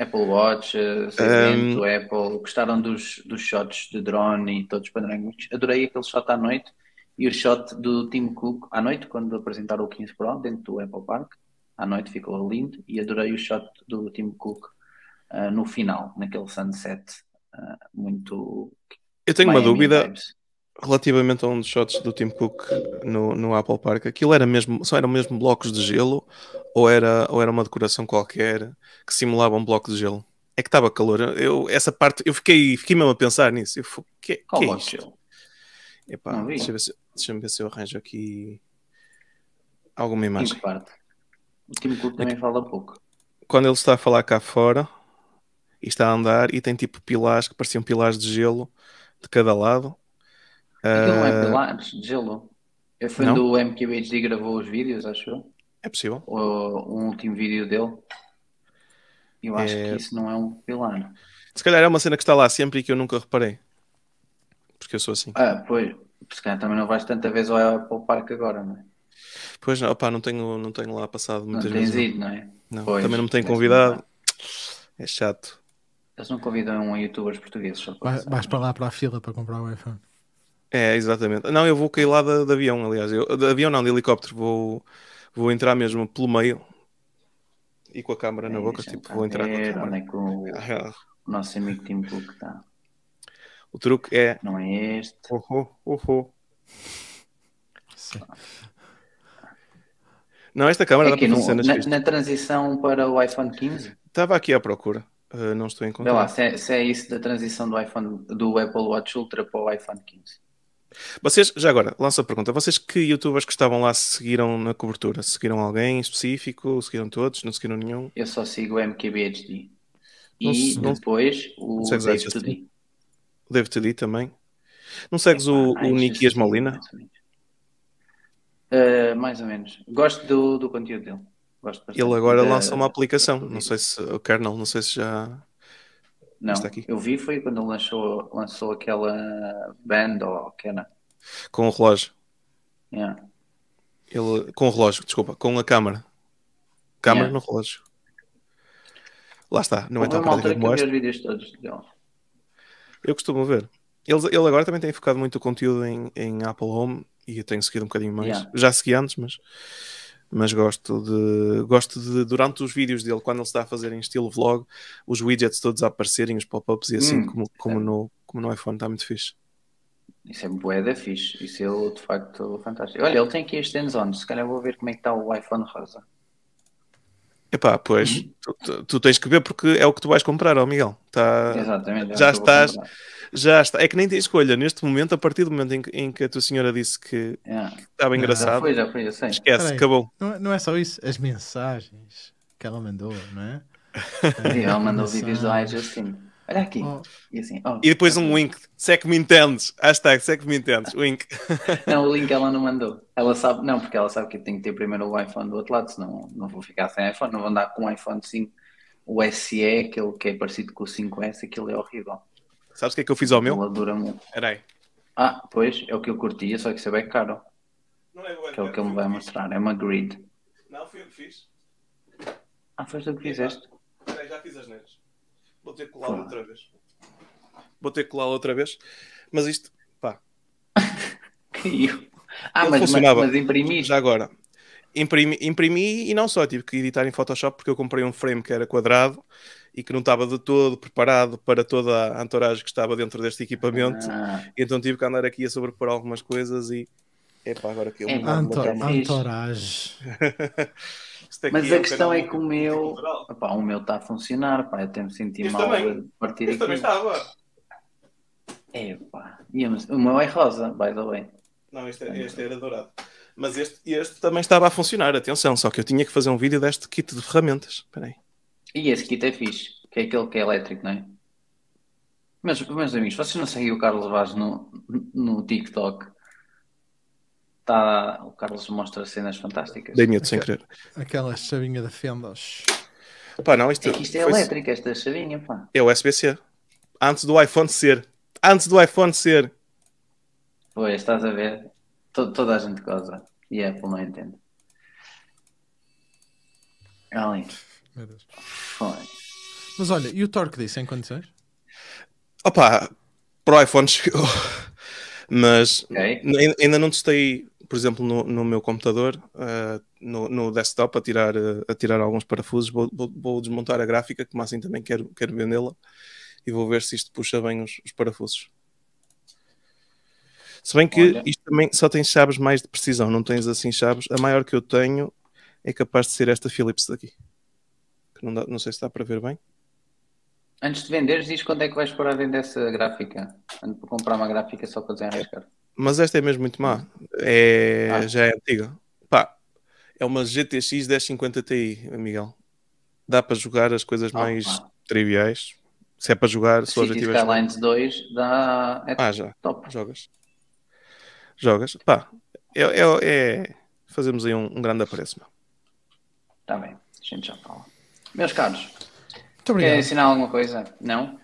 Apple Watch, eh, Um, evento, Apple, gostaram dos, dos shots de drone e todos padrões? Adorei aquele shot à noite e o shot do Tim Cook à noite, quando apresentaram o 15 Pro dentro do Apple Park. À noite ficou lindo e adorei o shot do Tim Cook eh, no final, naquele sunset eh, muito. Eu tenho uma Miami dúvida vibes. relativamente a um dos shots do Tim Cook no, no Apple Park. Aquilo era mesmo, só eram mesmo blocos de gelo ou era, ou era uma decoração qualquer que simulava um bloco de gelo? É que estava calor. Eu, essa parte, eu fiquei, fiquei mesmo a pensar nisso. Eu, fui, que, Qual que é isto? gelo? Epá, deixa eu ver se, deixa-me ver se eu arranjo aqui alguma Em imagem. que? O Tim Cook também fala pouco. Quando ele está a falar cá fora e está a andar e tem tipo pilares que pareciam pilares de gelo de cada lado. Aquilo não é Ah, pilares de gelo. Eu fui não? onde o MQHD gravou os vídeos, acho eu. É possível. O, o último vídeo dele. Eu acho É- que isso não é um pilar. Se calhar é uma cena que está lá sempre e que eu nunca reparei. Porque eu sou assim. Ah, pois. Se calhar também não vais tanta vez ao Apple Park agora, não é? Pois não, opá, não tenho, não tenho lá passado Não muitas tens vezes. ido, não é? Não, Pois, também não me têm deve-se convidado. É chato. Eles não convidam um youtubers portugueses só para Vai- vais para lá para a fila para comprar o iPhone. É, exatamente. Não, eu vou cair lá de, de avião, aliás. Eu, de avião não, de helicóptero. Vou, vou entrar mesmo pelo meio e com a câmera na É, boca. deixa-me Tipo, vou entrar com a ver câmera. Onde é que o o nosso amigo Tim Cook está? O truque é. Não é este. Oh, oh, oh, oh. Sim. Não, esta câmera É dá para no- fazer cenas na, na transição para o iPhone 15. Estava aqui à procura. Uh, não estou a Vê encontrar. lá, se é, se é isso da transição do iPhone, do Apple Watch Ultra para o iPhone 15. Vocês, já agora, lança a pergunta. Vocês que youtubers que estavam lá seguiram na cobertura? Seguiram alguém em específico? Seguiram todos? Não seguiram nenhum? Eu só sigo o MKBHD. Não E não- depois o segues Dave HST? 2D. O David Teddy também? Não segues o, Epá, o Nikias HST, Molina? Mais ou menos. Uh, mais ou menos. Gosto do, do conteúdo dele. Ele agora Da- lança uma aplicação. Não sei se o kernel, não sei se já. Não, está aqui. eu vi foi quando ele lançou, lançou aquela band ou que era. Com o relógio. Yeah. Ele, com o relógio, desculpa, com a câmara. Câmara Yeah. no relógio. Lá está, não é tão prática como esta. os vídeos todos dele. Eu costumo ver. Ele, ele agora também tem focado muito o conteúdo em, em Apple Home e eu tenho seguido um bocadinho mais. Yeah. Já segui antes, mas, mas gosto de gosto de durante os vídeos dele, quando ele está a fazer em estilo vlog, os widgets todos a aparecerem, os pop-ups e assim Hum, como, como, no, como no iPhone, está muito fixe. Isso é bué da fixe. Isso é de facto fantástico. Olha, ele tem aqui este hands-on. Se calhar vou ver como é que está o iPhone rosa. Epá, pois Uhum. tu, tu- tu tens que ver porque é o que tu vais comprar, ó Miguel. Tá, Exatamente. já é que vou estás- já está. É que nem tem escolha. Neste momento, a partir do momento em que, em que a tua senhora disse que Yeah. estava Já Já engraçado, foi, já foi, eu sei. esquece, Peraí. acabou. Não, é- não é só isso, as mensagens que ela mandou, não é? E ele mandou vídeos do iJustin. Olha aqui. Oh, E assim, oh. E depois um wink. Se é que me entendes. Hashtag, se é que me entendes. Wink. Não, o link ela não mandou. Ela sabe, não, porque ela sabe que eu tenho que ter primeiro o iPhone do outro lado, senão não vou ficar sem iPhone. Não vou andar com o iPhone 5. O SE, aquele que é parecido com o 5S, aquilo é horrível. Sabes o que é que eu fiz ao meu? Ele dura muito. Espera aí. Ah, pois, é o que eu curtia, só que isso é bem caro. Não é Que é o que ele me vai mostrar. É uma grid. Não, fui eu que fiz. Ah, foi tu que fizeste? Espera aí, já fiz as neiras. Vou ter que colá-lo outra vez. Vou ter que colá-lo outra vez. Mas isto, pá, Caiu. Ah, Ele mas, funcionava. mas imprimiste. já agora. Imprimi, imprimi e não só, tive que editar em Photoshop porque eu comprei um frame que era quadrado e que não estava de todo preparado para toda a entourage que estava dentro deste equipamento. Ah, Então tive que andar aqui a sobrepor algumas coisas e. Epá, agora que eu É, me pá, anto, fixe. entourage. Mas é a questão é que o meu. Opá, o meu está a funcionar, pá. Eu até me senti Este mal também. de partir Este também aqui. estava. É, pá. O meu é rosa, by the way. Não, este, é- este era dourado. Mas este, este também estava a funcionar, atenção, só que eu tinha que fazer um vídeo deste kit de ferramentas. Espera aí. E esse kit é fixe, que é aquele que é elétrico, não é? Mas, meus amigos, vocês não seguem o Carlos Vaz no, no TikTok? Tá, o Carlos mostra cenas fantásticas. Dei medo sem querer. Aquela chavinha de fendas. Pá, não, isto, É que isto é foi- elétrico, esta chavinha, pá. é o SBC. antes do iPhone ser. Antes do iPhone ser. Pois, estás a ver? To- toda a gente goza. E a Apple não entende. Ali, Meu Deus. foi. Mas olha, e o Torque disse em condições? Opa, para o iPhone chegou. Mas Ok. Ainda- Ainda não testei, por exemplo, no, no meu computador, ah, no, no desktop, a tirar, ah, a tirar alguns parafusos. Vou, vou- vou desmontar a gráfica, que assim também quero, quero vendê-la, e vou ver se isto puxa bem os, os parafusos. Se bem que Olha. isto também só tem chaves mais de precisão, não tens assim chaves. A maior que eu tenho é capaz de ser esta Philips daqui. Que não, dá- não sei se dá para ver bem. Antes de venderes, diz quando é que vais pôr a vender essa gráfica. Ando para comprar uma gráfica só para desenrascar. Mas esta é mesmo muito má. É, Ah. Já é antiga. Pá, é uma GTX 1050 Ti, Miguel. Dá para jogar as coisas Ah, mais pá. triviais. Se é para jogar, se o objetivo é. Skylines 2 dá... é Ah, já. top. Jogas. Jogas. Pá, é, é, é- Fazemos aí um, um grande apreço. Está bem, a gente já fala. Meus caros, obrigado. ensinar alguma coisa? Não?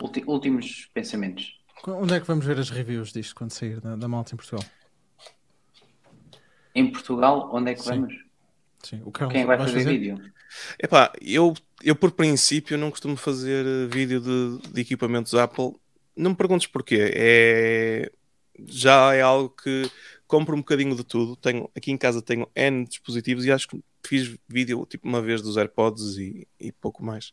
Ulti- últimos pensamentos. Onde é que vamos ver as reviews disto quando sair da, da malta em Portugal? Em Portugal, onde é que Sim. vamos? Sim, o Carlos Quem é vai vais fazer, vídeo? Epá, eu, eu por princípio não costumo fazer eh, vídeo de, de equipamentos Apple. Não me perguntes porquê. É, já é algo que compro um bocadinho de tudo. Tenho, aqui em casa tenho N dispositivos e acho que fiz vídeo tipo uma vez dos AirPods e, e pouco mais.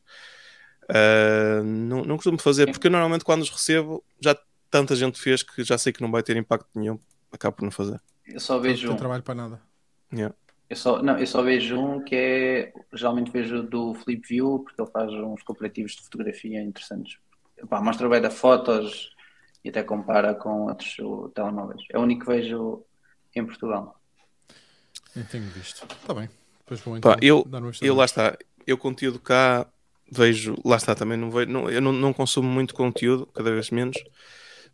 Ah, não, não costumo fazer, porque eu normalmente quando os recebo já tanta gente fez que já sei que não vai ter impacto nenhum. Acabo por não fazer. Eu só Não vejo tem um. trabalho para nada. Yeah. Eu só, não, eu só vejo um que é. Geralmente vejo do Flip View, porque ele faz uns comparativos de fotografia interessantes. Epá, mostra bem da fotos e até compara com outros uh, telemóveis. É o único que vejo em Portugal. Nem tenho visto. Está bem. Depois vou então Pá, eu, eu lá está, eu conteúdo cá vejo, lá está também, não vejo, não, eu não, não consumo muito conteúdo, cada vez menos,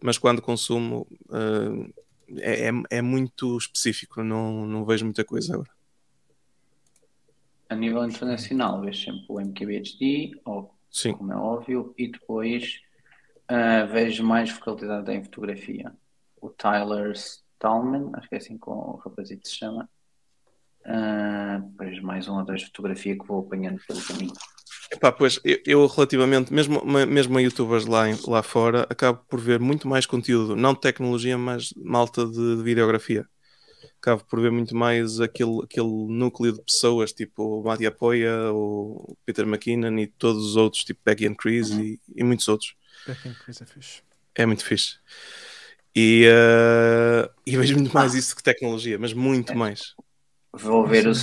mas quando consumo ah, é, é, é muito específico, não, não vejo muita coisa agora. A nível internacional, vejo sempre o MKBHD, ou, Sim, como é óbvio, e depois uh, vejo mais focalizado em fotografia. O Tyler Stallman, acho que é assim que o rapazito se chama. Uh, depois mais um ou dois de fotografia que vou apanhando pelo caminho. Epá, pois eu, eu relativamente, mesmo, mesmo a youtubers lá, em- lá fora, acabo por ver muito mais conteúdo, não de tecnologia, mas malta de, de videografia. Acabo por ver muito mais aquele, aquele núcleo de pessoas, tipo o Mati Apoia, o Peter McKinnon e todos os outros, tipo Becky and Chris e, e muitos outros. Back in Chris é fixe. É muito fixe. E, eh, e vejo muito mais isso que tecnologia, mas muito mais. Vou ver o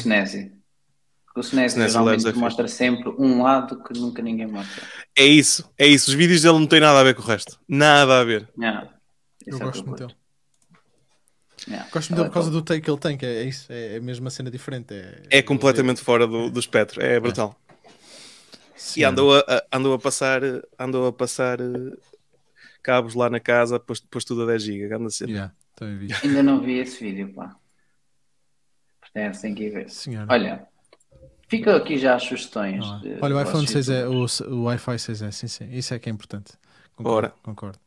Snazzy. O Snazzy Snazzy geralmente é mostra sempre um lado que nunca ninguém mostra. É isso, é isso. Os vídeos dele não têm nada a ver com o resto. Nada a ver. Yeah. Eu é gosto muito dele. Yeah. Gosto muito é por causa do take que ele tem, que é, é isso. É, é mesmo uma cena diferente. É, É completamente fora do, do espectro. É brutal. Sim, E andou a, a- andou a passar, andou a passar eh, cabos lá na casa, pôs, pôs tudo a 10 GB. Anda. Yeah. Ainda não vi esse vídeo, pá. Portanto, tem que ir ver. Senhora. Olha, fica aqui já as sugestões. É? Olha, o iPhone vossos 6 é, o, o Wi-Fi 6 é, sim, sim. Isso é que é importante. Concordo. Ora. concordo.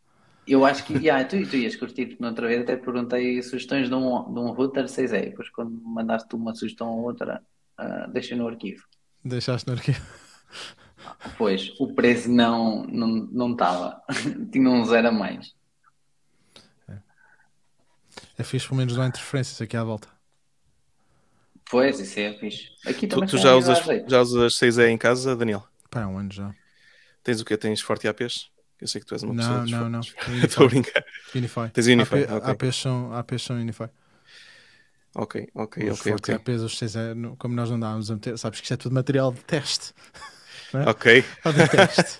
Eu acho que yeah, tu, tu ias curtir, porque na outra vez até perguntei sugestões de um, de um router 6E. Depois, quando mandaste uma sugestão ou outra, ah, deixei no arquivo. Deixaste no arquivo. Pois, o preço não não não estava. Tinha um zero a mais. É fixe, pelo menos não há interferências aqui à volta. Pois, isso é fixe. Aqui Tu, também tu já, usas, já usas 6E em casa, Daniel? Pá, é um ano já. Tens o quê? Tens Forte APs? Eu sei que tu és uma Não, pessoa. não, não. fortes. Estou a brincar. Unify. Tens Unify, AP, ok. APs são, APs são Unify. Ok, ok, Os ok. fortes Ok. APs, os 6 é, no- como nós não dávamos a meter, sabes que isto é tudo material de teste. Ok. Ou de teste.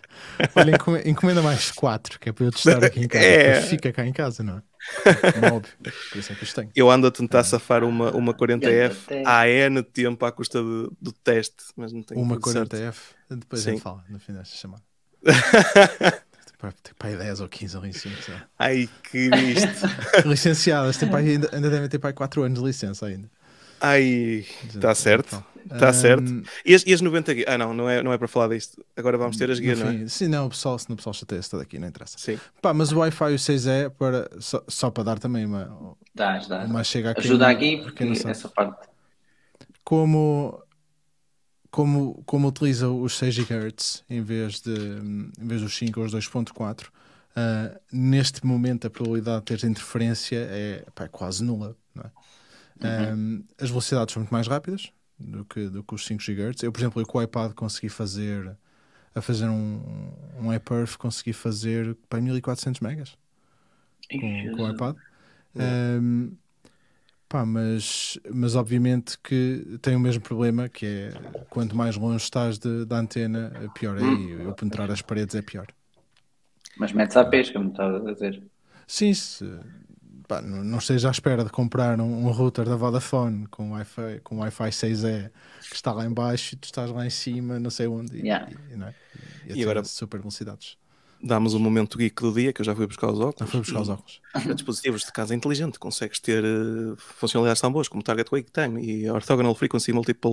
Olha, encome- encomenda mais 4, que é para eu testar aqui em casa. É. Depois fica cá em casa, não é? Óbvio. Por isso é que os tenho. Eu ando a tentar safar uma, uma Ganda 40F teste. há N tempo à custa de- do teste, mas não tenho Uma tudo certo. 40F, depois a Sim. gente fala no fim desta chamada. Tem para aí 10 ou 15 ali em cima. sei lá. Ai, que isto. Licenciadas, tem para aí, ainda, ainda devem ter para aí 4 anos de licença ainda. Ai, está certo. Está Um, certo. E as, e as 90 guias? Ah, não, não é, não é para falar disto. Agora vamos ter as guias, não é? Sim, não, o pessoal, se não o pessoal chateia-se todo aqui, não interessa. Sim. Pá, mas o Wi-Fi o 6E, para, só, só para dar também uma, Dás, dás. uma chega aqui. Ajuda aqui, porque essa parte. como, como, como utiliza os 6 GHz em vez, de, em vez dos 5 ou os 2.4, ah, neste momento a probabilidade de ter interferência é, pá, é quase nula. É? Uhum. As velocidades são muito mais rápidas do que, do que os 5 GHz. Eu, por exemplo, eu com o iPad consegui fazer a fazer um, um iPerf, consegui fazer para 1400 megas com, com o iPad. Um, pá, mas, mas obviamente que tem o mesmo problema que é quanto mais longe estás de- da antena, pior é. E eu penetrar as paredes é pior. Mas metes à pesca, como estava a dizer. Sim, se, pá, não, não esteja à espera de comprar um, um router da Vodafone com Wi-Fi, com Wi-Fi 6E que está lá em baixo e tu estás lá em cima, não sei onde. E, Yeah. e, não é? e, E agora- super velocidades. Damos o momento geek do dia, que eu já fui buscar os óculos. foi buscar os óculos. E dispositivos de casa inteligente, consegues ter eh, funcionalidades tão boas como Target Wake Time e Orthogonal Frequency Multiple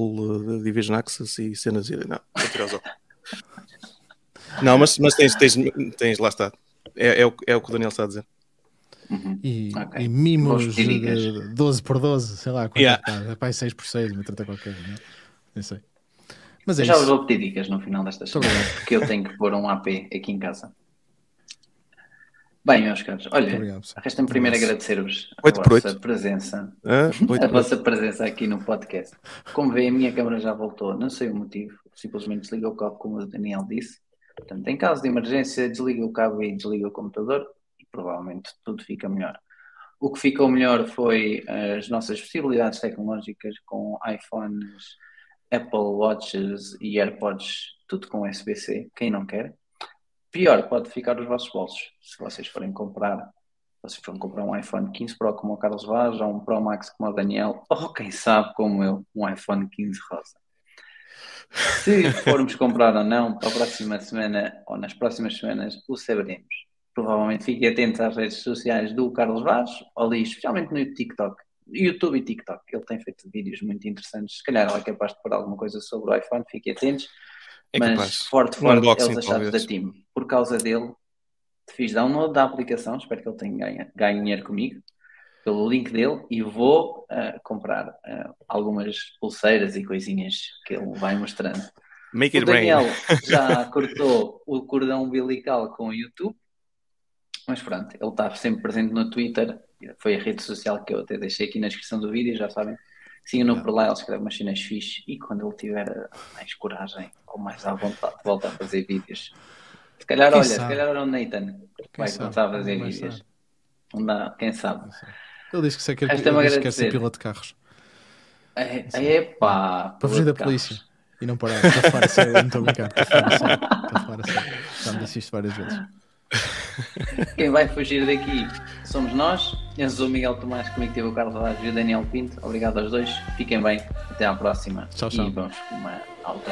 eh, Division Access e cenas. e- Não, vou tirar os óculos. Não, mas, mas tens, tens, tens, lá está. É, é, o, é o que o Daniel está a dizer. Uhum. E, Ok. e mimos de, dicas. de 12 por 12, sei lá, quanto Yeah. é que está? É para aí 6 por 6, uma trata qualquer, não é? Nem sei. Mas é Eu já isso. vou pedir dicas no final destas Muito semanas, porque eu tenho que pôr um AP aqui em casa. Bem, meus caros, olha, resta-me primeiro agradecer-vos a Oito vossa presença. Oito a vossa presença aqui no podcast. Como vê, a minha câmera já voltou, não sei o motivo, simplesmente desliga o cabo, como o Daniel disse. Portanto, em caso de emergência, desliga o cabo e desliga o computador provavelmente tudo fica melhor. O que ficou melhor foi as nossas possibilidades tecnológicas com iPhones, Apple Watches e AirPods, tudo com USB-C, quem não quer. Pior, pode ficar os vossos bolsos. Se vocês forem comprar vocês vão comprar um iPhone 15 Pro como o Carlos Vaz, ou um Pro Max como o Daniel, ou quem sabe como eu, um iPhone 15 rosa. Se formos comprar ou não, para a próxima semana ou nas próximas semanas, o saberemos. Provavelmente fiquem atentos às redes sociais do Carlos Vaz, ali, especialmente no TikTok, YouTube e TikTok. Ele tem feito vídeos muito interessantes. Se calhar ele é capaz de pôr alguma coisa sobre o iPhone, fiquem atentos. É Mas capaz. forte, Um forte, unboxing, os achados da. Team. Por causa dele, fiz download da aplicação, espero que ele tenha ganho, ganhe dinheiro comigo, pelo link dele, e vou ah, comprar ah, algumas pulseiras e coisinhas que ele vai mostrando. Make O it rain. Daniel já cortou o cordão umbilical com o YouTube, mas pronto, ele está sempre presente no Twitter, foi a rede social que eu até deixei aqui na descrição do vídeo, já sabem. Sigam-no por lá, ele escreve umas cenas fixe e quando ele tiver mais coragem ou mais à vontade, volta a fazer vídeos. Se calhar, Quem olha, sabe? se calhar era o Nathan que Quem vai sabe? começar a fazer Vai vídeos. saber. Não dá, quem sabe? Ele disse que, se quer, Resta-me ele que quer ser agradecer. piloto de carros. É, epá, Para fugir da polícia. carros. E não parar. Está a falar a sério, não estou a brincar. Está a falar a sério. Está a falar a sério. Já me disse isto várias vezes. Quem vai fugir daqui somos nós. Eu sou o Miguel Tomás, comigo teve o Carlos Vaz e o Daniel Pinto. Obrigado aos dois. Fiquem bem. Até à próxima. Tchau, tchau. E vamos com uma auto